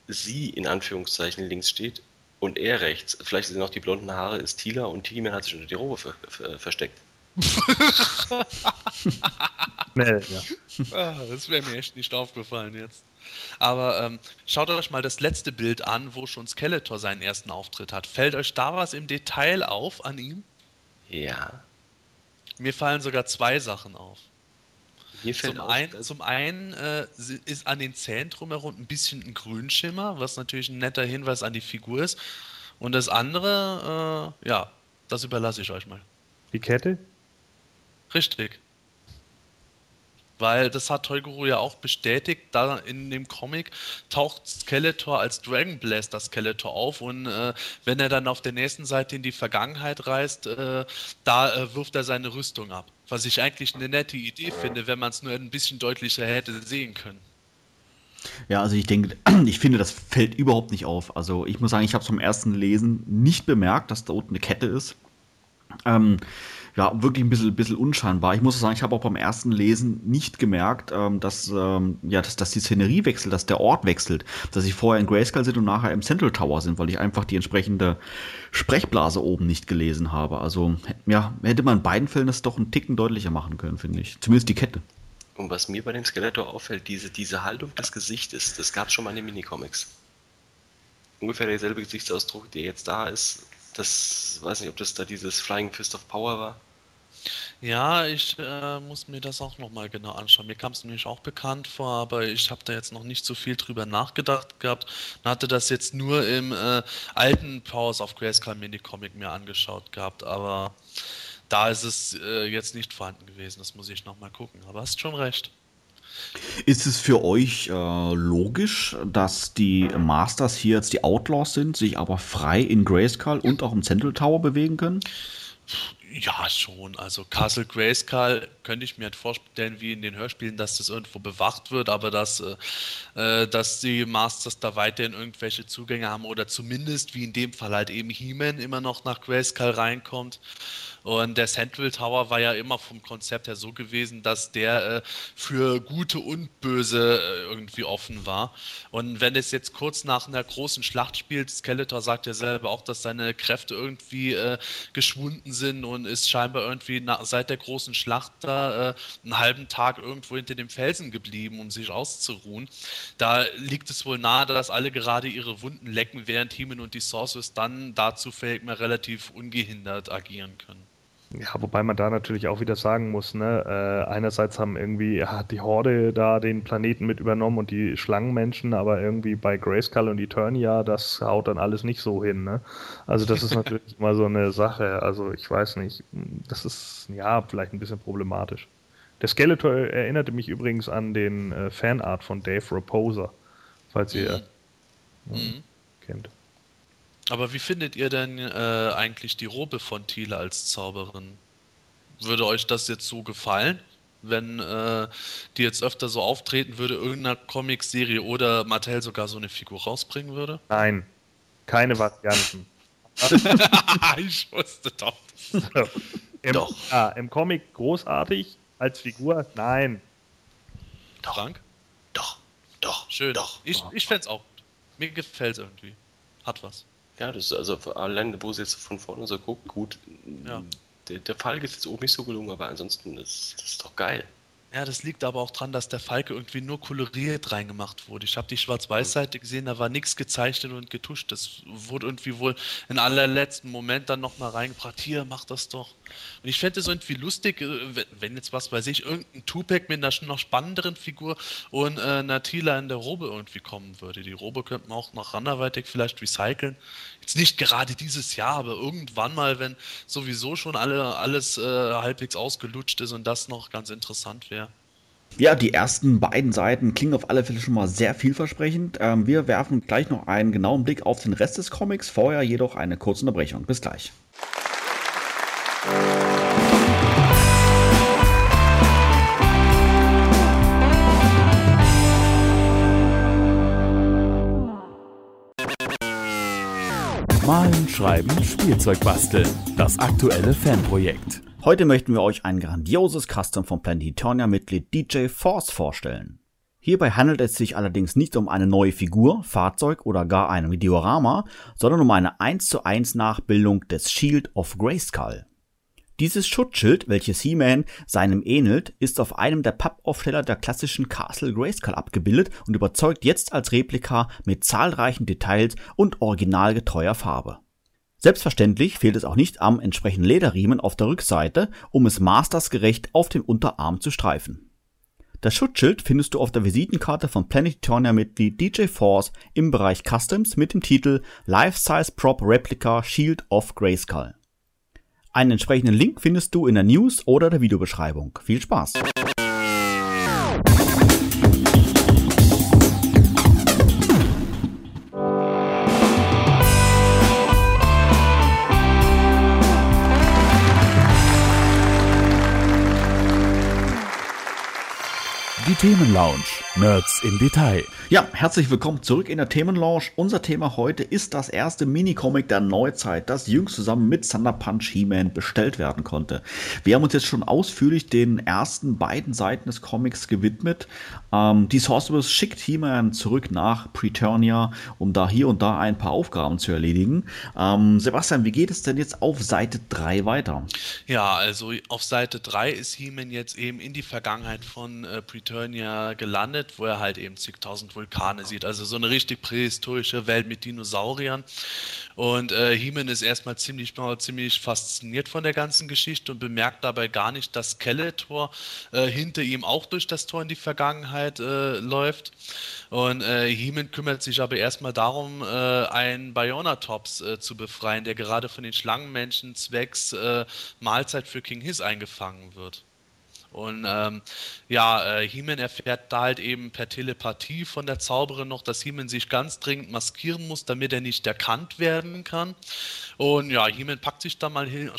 sie in Anführungszeichen links steht und er rechts. Vielleicht sind noch die blonden Haare, ist Tila und He-Man hat sich unter die Robe ver ver versteckt. Schnell, ja. Ah, das wäre mir echt nicht aufgefallen jetzt. Aber ähm, schaut euch mal das letzte Bild an, wo schon Skeletor seinen ersten Auftritt hat. Fällt euch da was im Detail auf an ihm? Ja. Mir fallen sogar zwei Sachen auf. Zum, auf, ein, zum, einen äh, ist an den Zähnen drumherum ein bisschen ein Grünschimmer, was natürlich ein netter Hinweis an die Figur ist. Und das andere, äh, ja, das überlasse ich euch mal. Die Kette? Richtig. Weil das hat Toyguru ja auch bestätigt, da in dem Comic taucht Skeletor als Dragon Blaster Skeletor auf und äh, wenn er dann auf der nächsten Seite in die Vergangenheit reist, äh, da äh, wirft er seine Rüstung ab. Was ich eigentlich eine nette Idee finde, wenn man es nur ein bisschen deutlicher hätte sehen können. Ja, also ich denke, ich finde, das fällt überhaupt nicht auf. Also ich muss sagen, ich habe es vom ersten Lesen nicht bemerkt, dass da unten eine Kette ist. Ähm, ja, wirklich ein bisschen, bisschen unscheinbar. Ich muss sagen, ich habe auch beim ersten Lesen nicht gemerkt, ähm, dass, ähm, ja, dass, dass die Szenerie wechselt, dass der Ort wechselt, dass sie vorher in Grayskull sind und nachher im Central Tower sind, weil ich einfach die entsprechende Sprechblase oben nicht gelesen habe. Also, ja, hätte man in beiden Fällen das doch einen Ticken deutlicher machen können, finde ich. Zumindest die Kette. Und was mir bei dem Skeletor auffällt, diese, diese Haltung des Gesichtes, das gab es schon mal in den Minicomics. Ungefähr derselbe Gesichtsausdruck, der jetzt da ist. Das weiß nicht, ob das da dieses Flying Fist of Power war. Ja, ich äh, muss mir das auch nochmal genau anschauen. Mir kam es nämlich auch bekannt vor, aber ich habe da jetzt noch nicht so viel drüber nachgedacht gehabt. Und hatte das jetzt nur im äh, alten Powers of Grayskull Mini-Comic mir angeschaut gehabt, aber da ist es äh, jetzt nicht vorhanden gewesen. Das muss ich nochmal gucken. Aber hast schon recht. Ist es für euch äh, logisch, dass die Masters hier jetzt die Outlaws sind, sich aber frei in Grayskull und auch im Central Tower bewegen können? Ja, schon. Also Castle Grayskull könnte ich mir halt vorstellen, wie in den Hörspielen, dass das irgendwo bewacht wird, aber dass, äh, äh, dass die Masters da weiterhin irgendwelche Zugänge haben oder zumindest, wie in dem Fall halt eben He-Man immer noch nach Grayskull reinkommt. Und der Central Tower war ja immer vom Konzept her so gewesen, dass der äh, für Gute und Böse äh, irgendwie offen war. Und wenn es jetzt kurz nach einer großen Schlacht spielt, Skeletor sagt ja selber auch, dass seine Kräfte irgendwie äh, geschwunden sind und ist scheinbar irgendwie nach, seit der großen Schlacht da äh, einen halben Tag irgendwo hinter dem Felsen geblieben, um sich auszuruhen. Da liegt es wohl nahe, dass alle gerade ihre Wunden lecken, während Heeman und die Sorcerers dann dazu fähig mehr relativ ungehindert agieren können. Ja, wobei man da natürlich auch wieder sagen muss, ne, äh, einerseits haben irgendwie, hat die Horde da den Planeten mit übernommen und die Schlangenmenschen, aber irgendwie bei Grayskull und Eternia, das haut dann alles nicht so hin, ne? Also das ist natürlich immer so eine Sache, also ich weiß nicht, das ist, ja, vielleicht ein bisschen problematisch. Der Skeletor erinnerte mich übrigens an den äh, Fanart von Dave Raposa, falls ihr Mhm. äh, Mhm. kennt. Aber wie findet ihr denn äh, eigentlich die Robe von Thiele als Zauberin? Würde euch das jetzt so gefallen, wenn äh, die jetzt öfter so auftreten würde, irgendeiner Comicserie oder Mattel sogar so eine Figur rausbringen würde? Nein, keine Varianten. ich wusste doch. So. Im, Doch. Ah, Im Comic großartig, als Figur, nein. Frank? Doch, doch, Schön. doch. Ich, ich fände es auch gut. Mir gefällt es irgendwie. Hat was. Ja, das ist also allein, wo sie jetzt von vorne so guckt, gut. Ja. Der, der Falk ist jetzt oben nicht so gelungen, aber ansonsten ist das ist doch geil. Ja, das liegt aber auch dran, dass der Falke irgendwie nur koloriert reingemacht wurde. Ich habe die Schwarz-Weiß-Seite gesehen, da war nichts gezeichnet und getuscht. Das wurde irgendwie wohl in allerletzten Moment dann nochmal reingebracht. Hier, mach das doch. Und ich fände es irgendwie lustig, äh, wenn- jetzt was weiß ich, irgendein Tupac mit einer noch spannenderen Figur und äh, einer Tila in der Robe irgendwie kommen würde. Die Robe könnte man auch noch anderweitig vielleicht recyceln. Jetzt nicht gerade dieses Jahr, aber irgendwann mal, wenn sowieso schon alle, alles äh, halbwegs ausgelutscht ist und das noch ganz interessant wäre. Ja, die ersten beiden Seiten klingen auf alle Fälle schon mal sehr vielversprechend. Ähm, wir werfen gleich noch einen genauen Blick auf den Rest des Comics, vorher jedoch eine kurze Unterbrechung. Bis gleich. Schreiben, Spielzeug basteln. Das aktuelle Fanprojekt. Heute möchten wir euch ein grandioses Custom von Planet Eternia-Mitglied DJ Force vorstellen. Hierbei handelt es sich allerdings nicht um eine neue Figur, Fahrzeug oder gar ein Videorama, sondern um eine 1 zu 1 Nachbildung des Shield of Grayskull. Dieses Schutzschild, welches He-Man seinem ähnelt, ist auf einem der Pappaufsteller der klassischen Castle Grayskull abgebildet und überzeugt jetzt als Replika mit zahlreichen Details und originalgetreuer Farbe. Selbstverständlich fehlt es auch nicht am entsprechenden Lederriemen auf der Rückseite, um es mastersgerecht auf dem Unterarm zu streifen. Das Schutzschild findest du auf der Visitenkarte von Planet Eternia Mitglied DJ Force im Bereich Customs mit dem Titel Life-Size Prop Replica Shield of Grayskull. Einen entsprechenden Link findest du in der News oder der Videobeschreibung. Viel Spaß! Die Themenlounge. Nerds im Detail. Ja, herzlich willkommen zurück in der Themenlounge. Unser Thema heute ist das erste Minicomic der Neuzeit, das jüngst zusammen mit Thunder Punch He-Man bestellt werden konnte. Wir haben uns jetzt schon ausführlich den ersten beiden Seiten des Comics gewidmet. Ähm, die Sorceress schickt He-Man zurück nach Preternia, um da hier und da ein paar Aufgaben zu erledigen. Ähm, Sebastian, wie geht es denn jetzt auf Seite 3 weiter? Ja, also auf Seite 3 ist He-Man jetzt eben in die Vergangenheit von äh, Preternia gelandet, wo er halt eben zigtausend Vulkane sieht. Also so eine richtig prähistorische Welt mit Dinosauriern. Und äh, He-Man ist erstmal ziemlich, ziemlich fasziniert von der ganzen Geschichte und bemerkt dabei gar nicht, dass Skeletor äh, hinter ihm auch durch das Tor in die Vergangenheit äh, läuft. Und äh, He-Man kümmert sich aber erstmal darum, äh, einen Bionatops äh, zu befreien, der gerade von den Schlangenmenschen zwecks äh, Mahlzeit für King Hiss eingefangen wird. Und ähm, ja, äh, He-Man erfährt da halt eben per Telepathie von der Zauberin noch, dass He-Man sich ganz dringend maskieren muss, damit er nicht erkannt werden kann. Und ja, He-Man packt sich da mal hin,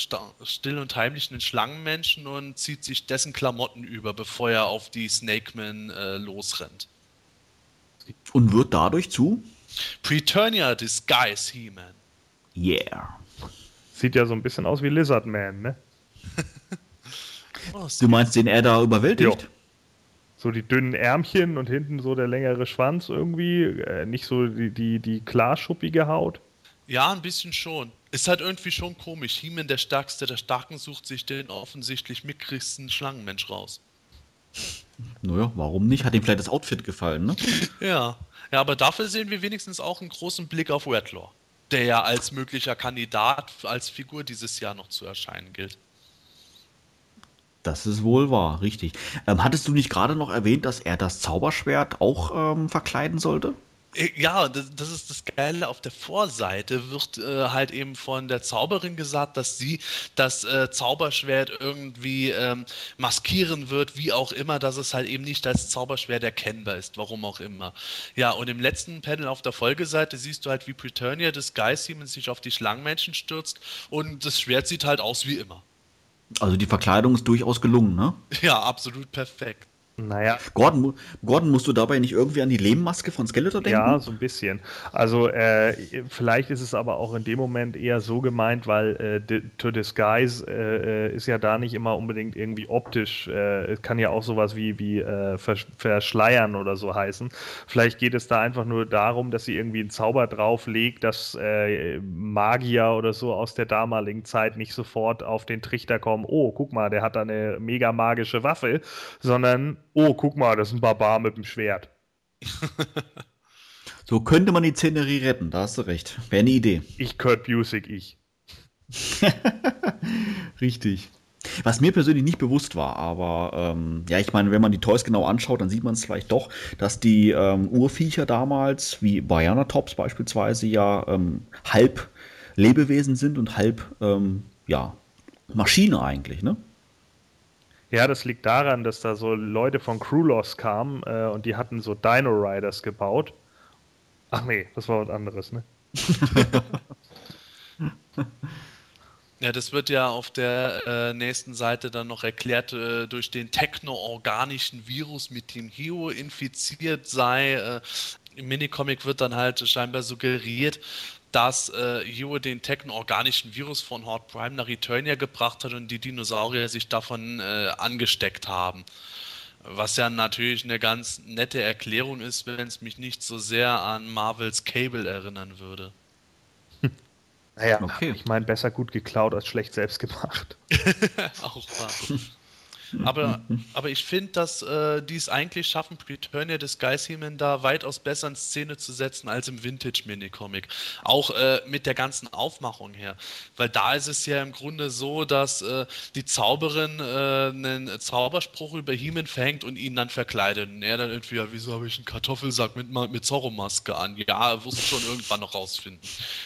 still und heimlich einen Schlangenmenschen und zieht sich dessen Klamotten über, bevor er auf die Snakeman äh, losrennt. Und wird dadurch zu? Preturnia Disguise He-Man. Yeah. Sieht ja so ein bisschen aus wie Lizard Man, ne? oh, du meinst, den er da überwältigt? Jo. So die dünnen Ärmchen und hinten so der längere Schwanz irgendwie. Äh, nicht so die, die, die klarschuppige Haut. Ja, ein bisschen schon. Ist halt irgendwie schon komisch. He-Man, der Stärkste der Starken, sucht sich den offensichtlich mickrigsten Schlangenmensch raus. Naja, warum nicht? Hat ihm vielleicht das Outfit gefallen, ne? ja. Ja, aber dafür sehen wir wenigstens auch einen großen Blick auf Redlaw der ja als möglicher Kandidat, als Figur dieses Jahr noch zu erscheinen gilt. Das ist wohl wahr, richtig. Ähm, hattest du nicht gerade noch erwähnt, dass er das Zauberschwert auch ähm, verkleiden sollte? Äh, ja, das, das, ist das Geile. Auf der Vorseite wird äh, halt eben von der Zauberin gesagt, dass sie das äh, Zauberschwert irgendwie ähm, maskieren wird, wie auch immer, dass es halt eben nicht als Zauberschwert erkennbar ist, warum auch immer. Ja, und im letzten Panel auf der Folgeseite siehst du halt, wie Preturnia des Geist sich auf die Schlangenmenschen stürzt und das Schwert sieht halt aus wie immer. Also die Verkleidung ist durchaus gelungen, ne? Ja, absolut perfekt. Naja. Gordon, Gordon, musst du dabei nicht irgendwie an die Lehmmaske von Skeletor denken? Ja, so ein bisschen. Also äh, vielleicht ist es aber auch in dem Moment eher so gemeint, weil äh, To Disguise äh, äh, ist ja da nicht immer unbedingt irgendwie optisch. Äh, es kann ja auch sowas wie, wie äh, vers verschleiern oder so heißen. Vielleicht geht es da einfach nur darum, dass sie irgendwie einen Zauber drauflegt, dass Magier oder so aus der damaligen Zeit nicht sofort auf den Trichter kommen, oh, guck mal, der hat da eine mega magische Waffe, sondern oh, guck mal, das ist ein Barbar mit dem Schwert. so könnte man die Szenerie retten, da hast du recht. Wäre eine Idee. Ich Kurt Busick, ich. Richtig. Was mir persönlich nicht bewusst war, aber ähm, ja, ich meine, wenn man die Toys genau anschaut, dann sieht man es vielleicht doch, dass die ähm, Urviecher damals, wie Bayana Tops beispielsweise, ja ähm, halb Lebewesen sind und halb ähm, ja, Maschine eigentlich, ne? Ja, das liegt daran, dass da so Leute von Crewloss kamen äh, und die hatten so Dino Riders gebaut. Ach nee, das war was anderes, ne? Ja, das wird ja auf der äh, nächsten Seite dann noch erklärt, äh, durch den technoorganischen Virus, mit dem Hio infiziert sei. Äh, Im Minicomic wird dann halt scheinbar suggeriert, dass äh, Hero den techno-organischen Virus von Horde Prime nach Eternia gebracht hat und die Dinosaurier sich davon äh, angesteckt haben. Was ja natürlich eine ganz nette Erklärung ist, wenn es mich nicht so sehr an Marvels Cable erinnern würde. Naja, okay. ich meine, besser gut geklaut als schlecht selbst gemacht. Auch wahr. Aber, aber ich finde, dass äh, die es eigentlich schaffen, Preturnia des Geisthemen da weitaus besser in Szene zu setzen als im Vintage-Minicomic. Auch äh, mit der ganzen Aufmachung her. Weil da ist es ja im Grunde so, dass äh, die Zauberin äh, einen Zauberspruch über Heeman verhängt und ihn dann verkleidet. Und er dann irgendwie, ja, wieso habe ich einen Kartoffelsack mit, mit Zorro-Maske an? Ja, er wusste schon irgendwann noch rausfinden.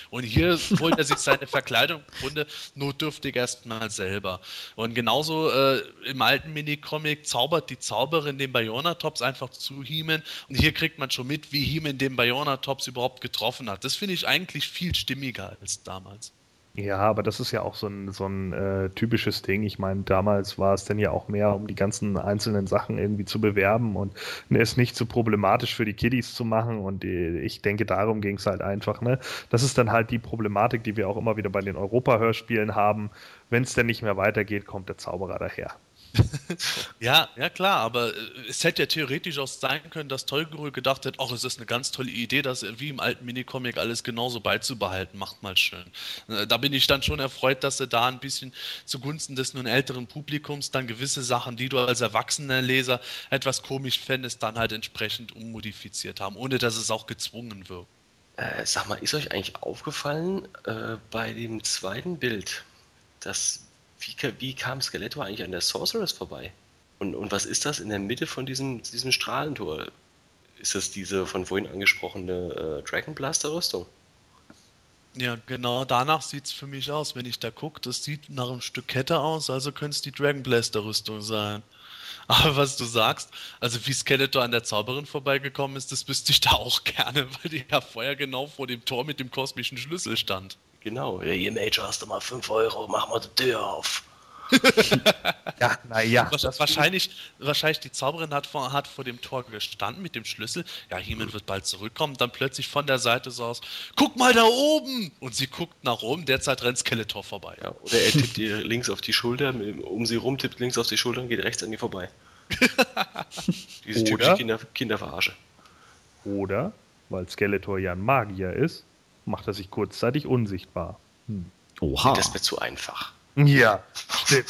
Und hier holt er sich seine Verkleidung im Grunde notdürftig erstmal selber. Und genauso äh, im Alter alten Minicomic zaubert die Zauberin den Bayona-Tops einfach zu He-Man und hier kriegt man schon mit, wie He-Man den Bayona-Tops überhaupt getroffen hat. Das finde ich eigentlich viel stimmiger als damals. Ja, aber das ist ja auch so ein, so ein äh, typisches Ding. Ich meine, damals war es dann ja auch mehr, um die ganzen einzelnen Sachen irgendwie zu bewerben und es nicht so problematisch für die Kiddies zu machen. Und die, ich denke, darum ging es halt einfach. Ne? Das ist dann halt die Problematik, die wir auch immer wieder bei den Europa-Hörspielen haben. Wenn es denn nicht mehr weitergeht, kommt der Zauberer daher ja, ja klar, aber äh, es hätte ja theoretisch auch sein können, dass Tolgerö gedacht hat, ach, es ist eine ganz tolle Idee, das wie im alten Minicomic alles genauso beizubehalten, macht mal schön. Äh, da bin ich dann schon erfreut, dass sie da ein bisschen zugunsten des nun älteren Publikums dann gewisse Sachen, die du als erwachsener Leser etwas komisch fändest, dann halt entsprechend ummodifiziert haben, ohne dass es auch gezwungen wird. Äh, sag mal, ist euch eigentlich aufgefallen äh, bei dem zweiten Bild, dass wie, wie kam Skeletor eigentlich an der Sorceress vorbei? Und, und was ist das in der Mitte von diesem, diesem Strahlentor? Ist das diese von vorhin angesprochene äh, Dragon Blaster Rüstung? Ja, genau danach sieht es für mich aus, wenn ich da gucke. Das sieht nach einem Stück Kette aus, also könnte es die Dragon Blaster Rüstung sein. Aber was du sagst, also wie Skeletor an der Zauberin vorbeigekommen ist, das wüsste ich da auch gerne, weil die ja vorher genau vor dem Tor mit dem kosmischen Schlüssel stand. Genau, ja, hier Major hast du mal 5 Euro, mach mal die Tür auf. Ja, naja. wahrscheinlich, wahrscheinlich die Zauberin hat vor, hat vor dem Tor gestanden mit dem Schlüssel. Ja, Heeman wird bald zurückkommen. Dann plötzlich von der Seite so aus: Guck mal da oben! Und sie guckt nach oben. Derzeit rennt Skeletor vorbei. Ja, oder er tippt ihr links auf die Schulter, um sie rum, tippt links auf die Schulter und geht rechts an ihr vorbei. Diese Oder? typische Kinder, Kinderverarsche. Oder, weil Skeletor ja ein Magier ist, macht er sich kurzzeitig unsichtbar. Oha. Das wird zu einfach. Ja, stimmt.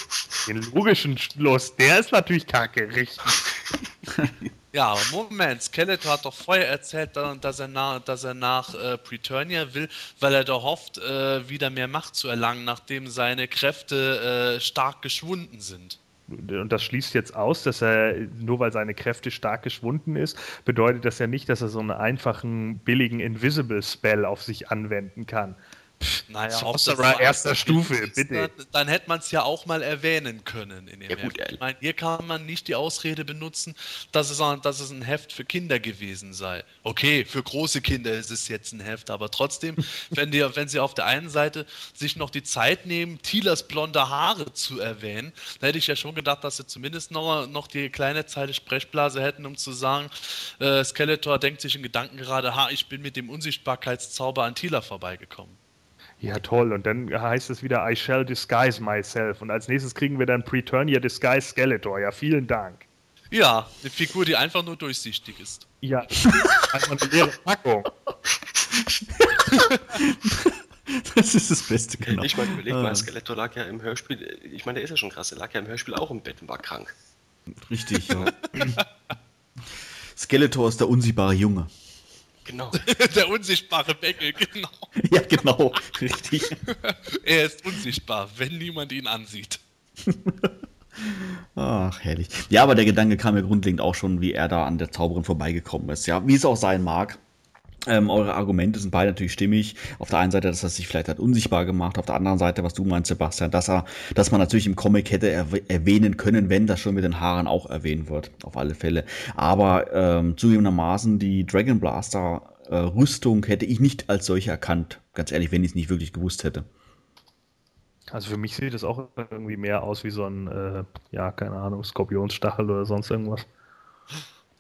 Den logischen Schluss, der ist natürlich kacke, richtig. Ja, aber Moment, Skeletor hat doch vorher erzählt, da- dass er nach, dass er nach äh, Preturnia will, weil er doch hofft, äh, wieder mehr Macht zu erlangen, nachdem seine Kräfte äh, stark geschwunden sind. Und das schließt jetzt aus, dass er, nur weil seine Kräfte stark geschwunden ist, bedeutet das ja nicht, dass er so einen einfachen, billigen Invisible-Spell auf sich anwenden kann. Naja, Sorcerer erster Stufe, bitte. Dann, dann hätte man es ja auch mal erwähnen können in dem Ja, gut, Heft. äh, Ich meine, hier kann man nicht die Ausrede benutzen, dass es, ein- dass es ein Heft für Kinder gewesen sei. Okay, für große Kinder ist es jetzt ein Heft, aber trotzdem, wenn, die, wenn sie auf der einen Seite sich noch die Zeit nehmen, Tilas blonde Haare zu erwähnen, dann hätte ich ja schon gedacht, dass sie zumindest noch, noch die kleine Zeile Sprechblase hätten, um zu sagen, äh, Skeletor denkt sich in Gedanken gerade, ha, ich bin mit dem Unsichtbarkeitszauber an Tila vorbeigekommen. Ja, toll. Und dann heißt es wieder, I shall disguise myself. Und als nächstes kriegen wir dann Preturnia Disguise Skeletor. Ja, vielen Dank. Ja, eine Figur, die einfach nur durchsichtig ist. Ja, einfach eine leere Packung. Das ist das Beste, genau. Ich meine, überleg Ah. mal, Skeletor lag ja im Hörspiel, ich meine, der ist ja schon krass, der lag ja im Hörspiel auch im Bett und war krank. Richtig, ja. Skeletor ist der unsichtbare Junge. Genau. Der unsichtbare Beckel, genau. Ja, genau, richtig. Er ist unsichtbar, wenn niemand ihn ansieht. Ach, herrlich. Ja, aber der Gedanke kam mir grundlegend auch schon, wie er da an der Zauberin vorbeigekommen ist. Ja, wie es auch sein mag. Ähm, eure Argumente sind beide natürlich stimmig. Auf der einen Seite, dass er sich vielleicht hat unsichtbar gemacht, auf der anderen Seite, was du meinst, Sebastian, dass er, dass man natürlich im Comic hätte erw- erwähnen können, wenn das schon mit den Haaren auch erwähnt wird, auf alle Fälle. Aber ähm, zugegebenermaßen die Dragon Blaster äh, Rüstung hätte ich nicht als solche erkannt. Ganz ehrlich, wenn ich es nicht wirklich gewusst hätte. Also für mich sieht es auch irgendwie mehr aus wie so ein, äh, ja, keine Ahnung, Skorpionsstachel oder sonst irgendwas.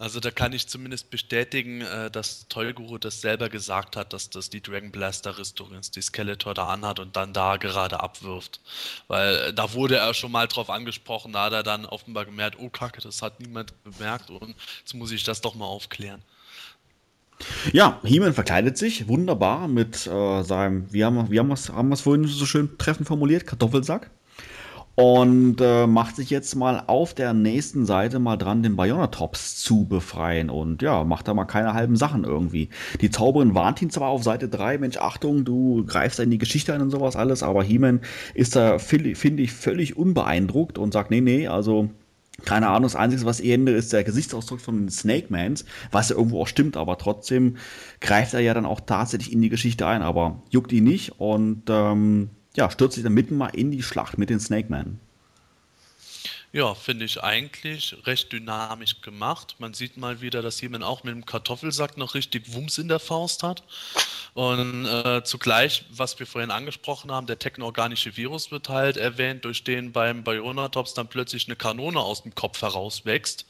Also da kann ich zumindest bestätigen, äh, dass Toyguru das selber gesagt hat, dass das die Dragon Blaster Rüstung die Skeletor da anhat und dann da gerade abwirft. Weil äh, da wurde er schon mal drauf angesprochen, da hat er dann offenbar gemerkt, oh Kacke, das hat niemand bemerkt und jetzt muss ich das doch mal aufklären. Ja, He-Man verkleidet sich wunderbar mit äh, seinem, wie haben wir wie haben wir's- es vorhin so schön treffend formuliert, Kartoffelsack. Und äh, macht sich jetzt mal auf der nächsten Seite mal dran, den Bayonatops zu befreien. Und ja, macht da mal keine halben Sachen irgendwie. Die Zauberin warnt ihn zwar auf Seite 3, Mensch, Achtung, du greifst in die Geschichte ein und sowas alles, aber He-Man ist da, finde find ich, völlig unbeeindruckt und sagt, nee, nee, also keine Ahnung, das Einzige, was ihr ändert, ist der Gesichtsausdruck von den Snake Mans, was ja irgendwo auch stimmt, aber trotzdem greift er ja dann auch tatsächlich in die Geschichte ein, aber juckt ihn nicht und ähm, ja, stürzt sich dann mitten mal in die Schlacht mit den Snake Man. Ja, finde ich eigentlich recht dynamisch gemacht. Man sieht mal wieder, dass jemand auch mit dem Kartoffelsack noch richtig Wumms in der Faust hat. Und äh, zugleich, was wir vorhin angesprochen haben, der technoorganische Virus wird halt erwähnt, durch den beim Bionatops dann plötzlich eine Kanone aus dem Kopf herauswächst.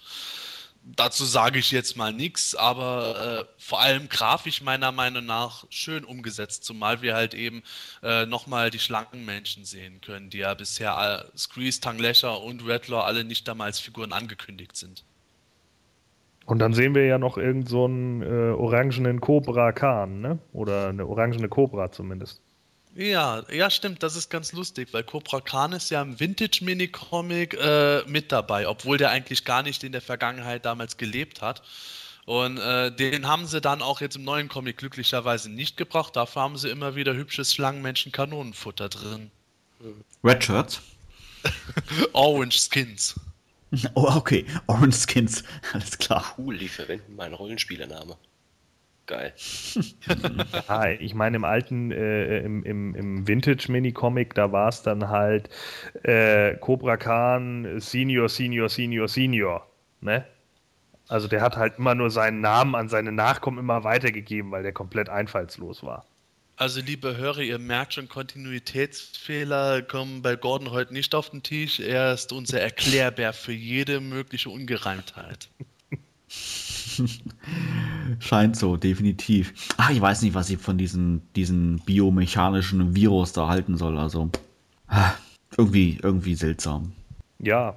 Dazu sage ich jetzt mal nichts, aber äh, vor allem grafisch meiner Meinung nach schön umgesetzt, zumal wir halt eben äh, nochmal die schlanken Menschen sehen können, die ja bisher äh, Screeze, Tanglecher und Rattler alle nicht damals Figuren angekündigt sind. Und dann sehen wir ja noch irgend so äh, orangenen Cobra Khan, ne? Oder eine orangene Cobra zumindest. Ja, ja, stimmt, das ist ganz lustig, weil Cobra Khan ist ja im Vintage-Mini-Comic äh, mit dabei, obwohl der eigentlich gar nicht in der Vergangenheit damals gelebt hat. Und äh, den haben sie dann auch jetzt im neuen Comic glücklicherweise nicht gebracht. Dafür haben sie immer wieder hübsches Schlangenmenschen-Kanonenfutter drin. Red Shirts. Orange Skins. Oh, okay. Orange Skins. Alles klar. Cool, die verwenden meinen Rollenspielername. Geil. ja, ich meine, im alten, äh, im, im, im Vintage-Mini-Comic, da war es dann halt äh, Cobra Khan Senior, Senior, Senior, Senior. Ne? Also der hat halt immer nur seinen Namen an seine Nachkommen immer weitergegeben, weil der komplett einfallslos war. Also liebe Hörer, ihr merkt schon, Kontinuitätsfehler kommen bei Gordon heute nicht auf den Tisch. Er ist unser Erklärbär für jede mögliche Ungereimtheit. Scheint so, definitiv. Ach, ich weiß nicht, was ich von diesem diesen biomechanischen Virus da halten soll. Also ah, irgendwie, irgendwie seltsam. Ja,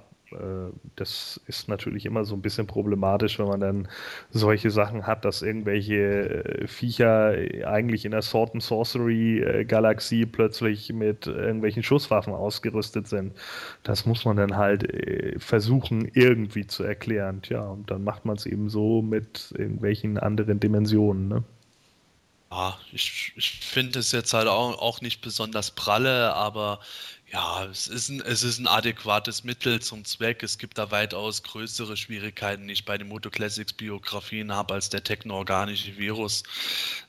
das ist natürlich immer so ein bisschen problematisch, wenn man dann solche Sachen hat, dass irgendwelche äh, Viecher eigentlich in der Sword and Sorcery äh, Galaxie plötzlich mit irgendwelchen Schusswaffen ausgerüstet sind. Das muss man dann halt versuchen irgendwie zu erklären. Tja, und dann macht man es eben so mit irgendwelchen anderen Dimensionen. Ne? Ja, ich, ich finde es jetzt halt auch, auch nicht besonders pralle, aber ja, es ist, ein, es ist ein adäquates Mittel zum Zweck. Es gibt da weitaus größere Schwierigkeiten, die ich bei den Moto Classics Biografien habe, als der technoorganische Virus.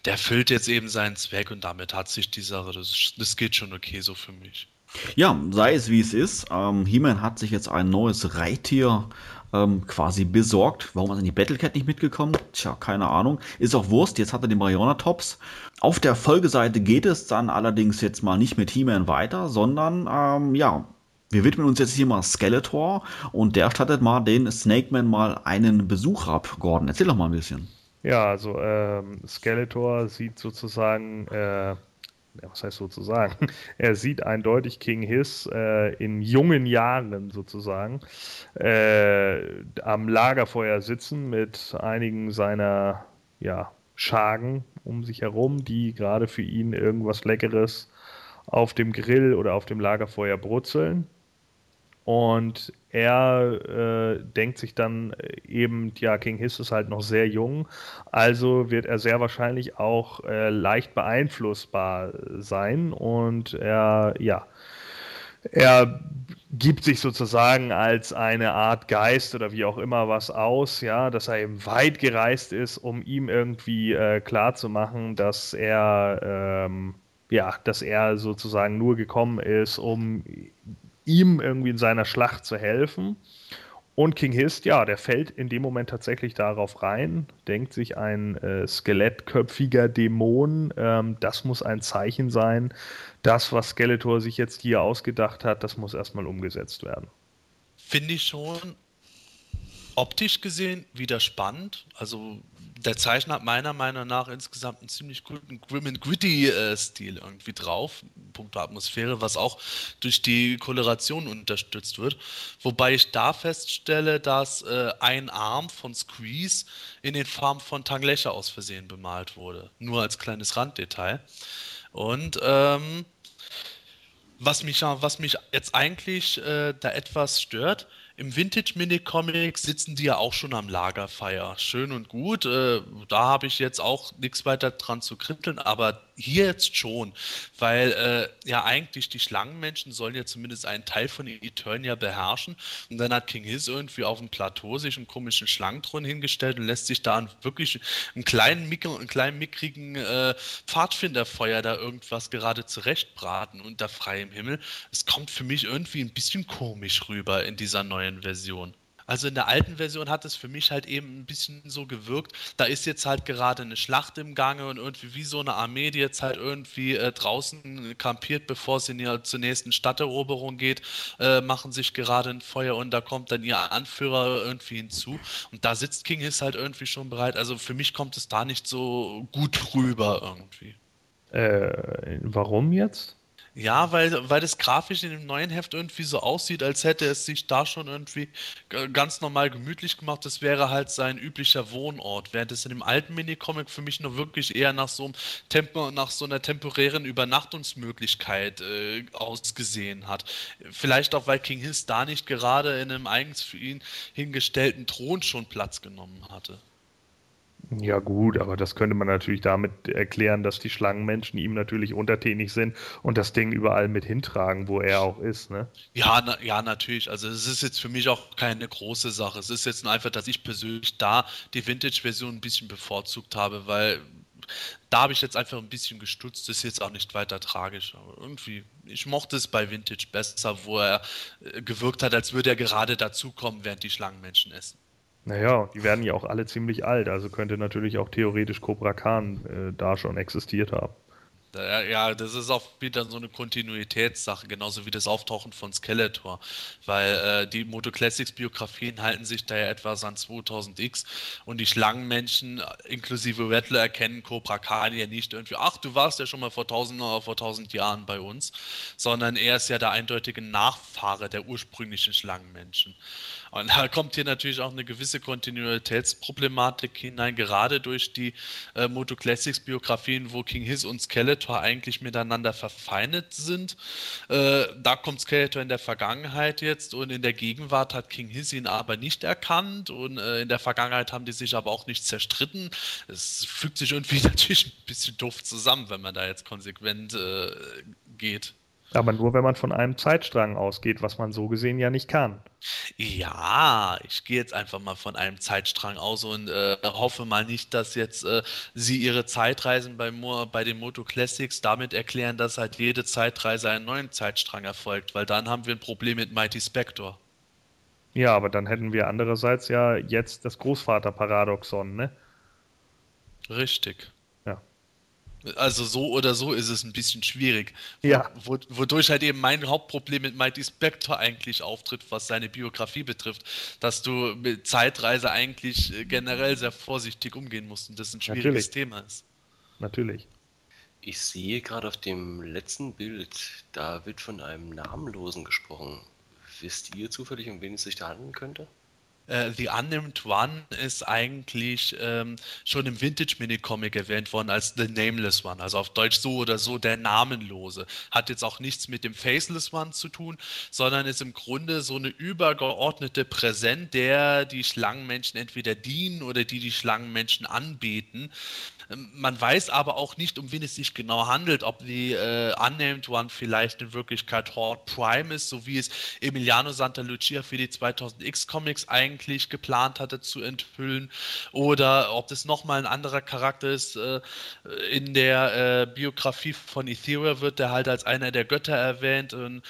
Der füllt jetzt eben seinen Zweck und damit hat sich die Sache, das, das geht schon okay so für mich. Ja, sei es wie es ist. Ähm, He-Man hat sich jetzt ein neues Reittier ähm, quasi besorgt. Warum ist denn die Battlecat nicht mitgekommen? Tja, keine Ahnung. Ist auch Wurst, jetzt hat er den Mariona-Tops. Auf der Folgeseite geht es dann allerdings jetzt mal nicht mit He-Man weiter, sondern ähm, ja, wir widmen uns jetzt hier mal Skeletor und der stattet mal den Snake Man mal einen Besuch ab. Gordon, erzähl doch mal ein bisschen. Ja, also ähm, Skeletor sieht sozusagen äh, was heißt sozusagen? Er sieht eindeutig King Hiss äh, in jungen Jahren sozusagen äh, am Lagerfeuer sitzen mit einigen seiner ja, Schagen um sich herum, die gerade für ihn irgendwas Leckeres auf dem Grill oder auf dem Lagerfeuer brutzeln. Und er äh, denkt sich dann eben, ja, King Hiss ist halt noch sehr jung, also wird er sehr wahrscheinlich auch äh, leicht beeinflussbar sein. Und er, ja, er gibt sich sozusagen als eine Art Geist oder wie auch immer was aus, ja, dass er eben weit gereist ist, um ihm irgendwie äh, klarzumachen, dass er, ähm, ja, dass er sozusagen nur gekommen ist, um ihm irgendwie in seiner Schlacht zu helfen. Und King Hist, ja, der fällt in dem Moment tatsächlich darauf rein, denkt sich ein äh, skelettköpfiger Dämon, ähm, das muss ein Zeichen sein. Das, was Skeletor sich jetzt hier ausgedacht hat, das muss erstmal umgesetzt werden. Finde ich schon optisch gesehen wieder spannend. Also der Zeichner hat meiner Meinung nach insgesamt einen ziemlich guten Grim and Gritty äh, irgendwie drauf, Punkto Atmosphäre, was auch durch die Koloration unterstützt wird. Wobei ich da feststelle, dass äh, ein Arm von Squeeze in den Farben von Tanglecher aus Versehen bemalt wurde. Nur als kleines Randdetail. Und ähm, was mich, was mich jetzt eigentlich äh, da etwas stört, im Vintage-Mini-Comic sitzen die ja auch schon am Lagerfeuer. Schön und gut. Äh, da habe ich jetzt auch nichts weiter dran zu kritteln, aber hier jetzt schon, weil äh, ja eigentlich die Schlangenmenschen sollen ja zumindest einen Teil von Eternia beherrschen und dann hat King Hiss irgendwie auf dem Plateau sich einen komischen Schlangenthron hingestellt und lässt sich da wirklich einen kleinen, einen kleinen mickrigen äh, Pfadfinderfeuer da irgendwas gerade zurechtbraten unter freiem Himmel. Es kommt für mich irgendwie ein bisschen komisch rüber in dieser neuen Version. Also in der alten Version hat es für mich halt eben ein bisschen so gewirkt, da ist jetzt halt gerade eine Schlacht im Gange und irgendwie wie so eine Armee, die jetzt halt irgendwie äh, draußen kampiert, bevor sie in zur nächsten Stadteroberung geht, äh, machen sich gerade ein Feuer und da kommt dann ihr Anführer irgendwie hinzu und da sitzt King Hiss halt irgendwie schon bereit. Also für mich kommt es da nicht so gut rüber irgendwie. Äh, warum jetzt? Ja, weil, weil das grafisch in dem neuen Heft irgendwie so aussieht, als hätte es sich da schon irgendwie ganz normal gemütlich gemacht. Das wäre halt sein üblicher Wohnort, während es in dem alten Minicomic für mich nur wirklich eher nach so, einem Tempo, nach so einer temporären Übernachtungsmöglichkeit äh, ausgesehen hat. Vielleicht auch, weil King Hiss da nicht gerade in einem eigens für ihn hingestellten Thron schon Platz genommen hatte. Ja gut, aber das könnte man natürlich damit erklären, dass die Schlangenmenschen ihm natürlich untertänig sind und das Ding überall mit hintragen, wo er auch ist, ne? Ja, na, ja, natürlich. Also es ist jetzt für mich auch keine große Sache. Es ist jetzt einfach, dass ich persönlich da die Vintage-Version ein bisschen bevorzugt habe, weil da habe ich jetzt einfach ein bisschen gestutzt. Das ist jetzt auch nicht weiter tragisch. Aber irgendwie, ich mochte es bei Vintage besser, wo er äh, gewirkt hat, als würde er gerade dazukommen, während die Schlangenmenschen essen. Naja, die werden ja auch alle ziemlich alt, also könnte natürlich auch theoretisch Cobra Khan äh, da schon existiert haben. Ja, das ist auch wieder so eine Kontinuitätssache, genauso wie das Auftauchen von Skeletor, weil äh, die Moto Classics Biografien halten sich da ja etwas an 2000X und die Schlangenmenschen äh, inklusive Rattler erkennen Cobra Khan ja nicht irgendwie, ach, du warst ja schon mal vor 1000 oder vor 1000 Jahren bei uns, sondern er ist ja der eindeutige Nachfahre der ursprünglichen Schlangenmenschen. Und da kommt hier natürlich auch eine gewisse Kontinuitätsproblematik hinein, gerade durch die äh, Moto Classics Biografien, wo King Hiss und Skeletor eigentlich miteinander verfeindet sind. Äh, da kommt Skeletor in der Vergangenheit jetzt und in der Gegenwart hat King Hiss ihn aber nicht erkannt und äh, in der Vergangenheit haben die sich aber auch nicht zerstritten. Es fügt sich irgendwie natürlich ein bisschen doof zusammen, wenn man da jetzt konsequent äh, geht. Aber nur, wenn man von einem Zeitstrang ausgeht, was man so gesehen ja nicht kann. Ja, ich gehe jetzt einfach mal von einem Zeitstrang aus und äh, hoffe mal nicht, dass jetzt äh, sie ihre Zeitreisen bei, bei den Moto Classics damit erklären, dass halt jede Zeitreise einen neuen Zeitstrang erfolgt, weil dann haben wir ein Problem mit Mighty Spector. Ja, aber dann hätten wir andererseits ja jetzt das Großvaterparadoxon, ne? Richtig. Also so oder so ist es ein bisschen schwierig. Ja. Wo, wodurch halt eben mein Hauptproblem mit Mighty Spector eigentlich auftritt, was seine Biografie betrifft, dass du mit Zeitreise eigentlich äh, generell sehr vorsichtig umgehen musst und das ein schwieriges Natürlich. Thema ist. Natürlich. Ich sehe gerade auf dem letzten Bild, da wird von einem Namenlosen gesprochen. Wisst ihr zufällig, um wen es sich da handeln könnte? Äh, The Unnamed One ist eigentlich ähm, schon im Vintage-Mini-Comic erwähnt worden als The Nameless One, also auf Deutsch so oder so der Namenlose. Hat jetzt auch nichts mit dem Faceless One zu tun, sondern ist im Grunde so eine übergeordnete Präsent, der die Schlangenmenschen entweder dienen oder die die Schlangenmenschen anbeten. Ähm, Man weiß aber auch nicht, um wen es sich genau handelt, ob die äh, Unnamed One vielleicht in Wirklichkeit Horde Prime ist, so wie es Emiliano Santa Lucia für die 2000X Comics eigentlich geplant hatte zu enthüllen, oder ob das nochmal ein anderer Charakter ist. Äh, in der äh, Biografie von Etheria wird er halt als einer der Götter erwähnt. Und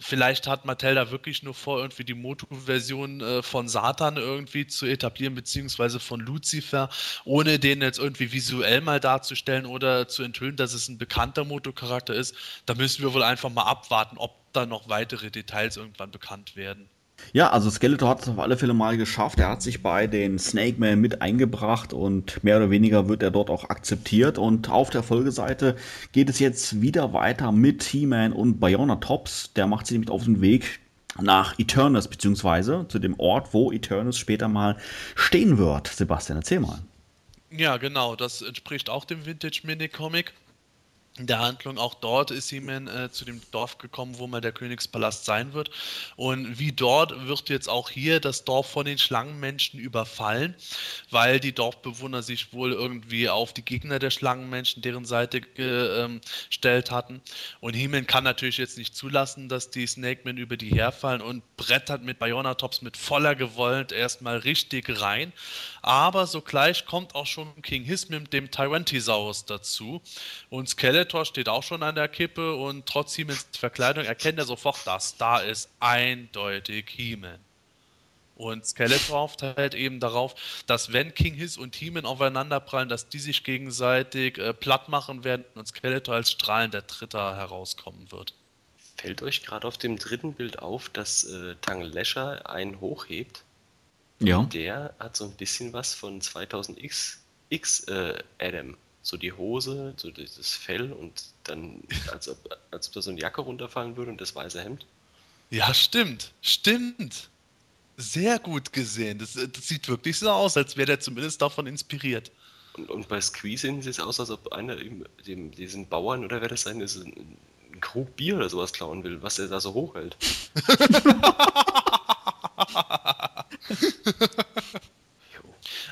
vielleicht hat Mattel da wirklich nur vor, irgendwie die Moto-Version äh, von Satan irgendwie zu etablieren, beziehungsweise von Lucifer, ohne den jetzt irgendwie visuell mal darzustellen oder zu enthüllen, dass es ein bekannter Moto-Charakter ist. Da müssen wir wohl einfach mal abwarten, ob da noch weitere Details irgendwann bekannt werden. Ja, also Skeletor hat es auf alle Fälle mal geschafft. Er hat sich bei den Snake Man mit eingebracht und mehr oder weniger wird er dort auch akzeptiert. Und auf der Folgeseite geht es jetzt wieder weiter mit He-Man und Bayona Tops. Der macht sich nämlich auf den Weg nach Eternus, beziehungsweise zu dem Ort, wo Eternus später mal stehen wird. Sebastian, erzähl mal. Ja, genau, das entspricht auch dem Vintage-Mini-Comic. In der Handlung auch dort ist He-Man äh, zu dem Dorf gekommen, wo mal der Königspalast sein wird. Und wie dort wird jetzt auch hier das Dorf von den Schlangenmenschen überfallen, weil die Dorfbewohner sich wohl irgendwie auf die Gegner der Schlangenmenschen deren Seite gestellt hatten. Und He-Man kann natürlich jetzt nicht zulassen, dass die Snake-Men über die herfallen und brettert mit Bayonatops mit voller Gewalt erstmal richtig rein. Aber sogleich kommt auch schon King Hiss mit dem Tyrannosaurus dazu. Und Skeletor steht auch schon an der Kippe und trotz He-Mans Verkleidung erkennt er sofort, dass da ist eindeutig He-Man. Und Skeletor hofft halt eben darauf, dass wenn King Hiss und He-Man aufeinanderprallen, dass die sich gegenseitig äh, platt machen werden und Skeletor als strahlender Dritter herauskommen wird. Fällt euch gerade auf dem dritten Bild auf, dass äh, Tang Lescher einen hochhebt? Ja. Der hat so ein bisschen was von 2000X X, äh, Adam. So die Hose, so dieses Fell und dann, als ob, als ob da so eine Jacke runterfallen würde und das weiße Hemd. Ja, stimmt, stimmt. Sehr gut gesehen. Das, äh, das sieht wirklich so aus, als wäre der zumindest davon inspiriert. Und, und bei Squeeze sieht es aus, als ob einer ihm, dem, diesen Bauern oder wer das sein ist, einen, einen Krug Bier oder sowas klauen will, was er da so hochhält.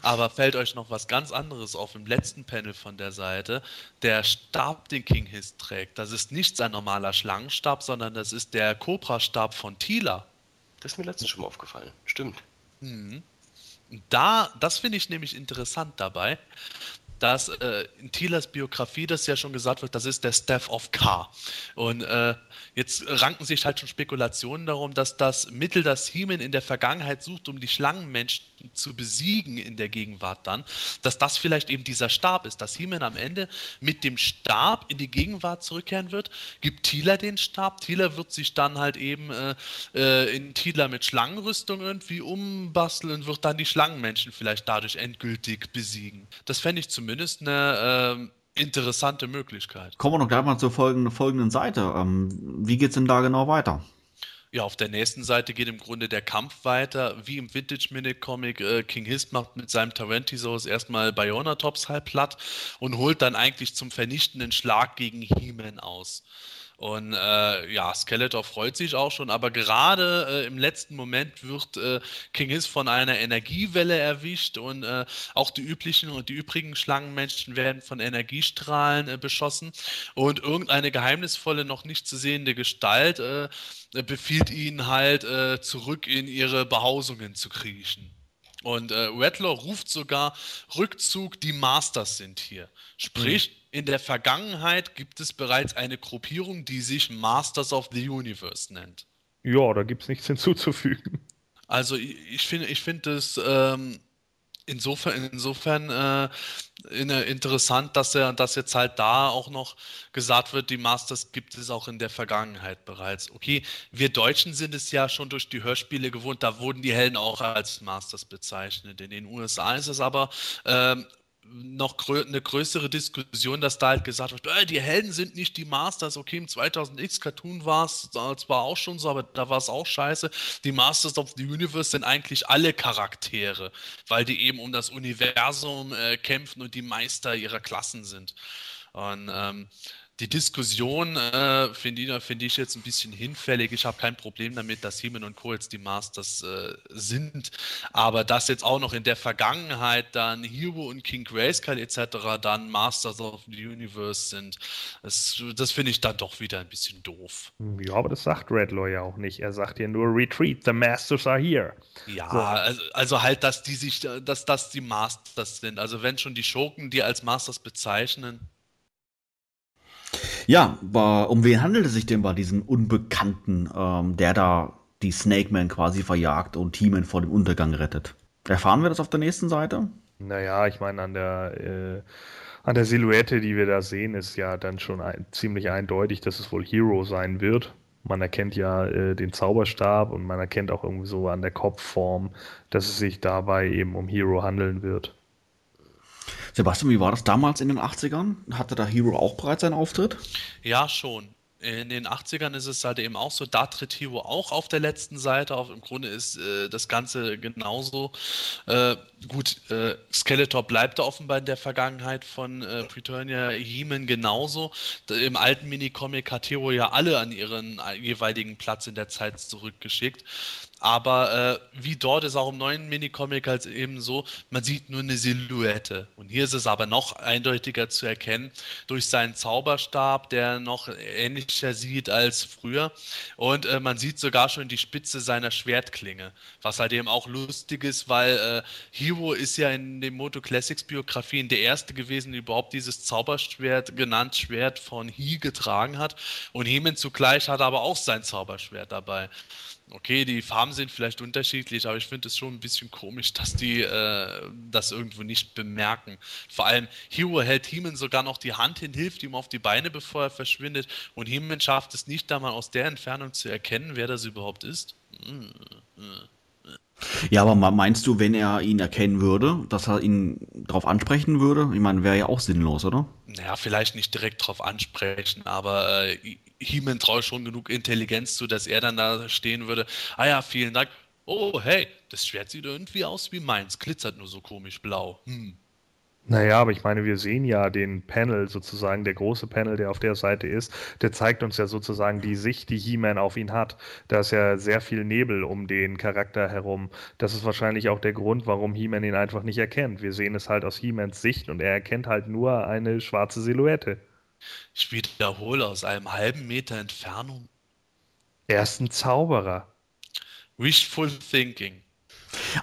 Aber fällt euch noch was ganz anderes auf im letzten Panel von der Seite? Der Stab, den King Hiss trägt, das ist nicht sein normaler Schlangenstab, sondern das ist der Cobra-Stab von Tila. Das ist mir letztens schon mal aufgefallen. Stimmt. Mhm. Da, das finde ich nämlich interessant dabei, dass äh, in Thielers Biografie das ja schon gesagt wird, das ist der Staff of K. Und äh, jetzt ranken sich halt schon Spekulationen darum, dass das Mittel, das Heeman in der Vergangenheit sucht, um die Schlangenmenschen zu besiegen in der Gegenwart dann, dass das vielleicht eben dieser Stab ist, dass Heeman am Ende mit dem Stab in die Gegenwart zurückkehren wird, gibt Thieler den Stab, Thieler wird sich dann halt eben äh, äh, in Thieler mit Schlangenrüstung irgendwie umbasteln und wird dann die Schlangenmenschen vielleicht dadurch endgültig besiegen. Das fände ich zumindest eine äh, interessante Möglichkeit. Kommen wir noch gleich mal zur folgenden, folgenden Seite. Ähm, wie geht es denn da genau weiter? Ja, auf der nächsten Seite geht im Grunde der Kampf weiter, wie im Vintage-Minute-Comic. Äh, King Hist macht mit seinem Tarantisos erstmal Bionatops halb platt und holt dann eigentlich zum vernichtenden Schlag gegen He-Man aus. Und äh, ja, Skeletor freut sich auch schon, aber gerade äh, im letzten Moment wird äh, King Hiss von einer Energiewelle erwischt und äh, auch die üblichen und die übrigen Schlangenmenschen werden von Energiestrahlen äh, beschossen und irgendeine geheimnisvolle, noch nicht zu sehende Gestalt äh, befiehlt ihnen halt zurück in ihre Behausungen zu kriechen. Und äh, Rattler ruft sogar Rückzug, die Masters sind hier. Sprich, mhm. in der Vergangenheit gibt es bereits eine Gruppierung, die sich Masters of the Universe nennt. Ja, da gibt es nichts hinzuzufügen. Also ich, ich finde ich find es ähm, insofern, insofern äh, interessant, dass er, dass jetzt halt da auch noch gesagt wird, die Masters gibt es auch in der Vergangenheit bereits. Okay, wir Deutschen sind es ja schon durch die Hörspiele gewohnt, da wurden die Helden auch als Masters bezeichnet. In den USA ist es aber ähm, noch grö eine größere Diskussion, dass da halt gesagt wird, äh, die Helden sind nicht die Masters. Okay, im 2000X Cartoon war es zwar auch schon so, aber da war es auch scheiße. Die Masters of the Universe sind eigentlich alle Charaktere, weil die eben um das Universum äh, kämpfen und die Meister ihrer Klassen sind. Und ähm, die Diskussion äh, finde ich, find ich jetzt ein bisschen hinfällig. Ich habe kein Problem damit, dass Heeman und Co. jetzt die Masters äh, sind. Aber dass jetzt auch noch in der Vergangenheit dann Hero und King Grayskull etc. dann Masters of the Universe sind, das, das finde ich dann doch wieder ein bisschen doof. Ja, aber das sagt Redlaw ja auch nicht. Er sagt ja nur Retreat, the Masters are here. Ja, so. also, also, halt, dass die sich, dass das die Masters sind. Also wenn schon die Schurken die als Masters bezeichnen, ja, um wen handelt es sich denn bei diesem Unbekannten, ähm, der da die Snake Man quasi verjagt und Teamen vor dem Untergang rettet? Erfahren wir das auf der nächsten Seite? Naja, ich meine, an der, äh, an der Silhouette, die wir da sehen, ist ja dann schon ein, ziemlich eindeutig, dass es wohl Hero sein wird. Man erkennt ja äh, den Zauberstab und man erkennt auch irgendwie so an der Kopfform, dass es sich dabei eben um Hero handeln wird. Sebastian, wie war das damals in den 80ern? Hatte da Hero auch bereits einen Auftritt? Ja, schon. In den 80ern ist es halt eben auch so, da tritt Hero auch auf der letzten Seite auf. Im Grunde ist äh, das Ganze genauso. Äh, gut, äh, Skeletor bleibt da offenbar in der Vergangenheit von äh, Preturnia Heeman genauso. Im alten Minicomic hat Hero ja alle an ihren äh, jeweiligen Platz in der Zeit zurückgeschickt. Aber äh, wie dort ist auch im neuen Minicomic halt eben so, man sieht nur eine Silhouette. Und hier ist es aber noch eindeutiger zu erkennen durch seinen Zauberstab, der noch ähnlicher sieht als früher. Und äh, man sieht sogar schon die Spitze seiner Schwertklinge. Was halt eben auch lustig ist, weil äh, Hero ist ja in den Moto Classics Biografien der erste gewesen, der überhaupt dieses Zauberschwert, genannt Schwert von He getragen hat. Und Hemen zugleich hat aber auch sein Zauberschwert dabei okay, die Farben sind vielleicht unterschiedlich, aber ich finde es schon ein bisschen komisch, dass die äh, das irgendwo nicht bemerken. Vor allem Hero hält Heeman sogar noch die Hand hin, hilft ihm auf die Beine, bevor er verschwindet und Heeman schafft es nicht, da mal aus der Entfernung zu erkennen, wer das überhaupt ist. Ja, aber meinst du, wenn er ihn erkennen würde, dass er ihn darauf ansprechen würde? Ich meine, wäre ja auch sinnlos, oder? Naja, vielleicht nicht direkt darauf ansprechen, aber äh, He-Man traue schon genug Intelligenz zu, dass er dann da stehen würde. Ah ja, vielen Dank. Oh, hey, das Schwert sieht irgendwie aus wie meins, glitzert nur so komisch blau. Hm. Naja, aber ich meine, wir sehen ja den Panel sozusagen, der große Panel, der auf der Seite ist, der zeigt uns ja sozusagen die Sicht, die He-Man auf ihn hat. Da ist ja sehr viel Nebel um den Charakter herum. Das ist wahrscheinlich auch der Grund, warum He-Man ihn einfach nicht erkennt. Wir sehen es halt aus He-Mans Sicht und er erkennt halt nur eine schwarze Silhouette. Ich wiederhole aus einem halben Meter Entfernung. Er ist ein Zauberer. Wishful thinking.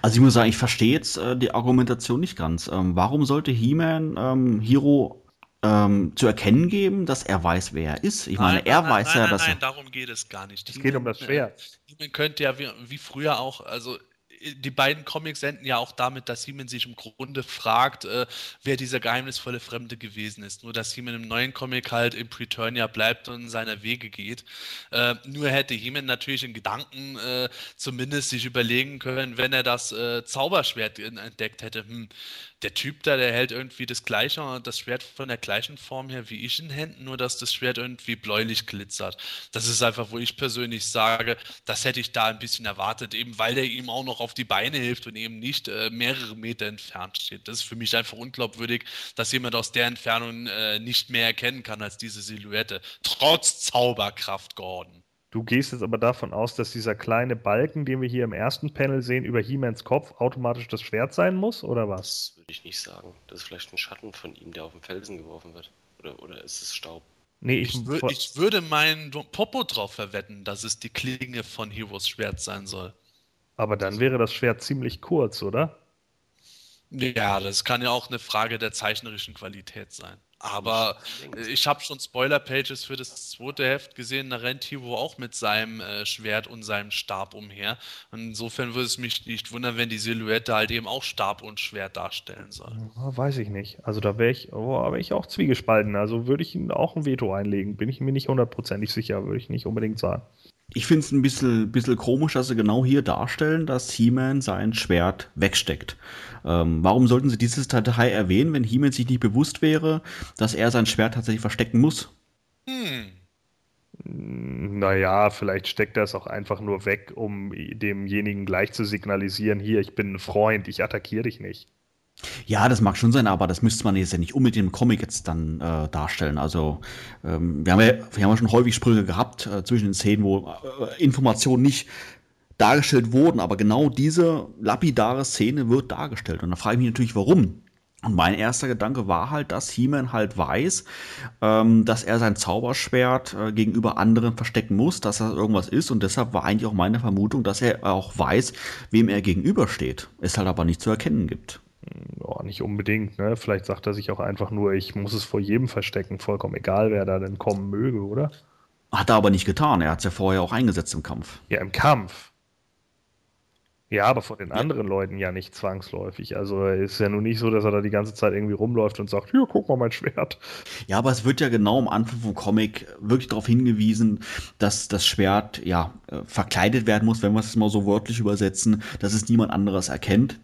Also ich muss sagen, ich verstehe jetzt äh, die Argumentation nicht ganz. Ähm, warum sollte He-Man ähm, Hero ähm, zu erkennen geben, dass er weiß, wer er ist? Ich meine, Nein, er nein, weiß nein, ja, nein, dass nein, er... darum geht es gar nicht. Es geht um das Schwert. Man könnte ja wie, wie früher auch, also die beiden Comics enden ja auch damit, dass Simon sich im Grunde fragt, äh, wer dieser geheimnisvolle Fremde gewesen ist. Nur, dass Simon im neuen Comic halt im Preturnia bleibt und seiner Wege geht. Äh, nur hätte Heman natürlich in Gedanken äh, zumindest sich überlegen können, wenn er das äh, Zauberschwert entdeckt hätte, hm, der Typ da, der hält irgendwie das gleiche, das Schwert von der gleichen Form her wie ich in Händen, nur dass das Schwert irgendwie bläulich glitzert. Das ist einfach, wo ich persönlich sage, das hätte ich da ein bisschen erwartet, eben weil der ihm auch noch auf die Beine hilft und eben nicht äh, mehrere Meter entfernt steht. Das ist für mich einfach unglaubwürdig, dass jemand aus der Entfernung äh, nicht mehr erkennen kann als diese Silhouette, trotz Zauberkraft Gordon. Du gehst jetzt aber davon aus, dass dieser kleine Balken, den wir hier im ersten Panel sehen, über He-Mans Kopf automatisch das Schwert sein muss, oder was? Das würde ich nicht sagen. Das ist vielleicht ein Schatten von ihm, der auf den Felsen geworfen wird. Oder, oder ist es Staub? Nee, Ich, wür ich würde meinen Popo drauf verwetten, dass es die Klinge von Heroes Schwert sein soll. Aber dann wäre das Schwert ziemlich kurz, oder? Ja, das kann ja auch eine Frage der zeichnerischen Qualität sein. Aber ich habe schon Spoiler-Pages für das zweite Heft gesehen, da rennt Hiro auch mit seinem äh, Schwert und seinem Stab umher. Und insofern würde es mich nicht wundern, wenn die Silhouette halt eben auch Stab und Schwert darstellen soll. Weiß ich nicht. Also da wäre ich, oh, wär ich auch zwiegespalten. Also würde ich ihm auch ein Veto einlegen. Bin ich mir nicht hundertprozentig sicher, würde ich nicht unbedingt sagen. Ich finde es ein bisschen, bisschen komisch, dass sie genau hier darstellen, dass He-Man sein Schwert wegsteckt. Ähm, warum sollten sie dieses Detail erwähnen, wenn He-Man sich nicht bewusst wäre, dass er sein Schwert tatsächlich verstecken muss? Hm. Naja, vielleicht steckt er es auch einfach nur weg, um demjenigen gleich zu signalisieren, hier, ich bin ein Freund, ich attackiere dich nicht. Ja, das mag schon sein, aber das müsste man jetzt ja nicht unbedingt im Comic jetzt dann äh, darstellen. Also ähm, wir, haben ja, wir haben ja schon häufig Sprünge gehabt äh, zwischen den Szenen, wo äh, Informationen nicht dargestellt wurden, aber genau diese lapidare Szene wird dargestellt. Und da frage ich mich natürlich, warum. Und mein erster Gedanke war halt, dass He-Man halt weiß, ähm, dass er sein Zauberschwert äh, gegenüber anderen verstecken muss, dass er irgendwas ist. Und deshalb war eigentlich auch meine Vermutung, dass er auch weiß, wem er gegenübersteht. Es halt aber nicht zu erkennen gibt. Ja, nicht unbedingt, ne? Vielleicht sagt er sich auch einfach nur, ich muss es vor jedem verstecken, vollkommen egal, wer da denn kommen möge, oder? Hat er aber nicht getan. Er hat es ja vorher auch eingesetzt im Kampf. Ja, im Kampf. Ja, aber vor den anderen Leuten ja nicht zwangsläufig. Also es ist ja nun nicht so, dass er da die ganze Zeit irgendwie rumläuft und sagt, hier, guck mal mein Schwert. Ja, aber es wird ja genau am Anfang vom Comic wirklich darauf hingewiesen, dass das Schwert ja äh, verkleidet werden muss, wenn wir es mal so wörtlich übersetzen, dass es niemand anderes erkennt.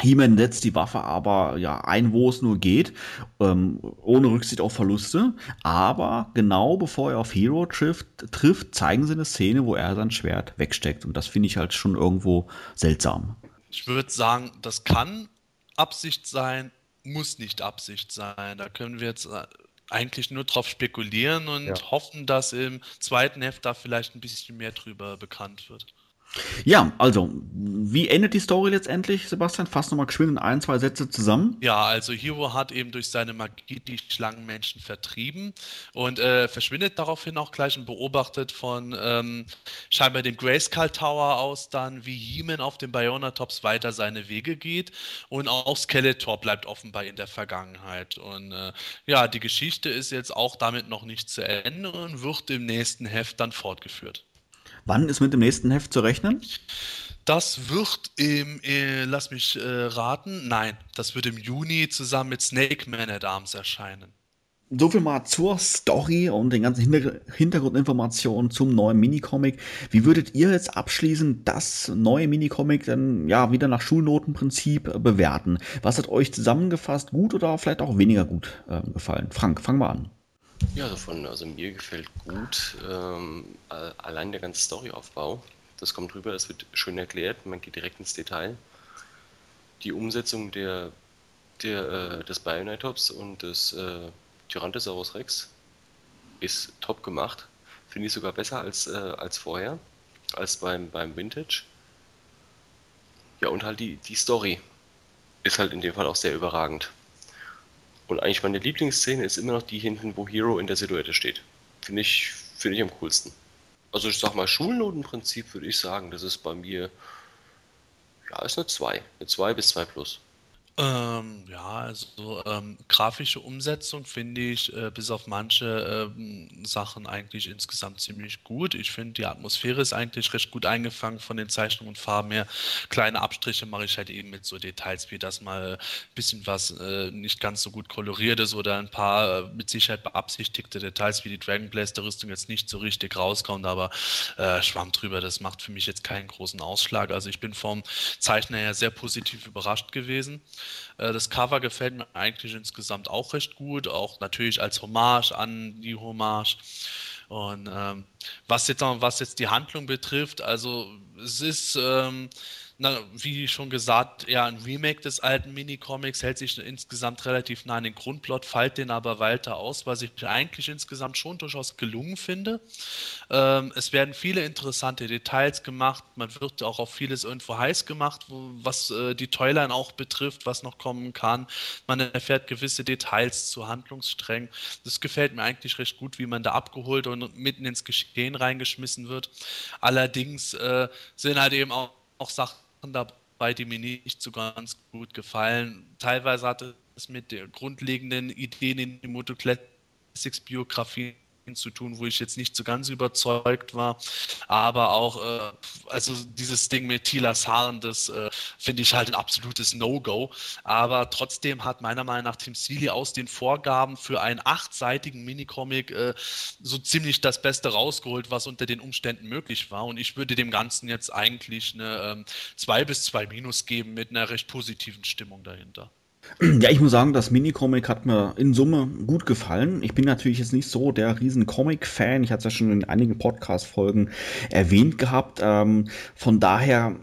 He-Man setzt die Waffe aber ja ein, wo es nur geht, ähm, ohne Rücksicht auf Verluste. Aber genau bevor er auf Hero trifft, trifft, zeigen sie eine Szene, wo er sein Schwert wegsteckt. Und das finde ich halt schon irgendwo seltsam. Ich würde sagen, das kann Absicht sein, muss nicht Absicht sein. Da können wir jetzt äh, eigentlich nur drauf spekulieren und Ja. hoffen, dass im zweiten Heft da vielleicht ein bisschen mehr drüber bekannt wird. Ja, also, wie endet die Story letztendlich, Sebastian? Fass nochmal geschwind in ein, zwei Sätze zusammen. Ja, also Hero hat eben durch seine Magie die Schlangenmenschen vertrieben und äh, verschwindet daraufhin auch gleich und beobachtet von ähm, scheinbar dem Grayskull Tower aus dann, wie He-Man auf den Bionatops weiter seine Wege geht und auch Skeletor bleibt offenbar in der Vergangenheit. Und äh, ja, die Geschichte ist jetzt auch damit noch nicht zu Ende und wird im nächsten Heft dann fortgeführt. Wann ist mit dem nächsten Heft zu rechnen? Das wird im, äh, lass mich äh, raten, nein, das wird im Juni zusammen mit Snake Man at Arms erscheinen. So viel mal zur Story und den ganzen Hinter Hintergrundinformationen zum neuen Minicomic. Wie würdet ihr jetzt abschließend das neue Minicomic dann ja wieder nach Schulnotenprinzip äh, bewerten? Was hat euch zusammengefasst gut oder vielleicht auch weniger gut äh, gefallen? Frank, fang mal an. Ja, davon, also mir gefällt gut ähm, allein der ganze Storyaufbau. Das kommt rüber, es wird schön erklärt, man geht direkt ins Detail. Die Umsetzung der Der, äh, das Bionitops und das äh, Tyrannosaurus Rex ist top gemacht. Finde ich sogar besser als, äh, als vorher, als beim, beim Vintage. Ja, und halt die, die Story ist halt in dem Fall auch sehr überragend. Und eigentlich meine Lieblingsszene ist immer noch die hinten, wo Hero in der Silhouette steht. Finde ich, finde ich am coolsten. Also ich sag mal, Schulnotenprinzip würde ich sagen, das ist bei mir, ja, ist eine 2. Eine 2 bis 2 plus. Ähm, ja, also ähm, grafische Umsetzung finde ich äh, bis auf manche ähm, Sachen eigentlich insgesamt ziemlich gut. Ich finde, die Atmosphäre ist eigentlich recht gut eingefangen von den Zeichnungen und Farben her. Kleine Abstriche mache ich halt eben mit so Details, wie das mal ein bisschen was äh, nicht ganz so gut koloriert ist oder ein paar äh, mit Sicherheit beabsichtigte Details, wie die Dragon Blaster Rüstung jetzt nicht so richtig rauskommt, aber äh, Schwamm drüber, das macht für mich jetzt keinen großen Ausschlag. Also ich bin vom Zeichner her sehr positiv überrascht gewesen. Äh, das Cover gefällt mir eigentlich insgesamt auch recht gut, auch natürlich als Hommage an die Hommage. Und ähm, was, jetzt, was jetzt die Handlung betrifft, also es ist ähm, na, wie schon gesagt, ja, ein Remake des alten Minicomics hält sich insgesamt relativ nah an den Grundplot, fällt den aber weiter aus, was ich eigentlich insgesamt schon durchaus gelungen finde. Ähm, es werden viele interessante Details gemacht, man wird auch auf vieles irgendwo heiß gemacht, wo, was äh, die Toyline auch betrifft, was noch kommen kann. Man erfährt gewisse Details zu Handlungssträngen. Das gefällt mir eigentlich recht gut, wie man da abgeholt und mitten ins Geschehen reingeschmissen wird. Allerdings äh, sind halt eben auch, auch Sachen dabei, die mir nicht so ganz gut gefallen. Teilweise hatte es mit der grundlegenden Ideen in die Moto Classics Biografie zu tun, wo ich jetzt nicht so ganz überzeugt war. Aber auch, äh, also dieses Ding mit Tilas Haaren, das äh, finde ich halt ein absolutes No-Go. Aber trotzdem hat meiner Meinung nach Tim Seeley aus den Vorgaben für einen achtseitigen Minicomic äh, so ziemlich das Beste rausgeholt, was unter den Umständen möglich war. Und ich würde dem Ganzen jetzt eigentlich eine 2 ähm, bis 2 Minus geben mit einer recht positiven Stimmung dahinter. Ja, ich muss sagen, das Minicomic hat mir in Summe gut gefallen. Ich bin natürlich jetzt nicht so der riesen Comic-Fan. Ich hatte es ja schon in einigen Podcast-Folgen erwähnt gehabt. Ähm, von daher,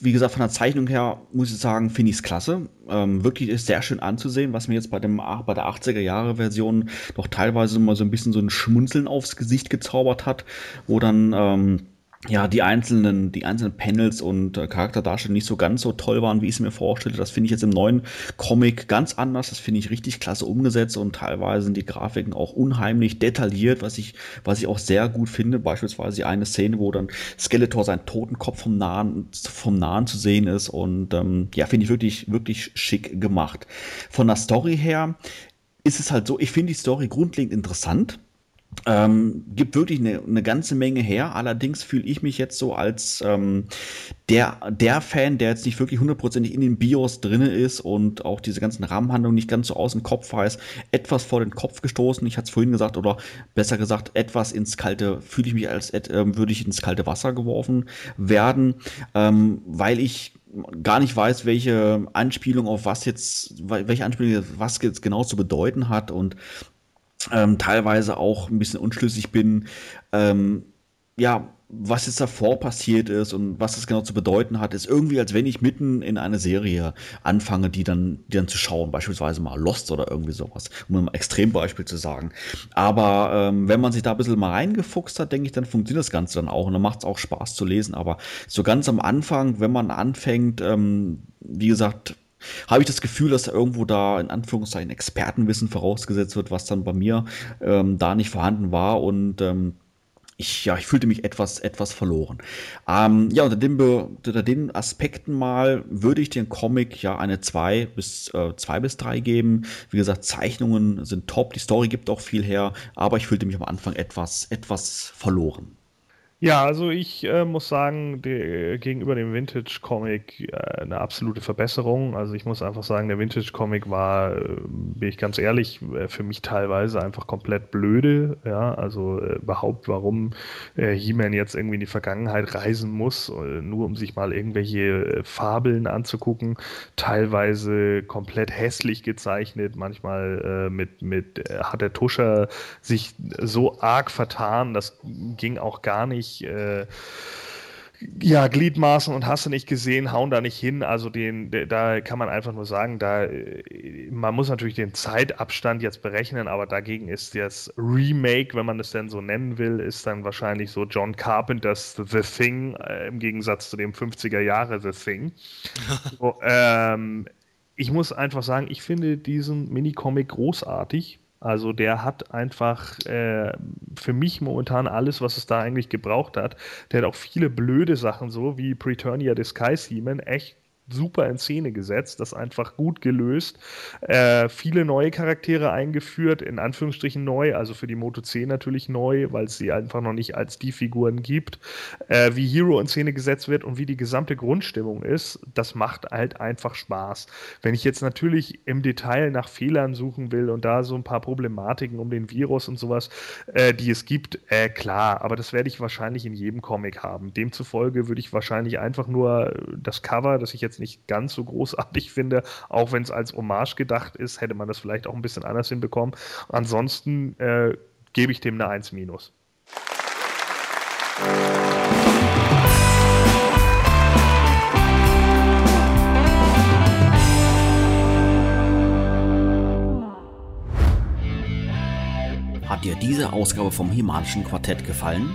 wie gesagt, von der Zeichnung her muss ich sagen, finde ich es klasse. Ähm, wirklich ist sehr schön anzusehen, was mir jetzt bei, dem, bei der 80er-Jahre-Version doch teilweise mal so ein bisschen so ein Schmunzeln aufs Gesicht gezaubert hat, wo dann... Ähm, ja, die einzelnen, die einzelnen Panels und äh, Charakterdarstellungen nicht so ganz so toll waren, wie ich es mir vorstelle. Das finde ich jetzt im neuen Comic ganz anders. Das finde ich richtig klasse umgesetzt und teilweise sind die Grafiken auch unheimlich detailliert, was ich, was ich auch sehr gut finde. Beispielsweise eine Szene, wo dann Skeletor sein Totenkopf vom Nahen, vom Nahen zu sehen ist und ähm, ja, finde ich wirklich, wirklich schick gemacht. Von der Story her ist es halt so, ich finde die Story grundlegend interessant ähm, gibt wirklich eine, eine, ganze Menge her. Allerdings fühle ich mich jetzt so als ähm, der, der Fan, der jetzt nicht wirklich hundertprozentig in den Bios drin ist und auch diese ganzen Rahmenhandlungen nicht ganz so aus dem Kopf weiß, etwas vor den Kopf gestoßen. Ich hatte es vorhin gesagt, oder besser gesagt, etwas ins kalte, fühle ich mich als äh, würde ich ins kalte Wasser geworfen werden, ähm, weil ich gar nicht weiß, welche Anspielung auf was jetzt, welche Anspielung was jetzt genau zu bedeuten hat und ähm, teilweise auch ein bisschen unschlüssig bin, ähm, ja, was jetzt davor passiert ist und was das genau zu bedeuten hat, ist irgendwie, als wenn ich mitten in eine Serie anfange, die dann, die dann zu schauen, beispielsweise mal Lost oder irgendwie sowas, um ein Extrembeispiel zu sagen. Aber ähm, wenn man sich da ein bisschen mal reingefuchst hat, denke ich, dann funktioniert das Ganze dann auch und dann macht es auch Spaß zu lesen. Aber so ganz am Anfang, wenn man anfängt, ähm, wie gesagt, habe ich das Gefühl, dass da irgendwo da in Anführungszeichen Expertenwissen vorausgesetzt wird, was dann bei mir ähm, da nicht vorhanden war und ähm, ich, ja, ich fühlte mich etwas, etwas verloren. Ähm, ja, unter den, unter den Aspekten mal würde ich den Comic ja eine 2 bis, äh, 2 bis 3 geben. Wie gesagt, Zeichnungen sind top, die Story gibt auch viel her, aber ich fühlte mich am Anfang etwas, etwas verloren. Ja, also ich äh, muss sagen, die, gegenüber dem Vintage-Comic äh, eine absolute Verbesserung. Also ich muss einfach sagen, der Vintage-Comic war, äh, bin ich ganz ehrlich, äh, für mich teilweise einfach komplett blöde. Ja, also äh, überhaupt, warum äh, He-Man jetzt irgendwie in die Vergangenheit reisen muss, nur um sich mal irgendwelche Fabeln anzugucken. Teilweise komplett hässlich gezeichnet. Manchmal mit, mit hat der Tuscher sich so arg vertan, das ging auch gar nicht nicht äh, ja, Gliedmaßen und hast du nicht gesehen, hauen da nicht hin. Also den, da kann man einfach nur sagen, da äh, man muss natürlich den Zeitabstand jetzt berechnen, aber dagegen ist das Remake, wenn man es denn so nennen will, ist dann wahrscheinlich so John Carpenters The Thing äh, im Gegensatz zu dem 50er Jahre The Thing. so, ähm, ich muss einfach sagen, ich finde diesen Minicomic großartig. Also der hat einfach äh, für mich momentan alles, was es da eigentlich gebraucht hat. Der hat auch viele blöde Sachen, so wie Preturnia Disguise Demon, echt super in Szene gesetzt, das einfach gut gelöst. Äh, viele neue Charaktere eingeführt, in Anführungsstrichen neu, also für die Moto C natürlich neu, weil es sie einfach noch nicht als die Figuren gibt. Äh, wie Hero in Szene gesetzt wird und wie die gesamte Grundstimmung ist, das macht halt einfach Spaß. Wenn ich jetzt natürlich im Detail nach Fehlern suchen will und da so ein paar Problematiken um den Virus und sowas, äh, die es gibt, äh, klar, aber das werde ich wahrscheinlich in jedem Comic haben. Demzufolge würde ich wahrscheinlich einfach nur das Cover, das ich jetzt nicht ganz so großartig finde, auch wenn es als Hommage gedacht ist, hätte man das vielleicht auch ein bisschen anders hinbekommen. Ansonsten äh, gebe ich dem eine 1 minus. Hat dir diese Ausgabe vom Himalischen Quartett gefallen?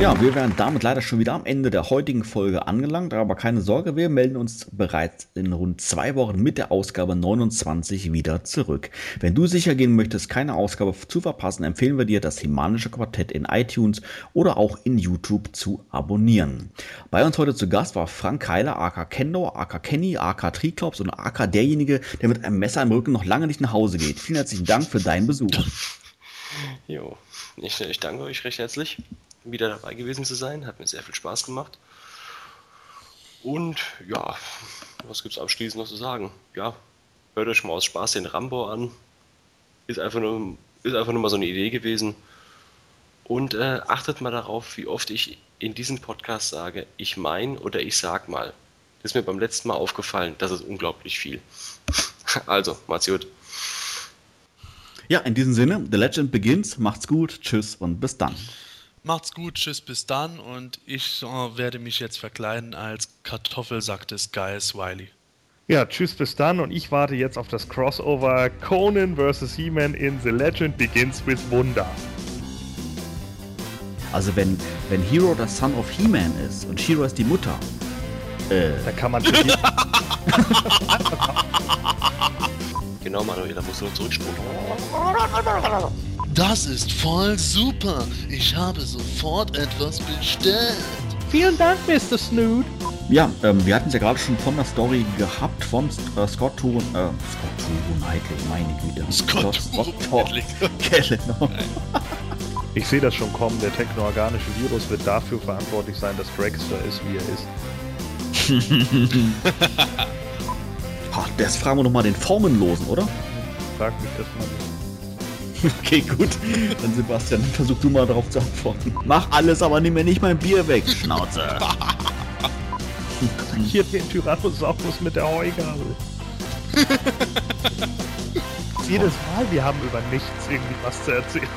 Ja, wir wären damit leider schon wieder am Ende der heutigen Folge angelangt, aber keine Sorge, wir melden uns bereits in rund zwei Wochen mit der Ausgabe 29 wieder zurück. Wenn du sicher gehen möchtest, keine Ausgabe zu verpassen, empfehlen wir dir, das Himanische Quartett in iTunes oder auch in YouTube zu abonnieren. Bei uns heute zu Gast war Frank Keiler, aka Kendo, aka Kenny, aka Triklops und aka derjenige, der mit einem Messer im Rücken noch lange nicht nach Hause geht. Vielen herzlichen Dank für deinen Besuch. Jo, ich, ich danke euch recht herzlich wieder dabei gewesen zu sein. Hat mir sehr viel Spaß gemacht. Und ja, was gibt es abschließend noch zu sagen? Ja, hört euch mal aus Spaß den Rambo an. Ist einfach nur, ist einfach nur mal so eine Idee gewesen. Und äh, achtet mal darauf, wie oft ich in diesem Podcast sage, ich mein oder ich sag mal. Das ist mir beim letzten Mal aufgefallen, das ist unglaublich viel. also, macht's gut. Ja, in diesem Sinne, The Legend begins. Macht's gut, tschüss und bis dann. Macht's gut, tschüss, bis dann. Und ich äh, werde mich jetzt verkleiden als Kartoffelsack des Guys Wiley. Ja, tschüss, bis dann. Und ich warte jetzt auf das Crossover Conan vs. He-Man in The Legend Begins with Wunder. Also wenn, wenn Hero das Son of He-Man ist und Shiro ist die Mutter, äh. da kann man Genau, Manuel, da musst du noch zurückspulen. Das ist voll super. Ich habe sofort etwas bestellt. Vielen Dank, Mr. Snood. Ja, ähm, wir hatten es ja gerade schon von der Story gehabt von äh, Scott Turon, äh, Scott Turon Heikel, meine Güte. Scott, Scott Turon genau. Ich sehe das schon kommen. Der technoorganische Virus wird dafür verantwortlich sein, dass Dragster ist, wie er ist. Ach, das fragen wir nochmal den Formenlosen, oder? Frag mich das mal nicht. Okay, gut. Dann Sebastian, versuch du mal darauf zu antworten. Mach alles, aber nimm mir nicht mein Bier weg, Schnauze. Hier den Tyrannosaurus mit der Heugabel. Jedes Mal, wir haben über nichts irgendwie was zu erzählen.